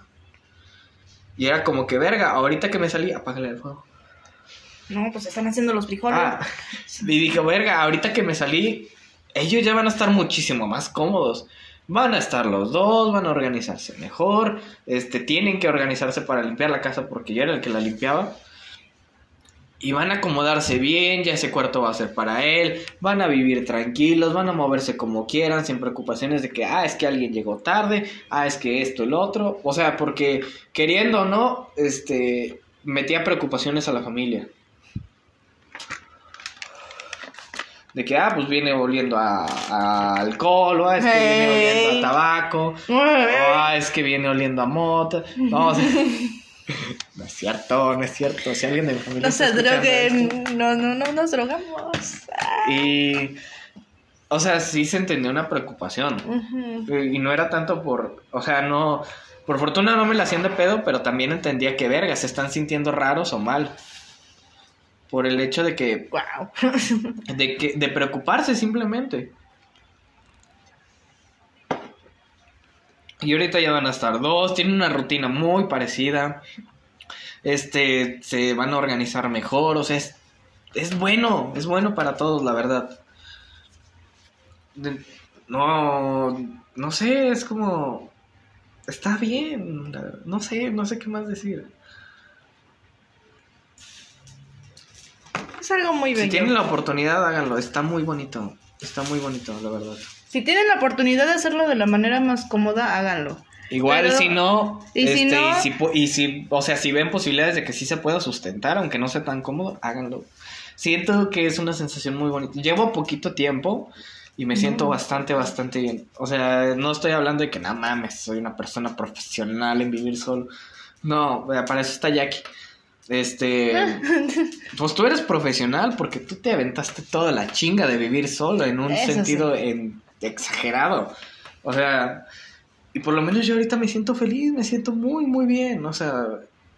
S1: Y era como que, verga, ahorita que me salí, apágale el fuego.
S2: No, pues están haciendo los frijoles.
S1: Ah, y dije, verga, ahorita que me salí, ellos ya van a estar muchísimo más cómodos. Van a estar los dos, van a organizarse mejor. Este, tienen que organizarse para limpiar la casa porque yo era el que la limpiaba. Y van a acomodarse bien, ya ese cuarto va a ser para él, van a vivir tranquilos, van a moverse como quieran, sin preocupaciones de que, ah, es que alguien llegó tarde, ah, es que esto, el otro. O sea, porque queriendo o no, este, metía preocupaciones a la familia. De que, ah, pues viene oliendo a, a alcohol, o ah, es que viene oliendo a tabaco, o ah, es que viene oliendo a mota. No, o sea, no es cierto, no es cierto. Si alguien de mi familia
S2: No se
S1: esto-
S2: droguen. No, no, no nos drogamos.
S1: Y, o sea, sí se entendió una preocupación. Y no era tanto por, o sea, no, Por fortuna no me la hacían de pedo, pero también entendía que verga, se están sintiendo raros o mal. Por el hecho de que
S2: Wow.
S1: de, que, de preocuparse simplemente. Y ahorita ya van a estar dos, tienen una rutina muy parecida. Este, se van a organizar mejor, o sea, es, es bueno, es bueno para todos, la verdad. De- no, no sé, es como, está bien, no sé, no sé qué más decir.
S2: Es algo muy bello.
S1: Si tienen la oportunidad, háganlo, está muy bonito, está muy bonito, la verdad.
S2: Si tienen la oportunidad de hacerlo de la manera más cómoda, háganlo.
S1: Igual
S2: Pero-
S1: si no,
S2: y si
S1: este,
S2: no-
S1: y si y si, o sea, si ven posibilidades de que sí se pueda sustentar, aunque no sea tan cómodo, háganlo. Siento que es una sensación muy bonita. Llevo poquito tiempo y me siento bastante, bastante bien. O sea, no estoy hablando de que nada mames, soy una persona profesional en vivir solo. No, para eso está Jackie. Este, pues tú eres profesional porque tú te aventaste toda la chinga de vivir solo en un
S2: Eso
S1: sentido en- exagerado. O sea, y por lo menos yo ahorita me siento feliz, me siento muy, muy bien. O sea,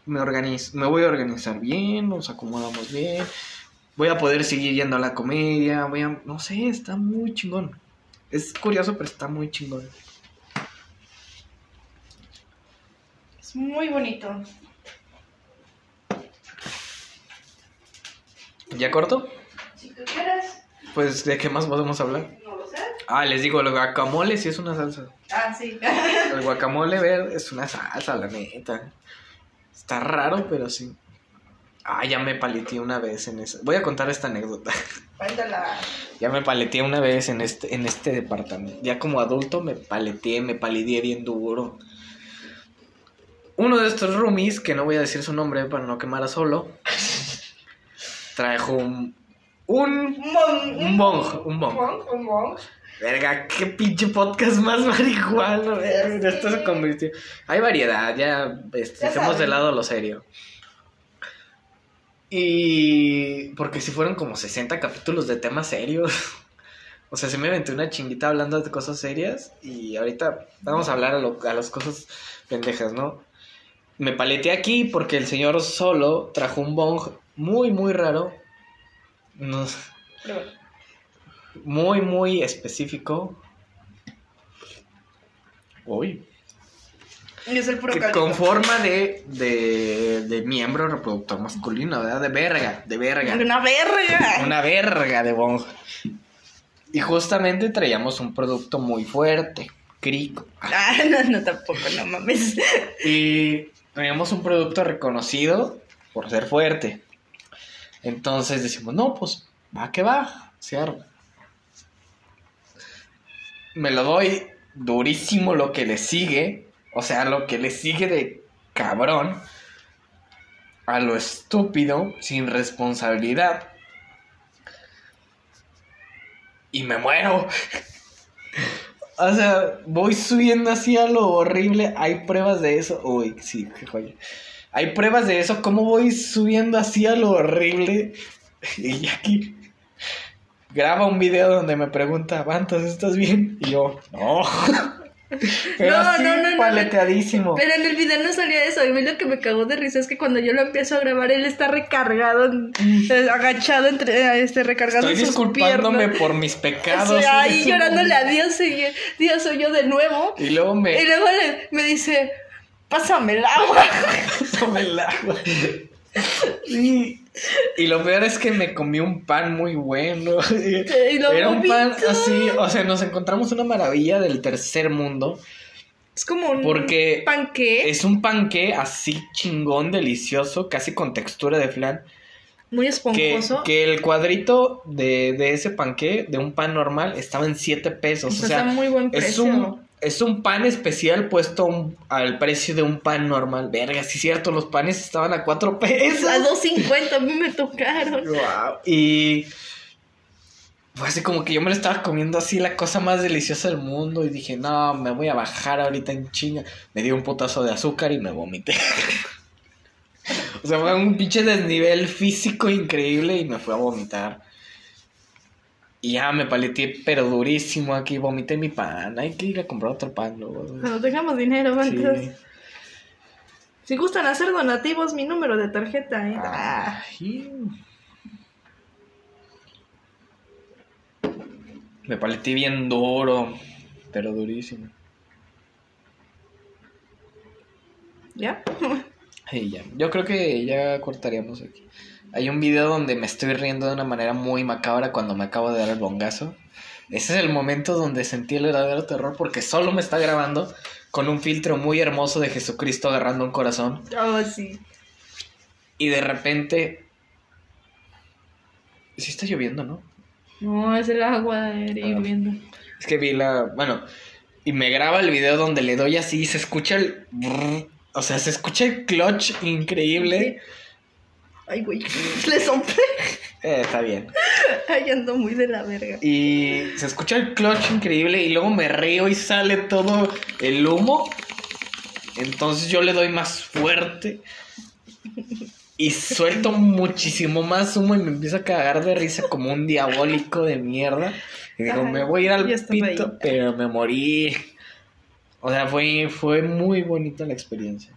S1: me, organizo, me voy a organizar bien, nos acomodamos bien. Voy a poder seguir yendo a la comedia. Voy a, no sé, está muy chingón. Es curioso, pero está muy chingón.
S2: Es muy bonito.
S1: ¿Ya corto?
S2: Si tú quieres,
S1: Pues, ¿de qué más podemos hablar?
S2: no lo sé.
S1: Ah, les digo, el guacamole sí es una salsa.
S2: Ah, sí.
S1: El guacamole verde es una salsa, la neta. Está raro, pero sí. Ah, ya me paleteé una vez en esa. Voy a contar esta anécdota.
S2: Cuéntala.
S1: Ya me paleteé una vez en este, en este departamento. Ya como adulto me paleteé, me palideé bien duro. Uno de estos roomies, que no voy a decir su nombre para no quemar a solo, trajo un. Un.
S2: Bong.
S1: Un bong, un bong.
S2: Un.
S1: Verga, qué pinche podcast más marihuano, verga, Esto se convirtió. Hay variedad, ya este,
S2: Ya
S1: dejemos de lado lo serio. Y. Porque si fueron como 60 capítulos de temas serios. O sea, se me aventé una chinguita hablando de cosas serias. Y ahorita vamos a hablar a, lo- a las cosas pendejas, ¿no? Me paleteé aquí porque el señor solo trajo un bong muy, muy raro. No, muy, muy específico. Uy.
S2: Es el puro
S1: Que con forma de, de, de miembro reproductor masculino, ¿verdad? De verga, de verga.
S2: Una verga.
S1: Una verga de bong. Y justamente traíamos un producto muy fuerte, crico.
S2: Ah, no, no, tampoco, no mames.
S1: Y traíamos un producto reconocido por ser fuerte. Entonces decimos, no, pues va que va, se arma. Me lo doy durísimo lo que le sigue. O sea, lo que le sigue de cabrón. A lo estúpido, sin responsabilidad. Y me muero. O sea, voy subiendo así a lo horrible. Hay pruebas de eso. Uy, sí, qué joya. Hay pruebas de eso. ¿Cómo voy subiendo así a lo horrible? Y aquí graba un video donde me pregunta, ¿Vantas, estás bien? Y yo, no. Pero
S2: No,
S1: así,
S2: no, no,
S1: paleteadísimo.
S2: Pero en el video no salía eso. Y a mí lo que me cagó de risa es que cuando yo lo empiezo a grabar, él está recargado, en- eh, agachado, entre, este, recargado
S1: Estoy
S2: sus
S1: disculpándome
S2: piernas.
S1: por mis pecados.
S2: Estoy ahí llorándole a. Dios y Dios soy yo de nuevo.
S1: Y luego me...
S2: Y luego le- me dice, pásame el agua.
S1: Pásame el agua. Y, y lo peor es que me comí un pan muy bueno. Era un pan así, o sea, nos encontramos una maravilla del tercer mundo.
S2: Es como un
S1: Porque
S2: panqué
S1: Es un panque así chingón, delicioso, casi con textura de flan.
S2: muy esponjoso.
S1: que el cuadrito de, de ese panque, de un pan normal, estaba en 7 pesos.
S2: O
S1: O
S2: sea, muy buen
S1: es
S2: precio.
S1: un, es un pan especial puesto un- al precio de un pan normal. Verga, sí es cierto, los panes estaban a 4 pesos.
S2: A 2.50 a mí me tocaron.
S1: Wow. Y fue así como que yo me lo estaba comiendo así la cosa más deliciosa del mundo y dije, no, me voy a bajar ahorita en chinga. Me dio un putazo de azúcar y me vomité. o sea, fue un pinche desnivel físico increíble y me fue a vomitar. Y ya me paleteé, pero durísimo aquí, vomité mi pan. Hay que ir a comprar otro pan luego.
S2: Cuando tengamos dinero,
S1: Sí.
S2: Vantas. Si gustan hacer donativos, mi número de tarjeta. ¿eh? Ah.
S1: Me paletí bien duro, pero durísimo.
S2: ¿Ya?
S1: Y ya. Yo creo que ya cortaríamos aquí. Hay un video donde me estoy riendo de una manera muy macabra cuando me acabo de dar el bongazo. Ese es el momento donde sentí el verdadero terror porque solo me está grabando con un filtro muy hermoso de Jesucristo agarrando un corazón.
S2: Oh, sí.
S1: Y de repente... Sí está lloviendo, ¿no?
S2: No, es el agua hirviendo.
S1: Es que vi la... Bueno, y me graba el video donde le doy así y se escucha el... O sea, se escucha el clutch increíble.
S2: Ay, güey. Le soplé.
S1: Eh, está bien.
S2: Ay, ando muy de la verga.
S1: Y se escucha el clutch increíble y luego me río y sale todo el humo. Entonces yo le doy más fuerte. Y suelto muchísimo más humo y me empiezo a cagar de risa como un diabólico de mierda. Y digo, me voy a ir al pito,
S2: ahí.
S1: pero me morí. O sea, fue, fue muy bonita la experiencia.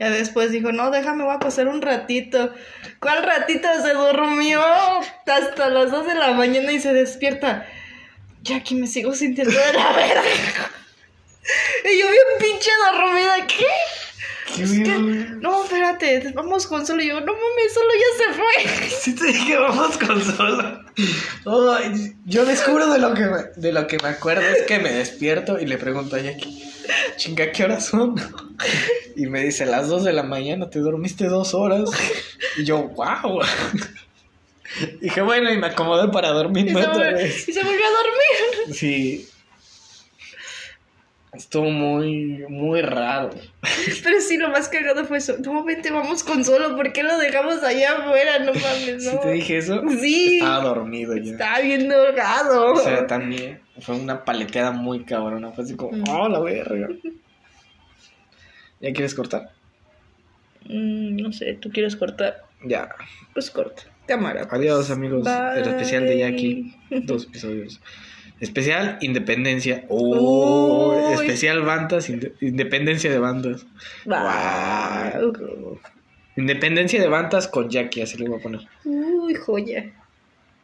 S2: Ya después dijo, no, déjame, voy a pasar un ratito. ¿Cuál ratito? Se durmió hasta las 2 de la mañana y se despierta. Ya aquí me sigo sintiendo de la verga. y yo bien pinche dormida. ¿Qué? Es que, no, espérate, vamos con solo. Y yo, no mames, solo ya se fue.
S1: Sí te dije, vamos con solo. Ay, yo descubro de lo que me, de lo que me acuerdo es que me despierto y le pregunto a Jackie, chinga, ¿qué horas son? Y me dice, las 2 de la mañana, te dormiste dos horas. Y yo, wow. Dije, bueno, y me acomodé para
S2: Y
S1: dormirme
S2: se, y se volvió a dormir.
S1: Sí. Estuvo muy, muy raro.
S2: Pero sí, lo más cagado fue eso. No, vente, vamos con solo. ¿Por qué lo dejamos allá afuera? No mames, no.
S1: ¿Sí te dije eso?
S2: Sí.
S1: Estaba dormido ya.
S2: Estaba bien drogado.
S1: O sea, también fue una paleteada muy cabrona. Fue así como,
S2: Mm.
S1: oh, la verga. ¿Ya quieres cortar?
S2: Mm, no sé, ¿tú quieres cortar?
S1: Ya.
S2: Pues corta. Cámara. pues.
S1: Adiós, amigos.
S2: Bye.
S1: El especial de Jackie. Dos episodios. Especial Independencia. Oh,
S2: Uy.
S1: especial Bandas. inde- Independencia de Bandas.
S2: Wow.
S1: Independencia de Bandas con Jackie, así le voy a poner.
S2: Uy, joya.